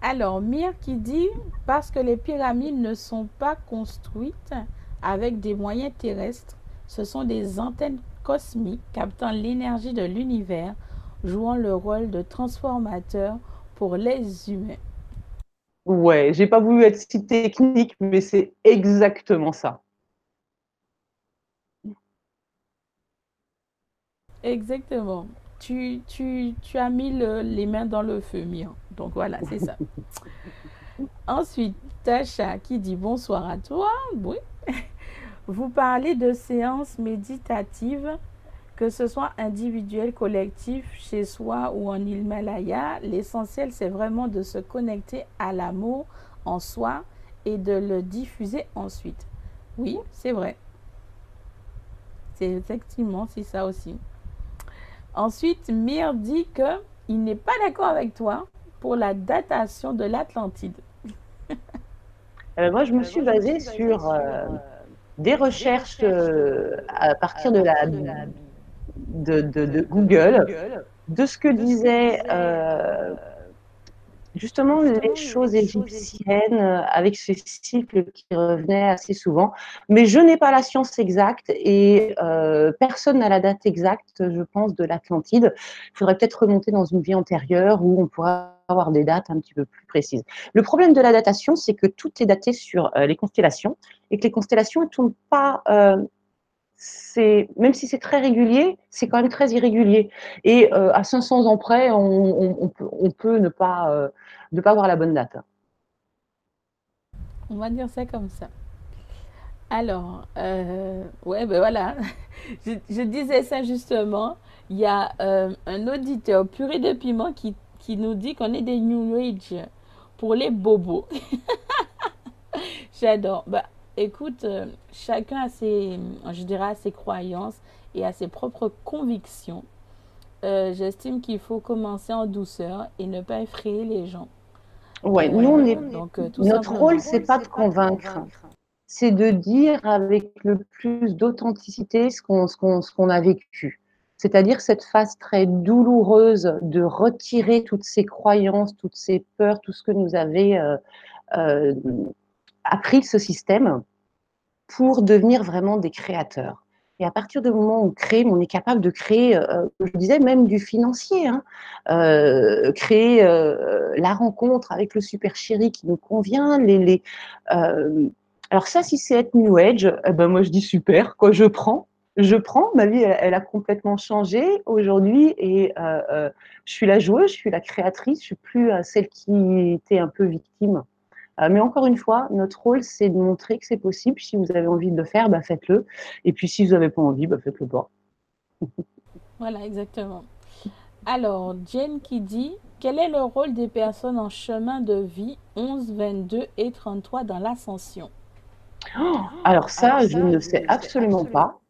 Alors, Mir qui dit parce que les pyramides ne sont pas construites avec des moyens terrestres, ce sont des antennes cosmiques captant l'énergie de l'univers, jouant le rôle de transformateur pour les humains. Ouais, j'ai pas voulu être si technique, mais c'est exactement ça. Exactement. Tu, tu, tu as mis les mains dans le feu, Mir. Donc voilà, c'est ça. <laughs> Ensuite, Tasha qui dit bonsoir à toi. Oui. <laughs> Vous parlez de séances méditatives, que ce soit individuel, collectif, chez soi ou en Himalaya. L'essentiel, c'est vraiment de se connecter à l'amour en soi et de le diffuser ensuite. Oui, c'est vrai. C'est effectivement, c'est ça aussi. Ensuite, Mir dit que il n'est pas d'accord avec toi pour la datation de l'Atlantide. <laughs> Euh, Moi, je me suis basée sur euh, des recherches euh, à partir de, la, de, Google, de ce que disait justement les choses égyptiennes euh, avec ces cycles qui revenaient assez souvent. Mais je n'ai pas la science exacte et euh, personne n'a la date exacte, je pense, de l'Atlantide. Il faudrait peut-être remonter dans une vie antérieure où on pourra avoir des dates un petit peu plus précises. Le problème de la datation, c'est que tout est daté sur euh, les constellations et que les constellations ne tournent pas même si c'est très régulier, c'est quand même très irrégulier. Et à 500 ans près, on, peut, ne pas de ne pas avoir la bonne date. On va dire ça comme ça. Alors, euh, ouais, ben voilà. <laughs> je, disais ça justement. Il y a euh, un auditeur purée de piment qui, qui nous dit qu'on est des New Age pour les bobos. <laughs> J'adore. Bah, écoute, euh, chacun a ses, je dirais, ses croyances et a ses propres convictions. Euh, j'estime qu'il faut commencer en douceur et ne pas effrayer les gens. Ouais, nous, on est, donc, notre rôle, c'est pas de convaincre, c'est de dire avec le plus d'authenticité ce qu'on ce qu'on a vécu. C'est-à-dire cette phase très douloureuse de retirer toutes ces croyances, toutes ces peurs, tout ce que nous avait euh, euh, appris ce système pour devenir vraiment des créateurs. Et à partir du moment où on crée, on est capable de créer, euh, je disais même du financier, hein, créer la rencontre avec le super chéri qui nous convient. Alors ça, si c'est être New Age, eh ben moi je dis super, quoi, je prends je prends, ma vie, elle, a complètement changé aujourd'hui et euh, euh, je suis la joueuse, je suis la créatrice, je suis plus euh, celle qui était un peu victime. Mais encore une fois, notre rôle, c'est de montrer que c'est possible. Si vous avez envie de le faire, bah, faites-le. Et puis, si vous n'avez pas envie, bah, faites-le pas. <laughs> voilà, exactement. Alors, Jane qui dit Quel est le rôle des personnes en chemin de vie 11, 22 et 33 dans l'ascension? Oh, Alors, ça, je ne sais absolument pas.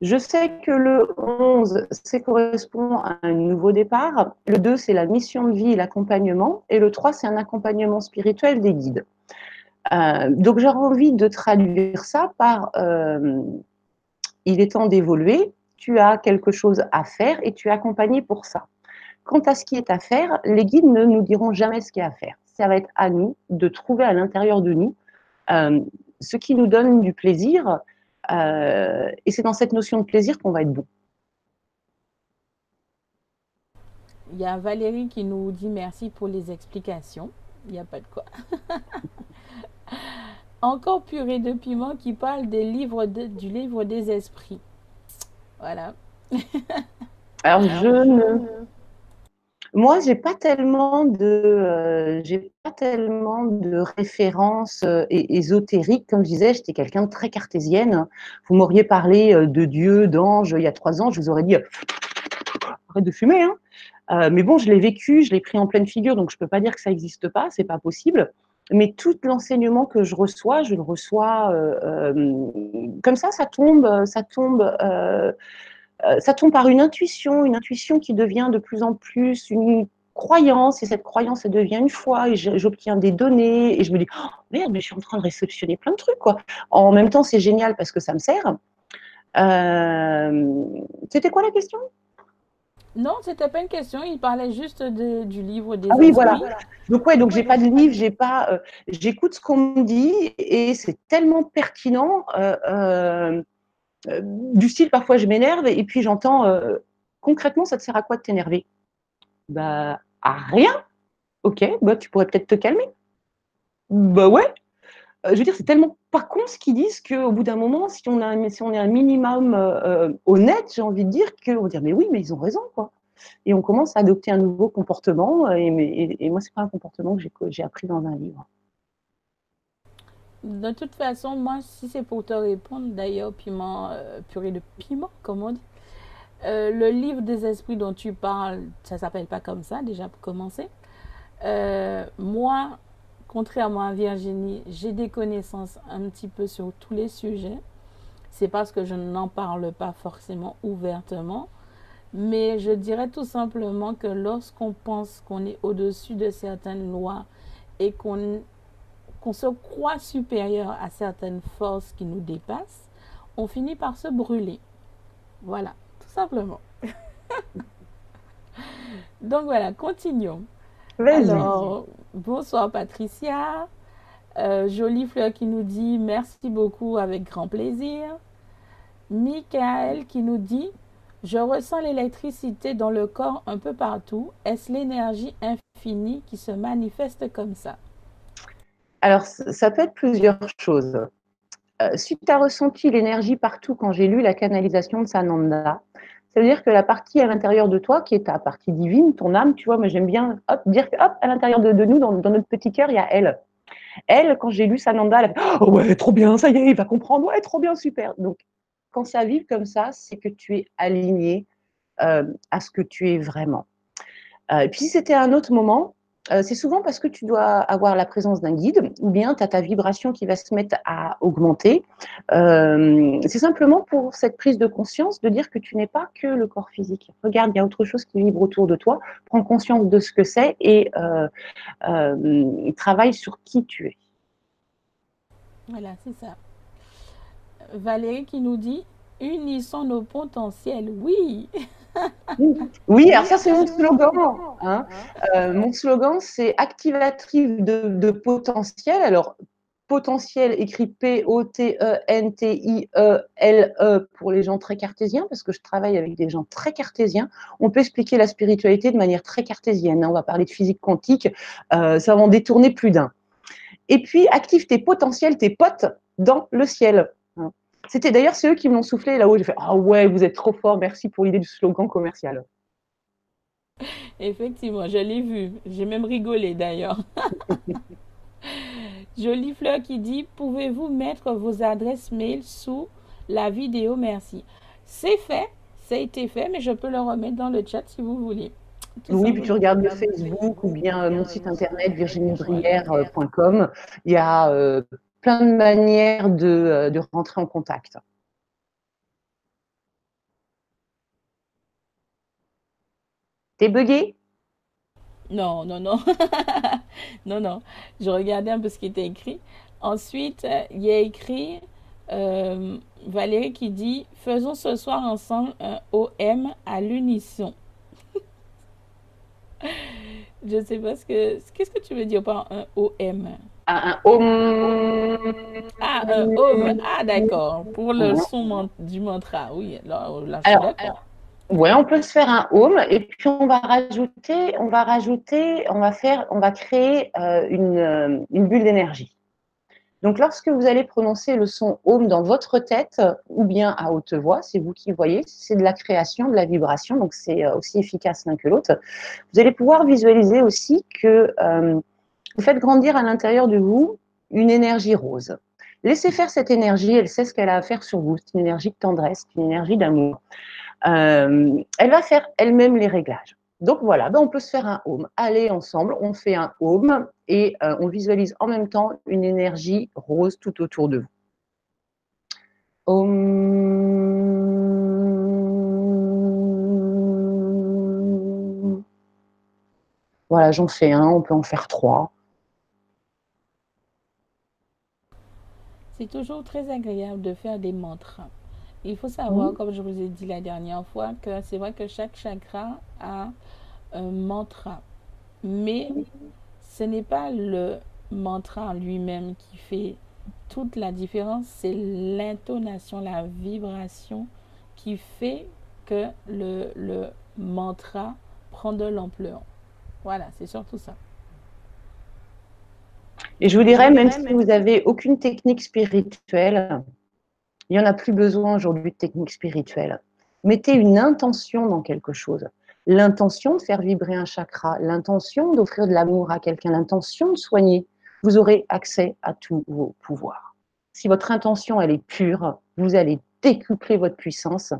Je sais que le 11, c'est correspond à un nouveau départ. Le 2, c'est la mission de vie l'accompagnement. Et le 3, c'est un accompagnement spirituel des guides. Euh, donc, j'aurais envie de traduire ça par euh, il est temps d'évoluer, tu as quelque chose à faire et tu es accompagné pour ça. Quant à ce qui est à faire, les guides ne nous diront jamais ce qu'il y a à faire. Ça va être à nous de trouver à l'intérieur de nous euh, ce qui nous donne du plaisir, euh, et c'est dans cette notion de plaisir qu'on va être bon. Il y a Valérie qui nous dit merci pour les explications. Il n'y a pas de quoi. <laughs> Encore purée de piment qui parle des livres du livre des esprits. Voilà. <laughs> Alors, je ne moi, j'ai pas tellement de, euh, j'ai pas tellement de références euh, ésotériques. Comme je disais, j'étais quelqu'un de très cartésienne. Vous m'auriez parlé euh, de Dieu, d'ange, il y a trois ans, je vous aurais dit arrête de fumer. Hein. mais bon, je l'ai vécu, je l'ai pris en pleine figure, donc je peux pas dire que ça n'existe pas, c'est pas possible. Mais tout l'enseignement que je reçois, je le reçois comme ça, ça tombe, ça tombe ça tombe par une intuition, une intuition qui devient de plus en plus une croyance, et cette croyance, elle devient une foi, et j'obtiens des données, et je me dis, oh, merde, mais je suis en train de réceptionner plein de trucs, quoi. En même temps, c'est génial parce que ça me sert. Euh, c'était quoi la question? Non, c'était pas une question. Il parlait juste du livre des. Ah oui, voilà. Donc ouais, donc j'ai pas de livre, j'ai pas. Euh, j'écoute ce qu'on me dit et c'est tellement pertinent. Euh, du style parfois je m'énerve et puis j'entends euh, concrètement ça te sert à quoi de t'énerver? Bah à rien. Ok, bah tu pourrais peut-être te calmer. Bah ouais. Euh, je veux dire, c'est tellement pas con ce qu'ils disent qu'au bout d'un moment, si on, a, est un minimum honnête, j'ai envie de dire qu'on va dire mais oui, mais ils ont raison quoi. Et on commence à adopter un nouveau comportement. Et, et, et moi, c'est pas un comportement que j'ai appris dans un livre. De toute façon, moi, si c'est pour te répondre, d'ailleurs, piment, euh, purée de piment, comme on dit, euh, le livre des esprits dont tu parles, ça s'appelle pas comme ça, déjà pour commencer. Euh, moi, contrairement à Virginie, j'ai des connaissances un petit peu sur tous les sujets. C'est parce que je n'en parle pas forcément ouvertement. Mais je dirais tout simplement que lorsqu'on pense qu'on est au-dessus de certaines lois et qu'on qu'on se croit supérieur à certaines forces qui nous dépassent, on finit par se brûler. Voilà, tout simplement. <laughs> Donc voilà, continuons. Alors, bonsoir Patricia. Euh, jolie fleur qui nous dit merci beaucoup avec grand plaisir. Michael qui nous dit je ressens l'électricité dans le corps un peu partout. Est-ce l'énergie infinie qui se manifeste comme ça? Alors, ça peut être plusieurs choses. Si tu as ressenti l'énergie partout quand j'ai lu la canalisation de Sananda, ça veut dire que la partie à l'intérieur de toi, qui est ta partie divine, ton âme, tu vois, moi j'aime bien dire que hop, à l'intérieur de, nous, dans, notre petit cœur, il y a elle. Elle, quand j'ai lu Sananda, elle a oh ouais, trop bien, ça y est, il va comprendre, ouais, trop bien, super. Donc, quand ça vibre comme ça, c'est que tu es aligné euh, à ce que tu es vraiment. Euh, puis, si c'était un autre moment, euh, c'est souvent parce que tu dois avoir la présence d'un guide ou bien tu as ta vibration qui va se mettre à augmenter. Euh, c'est simplement pour cette prise de conscience de dire que tu n'es pas que le corps physique. Regarde, il y a autre chose qui vibre autour de toi. Prends conscience de ce que c'est et euh, travaille sur qui tu es. Voilà, c'est ça. Valérie qui nous dit unissons nos potentiels. Oui. Oui, alors ça c'est mon slogan. Hein. Euh, mon slogan c'est activatrice de, potentiel. Alors potentiel écrit P-O-T-E-N-T-I-E-L-E pour les gens très cartésiens, parce que je travaille avec des gens très cartésiens. On peut expliquer la spiritualité de manière très cartésienne. Hein. On va parler de physique quantique, euh, ça va en détourner plus d'un. Et puis, active tes potentiels, tes potes dans le ciel. C'était d'ailleurs ceux qui m'ont soufflé là-haut. J'ai fait Ah ouais, vous êtes trop fort, merci pour l'idée du slogan commercial. <laughs> Effectivement, je l'ai vu. J'ai même rigolé d'ailleurs. <laughs> Jolie fleur qui dit Pouvez-vous mettre vos adresses mail sous la vidéo? Merci. C'est fait, ça a été fait, mais je peux le remettre dans le chat si vous voulez. oui, puis tu regardes le Facebook ou bien mon site internet virginiebrière.com. Il y a euh, plein de manières de, euh, de rentrer en contact. T'es bugué Non, non, non. <laughs> non, non. Je regardais un peu ce qui était écrit. Ensuite, il y a écrit euh, Valérie qui dit Faisons ce soir ensemble un OM à l'unisson. <laughs> Je ne sais pas ce que. Qu'est-ce que tu veux dire par un OM un home. Ah, un home. Ah, d'accord. Pour le son du mantra, oui. Là, là je suis d'accord. Ouais, on peut se faire un home et puis on va rajouter, on va rajouter, on va faire, on va créer euh, une, euh, une, bulle d'énergie. Donc, lorsque vous allez prononcer le son home dans votre tête ou bien à haute voix, c'est vous qui voyez, c'est de la création, de la vibration, donc c'est euh, aussi efficace l'un que l'autre. Vous allez pouvoir visualiser aussi que vous faites grandir à l'intérieur de vous une énergie rose. Laissez faire cette énergie, elle sait ce qu'elle a à faire sur vous. C'est une énergie de tendresse, une énergie d'amour. Euh, elle va faire elle-même les réglages. Donc voilà, ben on peut se faire un home. Allez ensemble, on fait un home et euh, on visualise en même temps une énergie rose tout autour de vous. Voilà, j'en fais un, on peut en faire trois. C'est toujours très agréable de faire des mantras. Il faut savoir, comme je vous ai dit la dernière fois, que c'est vrai que chaque chakra a un mantra. Mais ce n'est pas le mantra en lui-même qui fait toute la différence, c'est l'intonation, la vibration qui fait que le, le mantra prend de l'ampleur. Voilà, c'est surtout ça. Et je vous dirais, même si vous n'avez aucune technique spirituelle, il n'y en a plus besoin aujourd'hui de technique spirituelle. Mettez une intention dans quelque chose. L'intention de faire vibrer un chakra, l'intention d'offrir de l'amour à quelqu'un, l'intention de soigner, vous aurez accès à tous vos pouvoirs. Si votre intention, elle est pure, vous allez décupler votre puissance.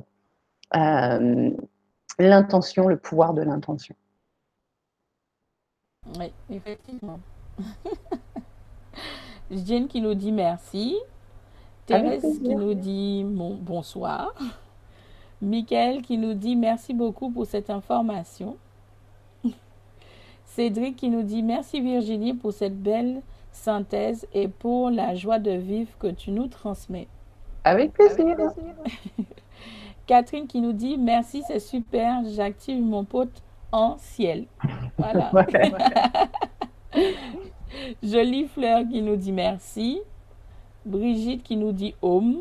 Euh, l'intention, le pouvoir de l'intention. Oui, effectivement. <laughs> Jane qui nous dit merci. Thérèse qui nous dit bonsoir. <laughs> Michael qui nous dit merci beaucoup pour cette information. <laughs> Cédric qui nous dit merci Virginie pour cette belle synthèse et pour la joie de vivre que tu nous transmets. Avec plaisir. <laughs> Catherine qui nous dit merci, c'est super, j'active mon pote en ciel. Voilà. <laughs> Jolie fleur qui nous dit merci. Brigitte qui nous dit home.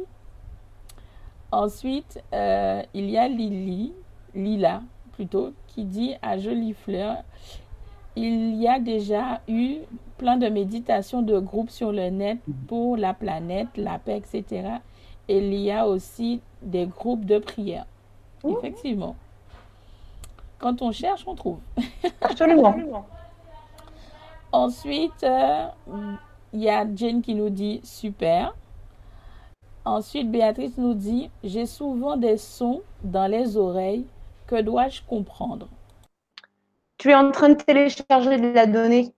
Ensuite, euh, il y a Lily, Lila plutôt, qui dit à Jolie Fleur, il y a déjà eu plein de méditations de groupe sur le net pour la planète, la paix, etc. Et il y a aussi des groupes de prière. Effectivement. Quand on cherche, on trouve. Absolument. <laughs> Ensuite, euh, il y a Jane qui nous dit super. Ensuite, Béatrice nous dit J'ai souvent des sons dans les oreilles. Que dois-je comprendre? Tu es en train de télécharger de la donnée.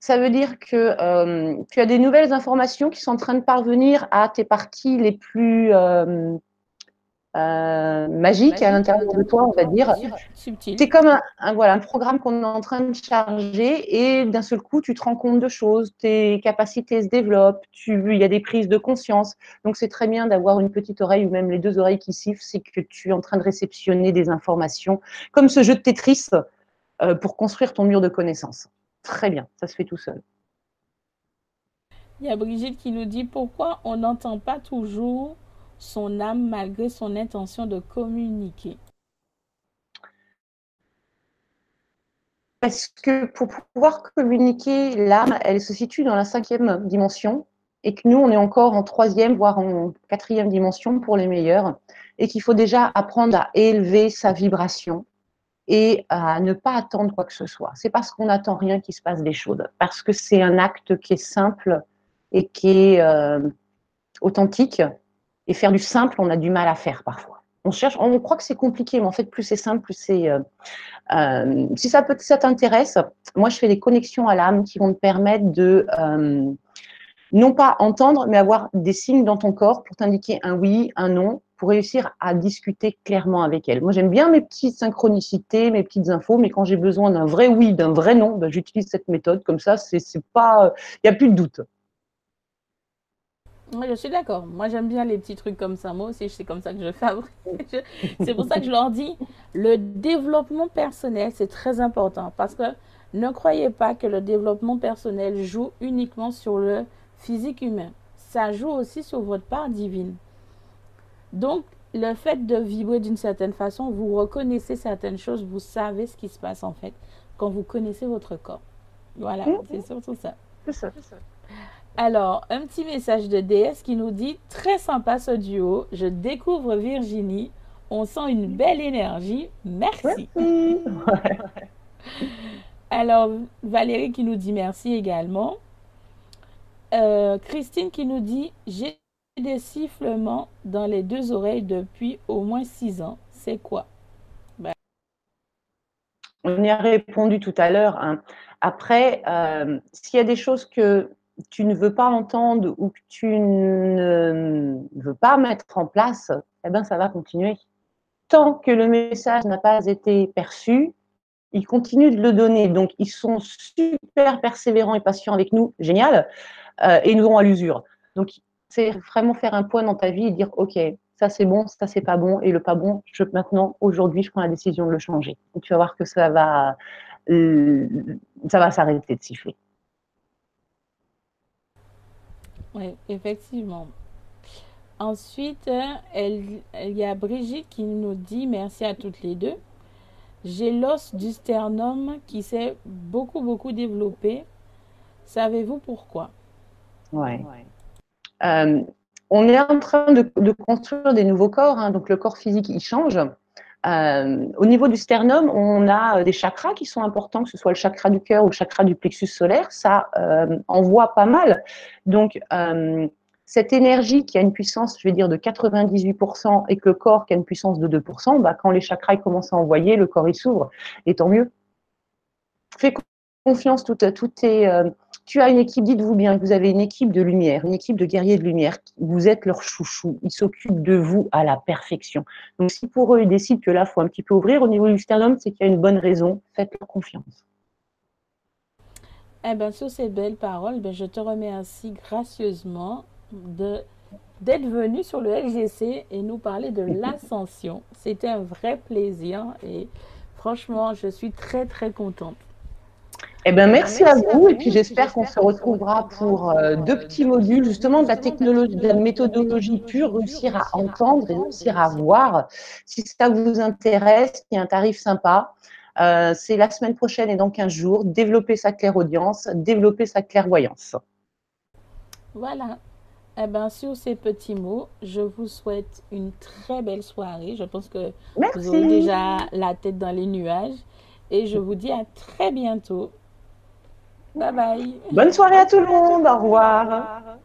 Ça veut dire que euh, tu as des nouvelles informations qui sont en train de parvenir à tes parties les plus euh, euh, magiques à l'intérieur de toi, on va dire. C'est comme un, voilà, un programme qu'on est en train de charger et d'un seul coup, tu te rends compte de choses, tes capacités se développent, tu, il y a des prises de conscience. Donc, c'est très bien d'avoir une petite oreille ou même les deux oreilles qui sifflent, c'est que tu es en train de réceptionner des informations, comme ce jeu de Tetris euh, pour construire ton mur de connaissances. Très bien, ça se fait tout seul. Il y a Brigitte qui nous dit pourquoi on n'entend pas toujours son âme malgré son intention de communiquer. Parce que pour pouvoir communiquer, l'âme, elle se situe dans la cinquième dimension et que nous, on est encore en troisième, voire en quatrième dimension pour les meilleurs, et qu'il faut déjà apprendre à élever sa vibration et à ne pas attendre quoi que ce soit. C'est parce qu'on n'attend rien qu'il se passe des choses, parce que c'est un acte qui est simple et qui est euh, authentique. Et faire du simple, on a du mal à faire parfois. On cherche, on croit que c'est compliqué, mais en fait, plus c'est simple, plus c'est. Euh, euh, si ça peut, ça t'intéresse, moi je fais des connexions à l'âme qui vont te permettre de non pas entendre, mais avoir des signes dans ton corps pour t'indiquer un oui, un non, pour réussir à discuter clairement avec elle. Moi, j'aime bien mes petites synchronicités, mes petites infos, mais quand j'ai besoin d'un vrai oui, d'un vrai non, ben, j'utilise cette méthode. Comme ça, c'est pas, il n'y a plus de doute. Moi, je suis d'accord. Moi, j'aime bien les petits trucs comme ça. Moi aussi, c'est comme ça que je fabrique. <laughs> c'est pour ça que je leur dis, le développement personnel, c'est très important. Parce que ne croyez pas que le développement personnel joue uniquement sur le physique humain. Ça joue aussi sur votre part divine. Donc, le fait de vibrer d'une certaine façon, vous reconnaissez certaines choses, vous savez ce qui se passe en fait quand vous connaissez votre corps. Voilà, mhm. c'est surtout ça. C'est ça, ça. Alors, un petit message de DS qui nous dit Très sympa ce duo, je découvre Virginie, on sent une belle énergie, merci. <laughs> Alors, Valérie qui nous dit merci également. Euh, Christine qui nous dit J'ai des sifflements dans les deux oreilles depuis au moins six ans. C'est quoi? Ben. On y a répondu tout à l'heure. Hein. Après, euh, s'il y a des choses que tu ne veux pas entendre ou que tu ne veux pas mettre en place, eh ben, ça va continuer. Tant que le message n'a pas été perçu, ils continuent de le donner. Donc, ils sont super persévérants et patients avec nous, génial, euh, et ils nous ont à l'usure. Donc, c'est vraiment faire un point dans ta vie et dire ok, ça c'est bon, ça c'est pas bon, et le pas bon, maintenant, aujourd'hui, je prends la décision de le changer. Donc, tu vas voir que ça va, euh, ça va s'arrêter de siffler. Oui, effectivement. Ensuite, il y a Brigitte qui nous dit merci à toutes les deux. J'ai l'os du sternum qui s'est beaucoup, beaucoup développé. Savez-vous pourquoi? Ouais. Euh, on est en train de, construire des nouveaux corps, hein. donc le corps physique il change. Euh, au niveau du sternum, on a des chakras qui sont importants, que ce soit le chakra du cœur ou le chakra du plexus solaire, ça euh, envoie pas mal. Donc, cette énergie qui a une puissance, je vais dire, de 98% et que le corps qui a une puissance de 2%, bah, quand les chakras commencent à envoyer, le corps il s'ouvre, et tant mieux. Confiance, tout, tout est, tu as une équipe, dites-vous bien que vous avez une équipe de lumière, une équipe de guerriers de lumière. Vous êtes leur chouchou. Ils s'occupent de vous à la perfection. Donc, si pour eux, ils décident que là, il faut un petit peu ouvrir au niveau du sternum, c'est qu'il y a une bonne raison. Faites-leur confiance. Eh bien, sur ces belles paroles, ben, je te remercie gracieusement de d'être venu sur le LGC et nous parler de <laughs> l'ascension. C'était un vrai plaisir et franchement, je suis très, très contente. Eh bien, merci, à vous. Et puis, j'espère qu'on se retrouvera pour euh, deux petits modules, justement, de la technologie, de la méthodologie pure, réussir à entendre et réussir à voir. Si ça vous intéresse, il y a un tarif sympa. Euh, c'est la semaine prochaine et dans 15 jours. Développer sa clairaudience, développer sa clairvoyance. Voilà. Eh bien, sur ces petits mots, je vous souhaite une très belle soirée. Je pense que vous avez déjà la tête dans les nuages. Et je vous dis à très bientôt Bye bye. Bonne soirée à tout le monde. Au revoir.